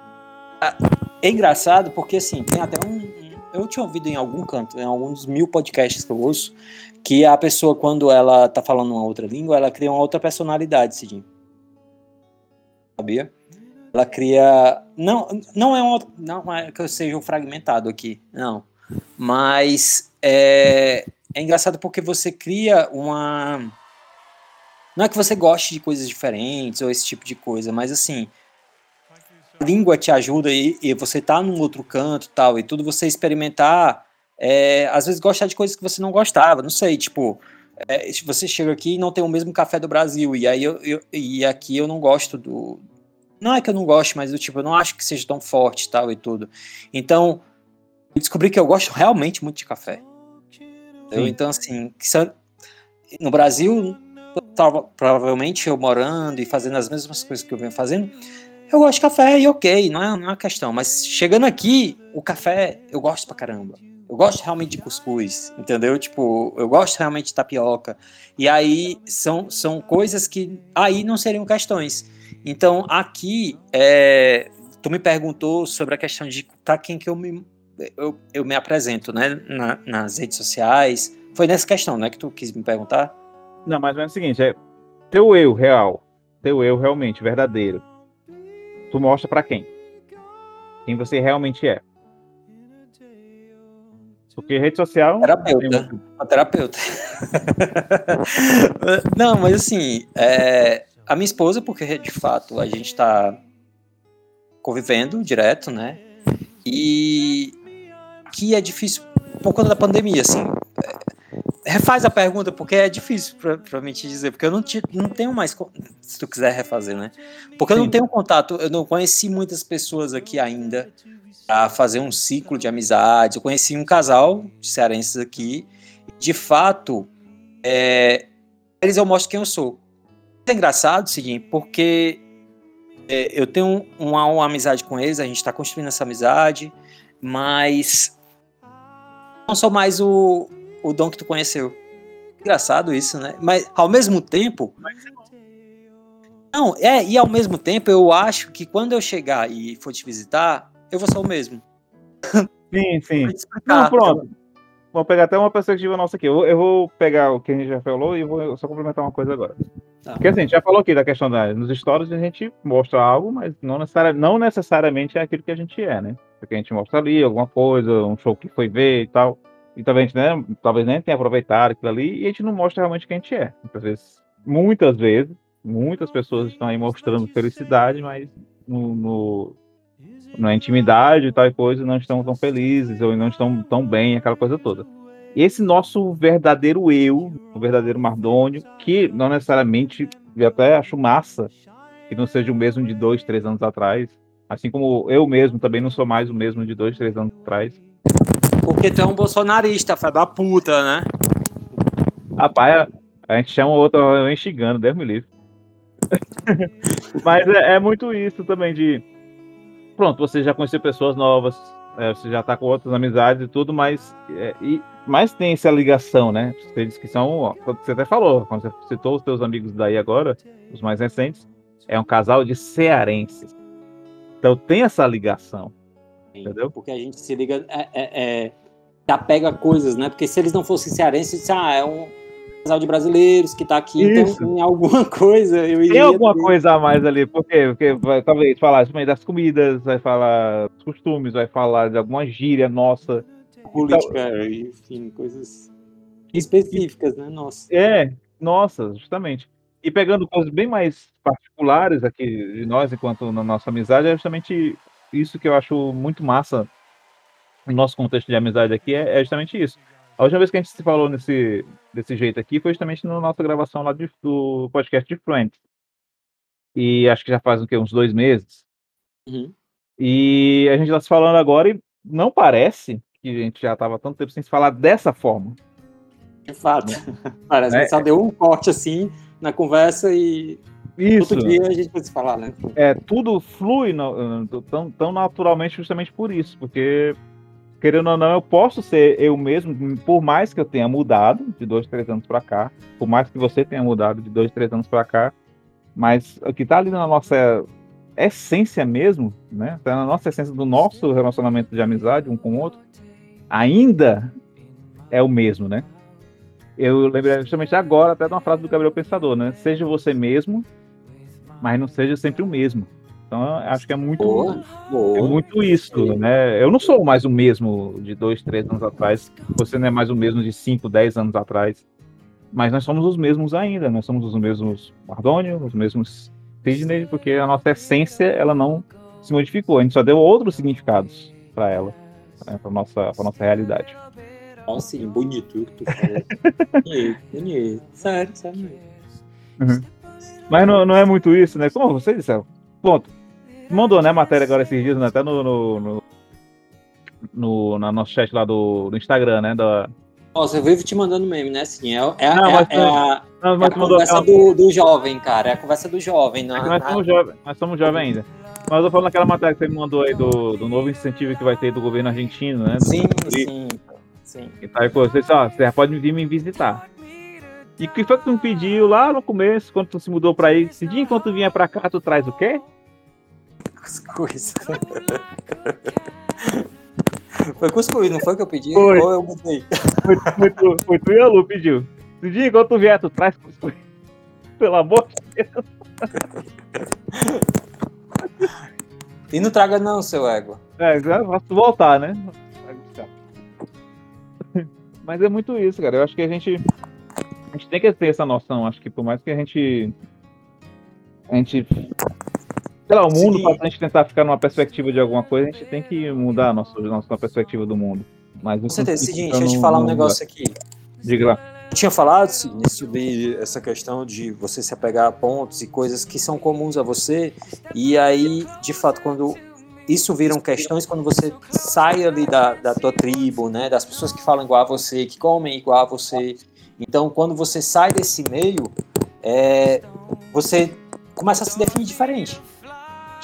É engraçado porque, assim, tem até um, eu tinha ouvido em algum canto, em alguns mil podcasts que eu ouço, que a pessoa, quando ela tá falando uma outra língua, ela cria uma outra personalidade, Cidinho. Sabia? Ela cria. Não, não é um, não é que eu seja um fragmentado aqui, não. Mas é, é engraçado porque você cria uma. Não é que você goste de coisas diferentes ou esse tipo de coisa, mas assim, língua te ajuda e, e você tá num outro canto tal, e tudo você experimentar, é, às vezes gostar de coisas que você não gostava, não sei, tipo, é, você chega aqui e não tem o mesmo café do Brasil, e aí eu, eu, e aqui eu não gosto do. Não é que eu não gosto, mas do tipo, eu não acho que seja tão forte tal e tudo. Então, eu descobri que eu gosto realmente muito de café. Eu, então, assim, no Brasil, provavelmente eu morando e fazendo as mesmas coisas que eu venho fazendo, eu gosto de café e ok, não é, não é uma questão. Mas chegando aqui, o café eu gosto pra caramba. Eu gosto realmente de cuscuz, entendeu? Tipo, eu gosto realmente de tapioca. E aí são, são coisas que aí não seriam questões. Então aqui, é, tu me perguntou sobre a questão de para quem que eu me, eu, eu me apresento, né? Na, nas redes sociais. Foi nessa questão, né? Que tu quis me perguntar? Não, mas é o seguinte, é teu eu real, teu eu realmente verdadeiro tu mostra para quem? Quem você realmente é. Porque rede social. Terapeuta. Tem... Uma terapeuta. [LAUGHS] Não, mas assim, é... a minha esposa, porque de fato a gente tá convivendo direto, né? E que é difícil por conta da pandemia, assim refaz a pergunta, porque é difícil para mim te dizer, porque eu não, te, não tenho mais. Se tu quiser refazer, né? Porque Sim. eu não tenho contato, eu não conheci muitas pessoas aqui ainda a fazer um ciclo de amizade. Eu conheci um casal de cearenses aqui. De fato, é, eles eu mostro quem eu sou. É engraçado, seguinte, porque é, eu tenho uma, uma amizade com eles, a gente está construindo essa amizade, mas não sou mais o, o dom que tu conheceu. Engraçado isso, né? Mas ao mesmo tempo. Não, é, e ao mesmo tempo eu acho que quando eu chegar e for te visitar, eu vou ser o mesmo. Sim, [LAUGHS] sim. Não, pronto. Vou pegar até uma perspectiva nossa aqui. Eu, eu, vou pegar o que a gente já falou e vou só complementar uma coisa agora. Tá. Porque assim, a gente já falou aqui da questão da. Nos stories a gente mostra algo, mas não, necessari não necessariamente é aquilo que a gente é, né? Porque a gente mostra ali alguma coisa, um show que foi ver e tal e talvez, né, talvez nem tenha aproveitado aquilo ali, e a gente não mostra realmente quem a gente é. Muitas vezes, muitas vezes, muitas pessoas estão aí mostrando felicidade, mas no, no na intimidade e tal coisa não estão tão felizes ou não estão tão bem, aquela coisa toda. Esse nosso verdadeiro eu, o verdadeiro Mardônio, que não necessariamente, eu até acho massa que não seja o mesmo de dois, três anos atrás, Assim como eu mesmo também não sou mais o mesmo de dois, três anos atrás. Porque tu é um bolsonarista, filho da puta, né? Rapaz, a, gente chama o outro enxigando, Deus me livre. [LAUGHS] Mas é, é muito isso também de. Pronto, você já conheceu pessoas novas, é, você já tá com outras amizades e tudo, mas, é, e, mas tem essa ligação, né? Você disse que são, ó, você até falou, quando você citou os teus amigos daí agora, os mais recentes, é um casal de cearenses. Então tem essa ligação, entendeu? Porque a gente se liga, é, é, é, apega coisas, né? Porque se eles não fossem cearenses, ah, é um casal de brasileiros que tá aqui, Isso. então tem alguma [LAUGHS] coisa, eu iria Tem alguma coisa a mais ali, por quê? Porque vai talvez falar das comidas, vai falar dos costumes, vai falar de alguma gíria nossa. política, enfim, coisas específicas, né? Nossa. É, nossa, justamente. E pegando coisas bem mais particulares aqui de nós, enquanto na nossa amizade, é justamente isso que eu acho muito massa no nosso contexto de amizade aqui, é, é justamente isso. A última vez que a gente se falou nesse, desse jeito aqui foi justamente na nossa gravação lá de- do podcast de Friends. E acho que já faz o quê? Uns dois meses. Uhum. E a gente tá se falando agora e não parece que a gente já tava há tanto tempo sem se falar dessa forma. De fato. [LAUGHS] Parece É. que só deu um corte assim na conversa e Isso. outro dia a gente se falar, né? é, tudo flui no- tão, tão naturalmente justamente por isso, porque querendo ou não, eu posso ser eu mesmo, por mais que eu tenha mudado de dois, três anos pra cá, por mais que você tenha mudado de dois, três anos pra cá, mas o que tá ali na nossa essência mesmo, né? Tá na nossa essência do nosso relacionamento de amizade um com o outro, ainda é o mesmo, né? Eu lembrei justamente agora até de uma frase do Gabriel Pensador, né? Seja você mesmo, mas não seja sempre o mesmo. Então, acho que é muito, Boa, é boa. muito isso, né? Eu não sou mais o mesmo de dois, três anos atrás. Você não é mais o mesmo de cinco, dez anos atrás. Mas nós somos os mesmos ainda. Nós somos os mesmos Mardônio, os mesmos Sidney, porque a nossa essência ela não se modificou. A gente só deu outros significados para ela, né? para nossa, para nossa realidade. Nossa, sim, bonito o que tu falou. [LAUGHS] bonito, bonito. Sério, sério. Mas não, não é muito isso, né? Como você disse, ponto. Mandou, né, matéria agora esses dias, né, até no, no, no, no, na nosso chat lá do, do Instagram, né? Da, Nossa, eu vivo te mandando meme, né? Assim, é, é, a- Não, é, mas é a, Não, é mas a tu mandou conversa aquela- do, do jovem, cara. É a conversa do jovem. Não, É nós somos jovens, nós somos jovens ainda. Mas eu tô falando daquela matéria que você me mandou aí do, do novo incentivo que vai ter do governo argentino, né? Do- Sim, sim, sim. E tá aí, pô, você, ó, você já pode vir me visitar. E o que foi que tu me pediu lá no começo, quando tu se mudou pra aí? Esse dia enquanto tu vinha pra cá, tu traz o quê? Cuscuz. [LAUGHS] Foi cuscuz, não foi que eu pedi? Foi. Ou eu mudei? Foi, foi, tu, foi tu e a Lu pediu. Esse dia enquanto tu vier, tu traz cuscuz. Pelo amor de Deus. E não traga não, seu égua. É, já posso voltar, né? Mas é muito isso, cara. Eu acho que a gente. A gente tem que ter essa noção. Acho que por mais que a gente. A gente. Sei lá, o mundo, Sim. pra gente tentar ficar numa perspectiva de alguma coisa, a gente tem que mudar a nossa, a nossa perspectiva do mundo. Mas Com certeza. Seguinte, deixa eu te falar um negócio aqui. Diga lá. Eu tinha falado sobre essa questão de você se apegar a pontos e coisas que são comuns a você, e aí, de fato, quando isso viram questões, quando você sai ali da, da tua tribo, né, das pessoas que falam igual a você, que comem igual a você, então quando você sai desse meio, é, você começa a se definir diferente.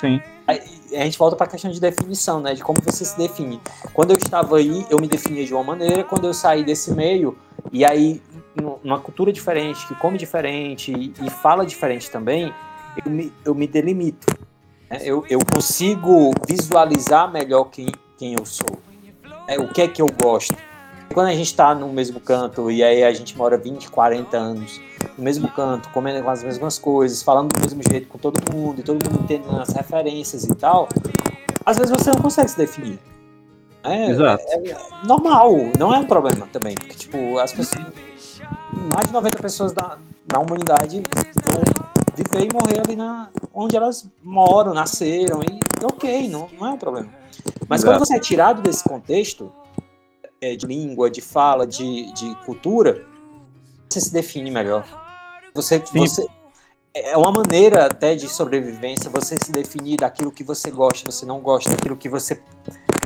Sim. Aí, a gente volta para a questão de definição, né? De como você se define. Quando eu estava aí, eu me definia de uma maneira. Quando eu saí desse meio, e aí, nu- numa cultura diferente, que come diferente e, e fala diferente também, eu me, eu me delimito. né? Eu, eu consigo visualizar melhor quem, quem eu sou. É, o que é que eu gosto. Quando a gente está no mesmo canto e aí a gente mora 20, 40 anos no mesmo canto, comendo as mesmas coisas, falando do mesmo jeito com todo mundo, e todo mundo entendendo as referências e tal, às vezes você não consegue se definir. É, Exato. é- é normal, não é um problema também, porque tipo, as pessoas, mais de 90 pessoas da, da humanidade vão viver e morrer ali na, onde elas moram, nasceram, e ok, não, não é um problema. Mas Exato. quando você é tirado desse contexto, é, de língua, de fala, de, de cultura, você se define melhor. Você, Sim. você é uma maneira até de sobrevivência você se definir daquilo que você gosta, você não gosta, daquilo que você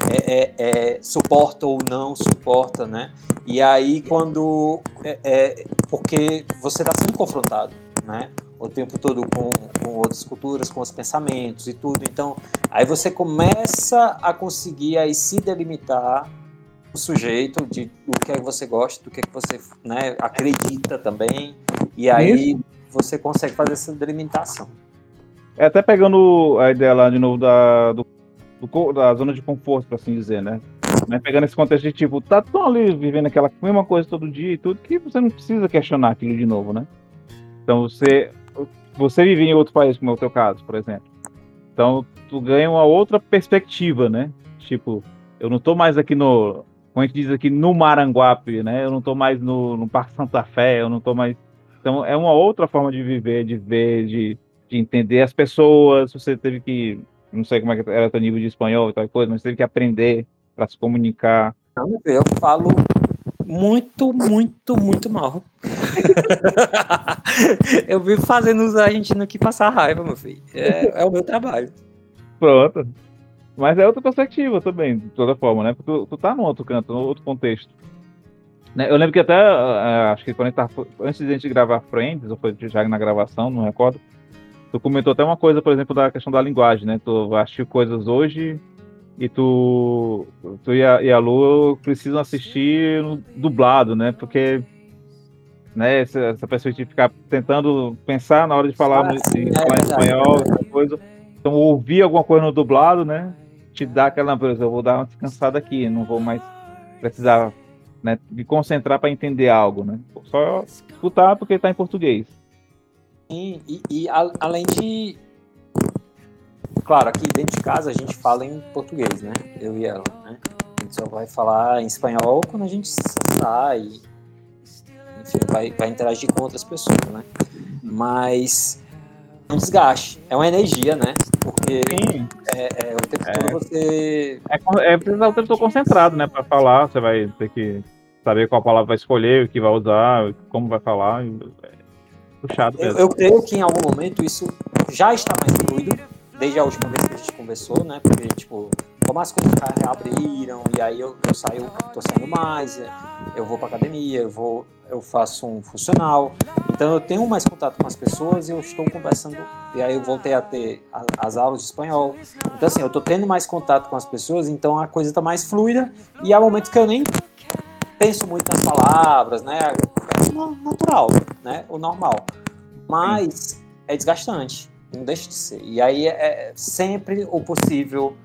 é, é, é, suporta ou não suporta, né? E aí quando é, é porque você está sendo confrontado, né? O tempo todo com, com outras culturas, com os pensamentos e tudo. Então, aí você começa a conseguir aí se delimitar o sujeito de do que, é que você gosta, do que, é que você né, acredita também. E aí Isso. você consegue fazer essa delimitação. É até pegando a ideia lá de novo da, do, do da zona de conforto, para assim dizer, né? né? Pegando esse contexto de tipo, tá tão ali vivendo aquela mesma coisa todo dia e tudo, que você não precisa questionar aquilo de novo, né? Então você, você vive em outro país, como é o teu caso, por exemplo. Então tu ganha uma outra perspectiva, né? Tipo, eu não tô mais aqui no, como a gente diz aqui, no Maranguape, né? Eu não estou mais no, no Parque Santa Fé, eu não estou mais. Então, é uma outra forma de viver, de ver, de, de entender as pessoas. Você teve que, não sei como é que era o teu nível de espanhol e tal coisa, mas teve que aprender para se comunicar. Eu falo muito, muito, muito mal. [LAUGHS] eu vivo fazendo os argentinos aqui passar raiva, meu filho. É, é o meu trabalho. Pronto. Mas é outra perspectiva também, de toda forma, né? Porque tu, tu tá num outro canto, num outro contexto. Né? Eu lembro que até, uh, acho que quando a gente tava, antes de a gente gravar Friends, ou foi já na gravação, não recordo, tu comentou até uma coisa, por exemplo, da questão da linguagem, né? Tu assistiu coisas hoje e tu, tu e, a, e a Lu precisam assistir dublado, né? Porque né, essa, essa perspectiva de ficar tentando pensar na hora de falar, ah, de, é falar em espanhol, essa coisa. Então, ouvir alguma coisa no dublado, né? Te dá aquela, coisa, eu vou dar uma descansada aqui, não vou mais precisar né, me concentrar para entender algo, né? Só escutar porque está em português. Sim, e, e a, além de. Claro, aqui dentro de casa a gente fala em português, né? Eu e ela, né? A gente só vai falar em espanhol quando a gente sai, enfim, vai, vai interagir com outras pessoas, né? Mas um desgaste, é uma energia, né? Porque é, é, o tempo é, todo você. É, é precisar o tempo todo concentrado, né? Pra falar, você vai ter que saber qual palavra vai escolher, o que vai usar, como vai falar. É puxado eu, eu, creio que em algum momento isso já está mais fluido, desde a última vez que a gente conversou, né? Porque, tipo, como as coisas reabriram, e aí eu, eu saio, tô saindo mais, eu vou pra academia, eu vou eu faço um funcional, então eu tenho mais contato com as pessoas e eu estou conversando, e aí eu voltei a ter as aulas de espanhol. Então, assim, eu estou tendo mais contato com as pessoas, então a coisa está mais fluida, e há momentos que eu nem penso muito nas palavras, né? É natural, né? O normal. Mas é desgastante, não deixa de ser. E aí é, é sempre o possível,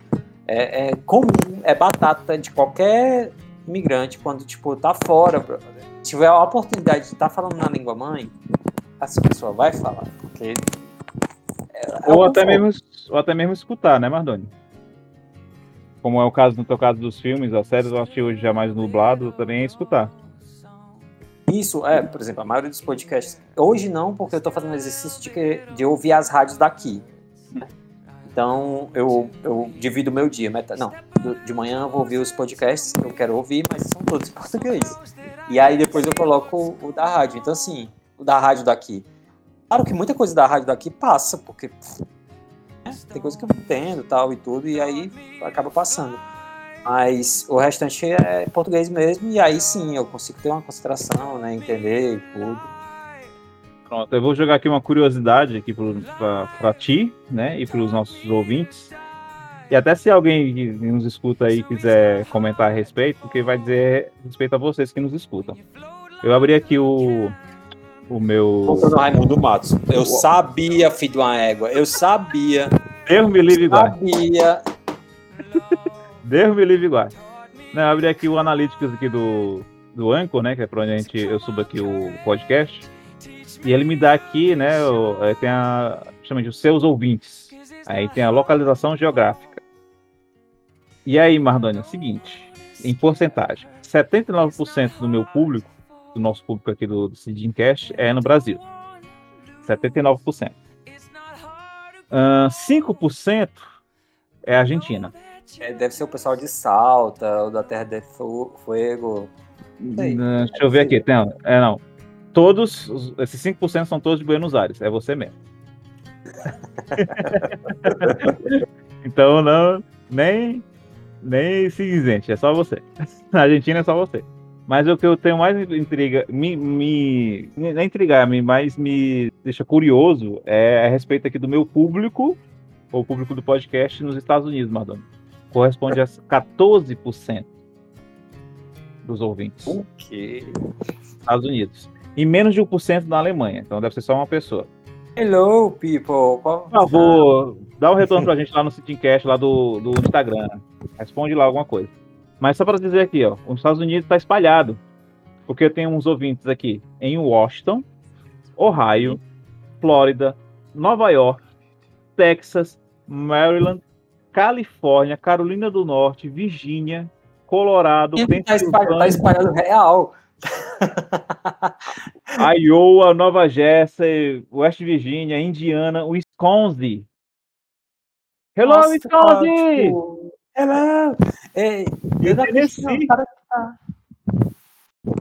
é, é comum, é batata de qualquer imigrante quando, tipo, tá fora, tiver a oportunidade de estar tá falando na língua mãe, essa pessoa vai falar, porque. É, é ou, até mesmo, ou até mesmo escutar, né, Mardoni? Como é o caso no teu caso dos filmes, as séries, eu achei hoje já mais nublado, também é escutar. Isso, é, por exemplo, a maioria dos podcasts. Hoje não, porque eu estou fazendo exercício de, que, de ouvir as rádios daqui. Né? Então, eu, eu divido o meu dia. Meta, não, de manhã eu vou ouvir os podcasts que eu quero ouvir, mas são todos em português. E aí depois eu coloco o, da rádio. Então, assim, o da rádio daqui. Claro que muita coisa da rádio daqui passa, porque né, tem coisa que eu não entendo tal e tudo, e aí acaba passando. Mas o restante é português mesmo, e aí sim eu consigo ter uma concentração, né? Entender tudo. Pronto, eu vou jogar aqui uma curiosidade aqui para ti, né, e para os nossos ouvintes. E até se alguém que nos escuta aí quiser comentar a respeito, porque vai dizer respeito a vocês que nos escutam. Eu abri aqui o, o meu. Comprando Raimundo Matos. Eu o... sabia, filho de uma égua. Eu sabia. Deus me livre igual. Sabia. Deus me livre igual. Não, eu abri aqui o Analytics aqui do, do Anchor, né? Que é para onde a gente, eu subo aqui o podcast. E ele me dá aqui, né? O, é, tem a. chama de os seus ouvintes. Aí tem a localização geográfica. E aí, Mardônia, é o seguinte: em porcentagem, 79% do meu público, do nosso público aqui do, do Cash, é no Brasil. 79%. Uh, 5% é Argentina. É, deve ser o pessoal de Salta, ou da Terra de Fuego. Uh, deixa eu ver aqui. Tem, é, não todos, esses 5% são todos de Buenos Aires, é você mesmo. [LAUGHS] [LAUGHS] então não, nem, nem se isente, é só você. [LAUGHS] Na Argentina é só você. Mas o que eu tenho mais intriga, me, me não é intrigar, me, mas me deixa curioso é a respeito aqui do meu público, ou público do podcast nos Estados Unidos, Madonna. Corresponde a 14% dos ouvintes. O quê? Estados Unidos. E menos de 1% na Alemanha. Então deve ser só uma pessoa. Hello, people. Por favor, dá um retorno pra gente lá no Sitcast, lá do, do Instagram. Responde lá alguma coisa. Mas só para dizer aqui, ó, os Estados Unidos está espalhado. Porque eu tenho uns ouvintes aqui em Washington, Ohio, Flórida, Nova York, Texas, Maryland, Califórnia, Carolina do Norte, Virgínia, Colorado, Está espalhado, tá espalhado real. [LAUGHS] Iowa, Nova Jersey, West Virginia, Indiana, Wisconsin. Hello, Nossa, Wisconsin! tipo, Hello! E cara que tá-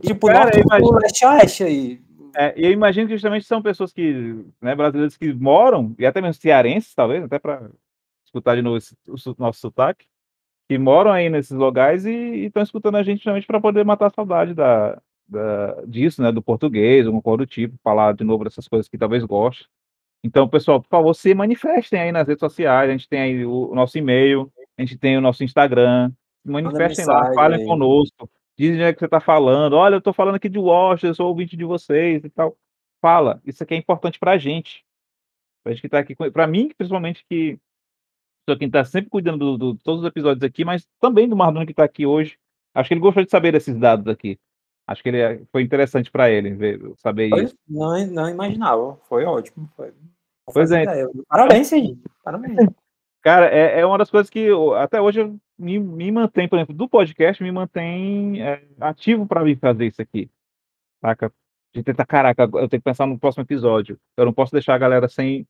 Tipo, Cara, norte imagino- leste oeste aí. É, eu imagino que justamente são pessoas que, né, brasileiros que moram, e até mesmo cearenses, talvez, até para escutar de novo esse- o nosso sotaque, que moram aí nesses locais e estão escutando a gente justamente para poder matar a saudade da, da- disso, né, do português, alguma coisa do tipo, falar de novo dessas coisas que talvez goste. Então, pessoal, por favor, se manifestem aí nas redes sociais, a gente tem aí o, o nosso e-mail, a gente tem o nosso Instagram, se manifestem lá, falem aí. conosco, dizem onde é que você está falando, olha, eu estou falando aqui de Washington, eu sou ouvinte de vocês e tal. Fala, isso aqui é importante pra gente. Pra gente que tá aqui, pra mim, principalmente, que sou quem tá sempre cuidando de todos os episódios aqui, mas também do Mardoni que tá aqui hoje. Acho que ele gostou de saber desses dados aqui. Acho que ele é- foi interessante pra ele ver, saber Foi- isso. Não, não imaginava. Foi ótimo. Foi. Pois é. ideia. Parabéns, Serginho. Parabéns. [LAUGHS] Cara, é, é uma das coisas que eu- até hoje me, me mantém, por exemplo, do podcast, me mantém é, ativo para vir fazer isso aqui. Saca? De tentar, caraca, eu tenho que pensar no próximo episódio. Eu não posso deixar a galera sem,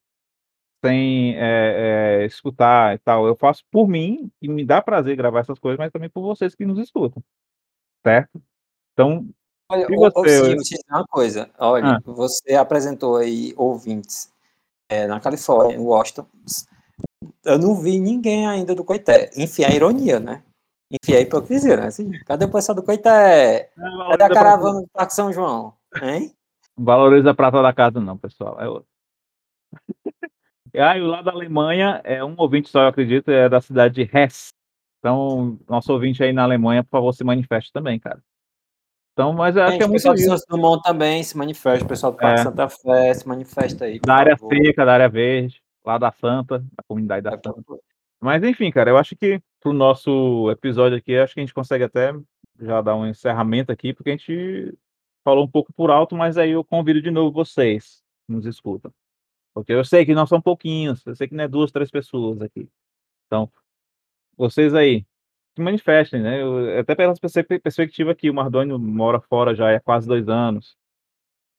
sem é, é, escutar e tal. Eu faço por mim, e me dá prazer gravar essas coisas, mas também por vocês que nos escutam. Certo? Então, Olha, E você, Sim, eu- vou te dizer uma coisa. Olha, Ah. você apresentou aí ouvintes é, na Califórnia, em Washington. Eu não vi ninguém ainda do Coité. Enfim, a ironia, né? Enfim, a hipocrisia, né? Assim, cadê o pessoal do Coité? Cadê a caravana do Parque São João? Hein? valoriza a prata da casa, não, pessoal. É outro. [LAUGHS] Ah, e o lado da Alemanha é um ouvinte só, eu acredito, é da cidade de Hesse. Então, nosso ouvinte aí na Alemanha, por favor, se manifeste também, cara. Então, mas eu acho que é o muito pessoal do isso. Santos Dumont também se manifesta. O pessoal do Parque É. Santa Fé se manifesta aí. Da área favor. seca, da área verde, lá da Santa, da comunidade da Santa. Mas enfim, cara, eu acho que pro nosso episódio aqui, acho que a gente consegue até já dar um encerramento aqui, porque a gente falou um pouco por alto, mas aí eu convido de novo vocês que nos escutam. Porque eu sei que não são pouquinhos, eu sei que não é duas, três pessoas aqui. Então, vocês aí, se manifestem, né? Eu- até pela perspe- perspectiva aqui, o Mardônio mora fora já há quase dois anos,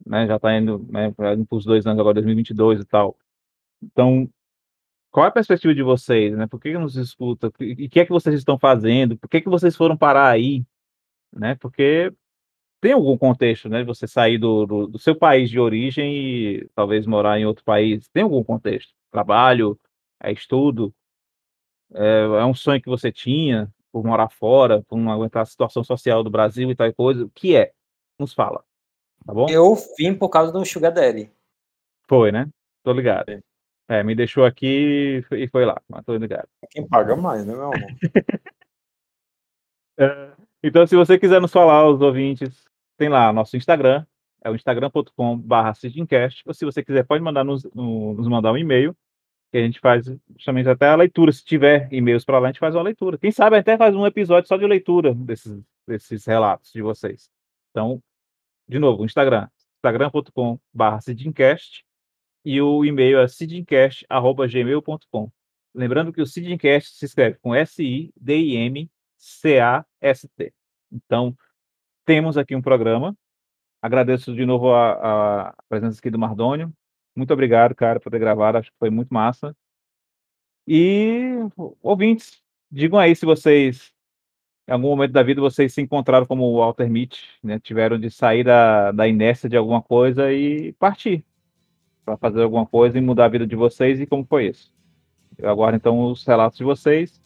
né? Já tá indo, né, para os dois anos agora, 2022 e tal. Então, qual é a perspectiva de vocês, né? Por que que nos escuta? E o que é que vocês estão fazendo? Por que que vocês foram parar aí? Né? Porque tem algum contexto, né? Você sair do, do, do seu país de origem e talvez morar em outro país. Tem algum contexto? Trabalho, é estudo, é, é um sonho que você tinha por morar fora, por não aguentar a situação social do Brasil e tal coisa. O que é? Nos fala, tá bom? Eu vim por causa do Sugar Daddy. Foi, né? Tô ligado. É, me deixou aqui e foi lá, mas tô ligado. Quem paga mais, né, meu amor? [LAUGHS] É, Então, se você quiser nos falar, os ouvintes, tem lá nosso Instagram, é o instagram.com.br ou se você quiser, pode mandar nos, no- nos mandar um e-mail, que a gente faz justamente até a leitura. Se tiver e-mails para lá, a gente faz uma leitura. Quem sabe até faz um episódio só de leitura desses, desses relatos de vocês. Então, de novo, o Instagram, instagram.com.br Sidincast, e o e-mail é sidincast.gmail.com. Lembrando que o Sidincast se escreve com S-I-D-I-M-C-A-S-T. Então, temos aqui um programa. Agradeço de novo a, a presença aqui do Mardônio. Muito obrigado, cara, por ter gravado. Acho que foi muito massa. E, ouvintes, digam aí se vocês, em algum momento da vida, vocês se encontraram como o Walter Mitty, né? Tiveram de sair da, da inércia de alguma coisa e partir. para fazer alguma coisa e mudar a vida de vocês e como foi isso. Eu aguardo então os relatos de vocês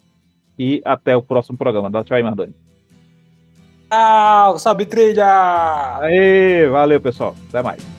e até o próximo programa. Dá tchau aí, Mardoni. Tchau, sobe trilha! Aê, valeu pessoal, até mais.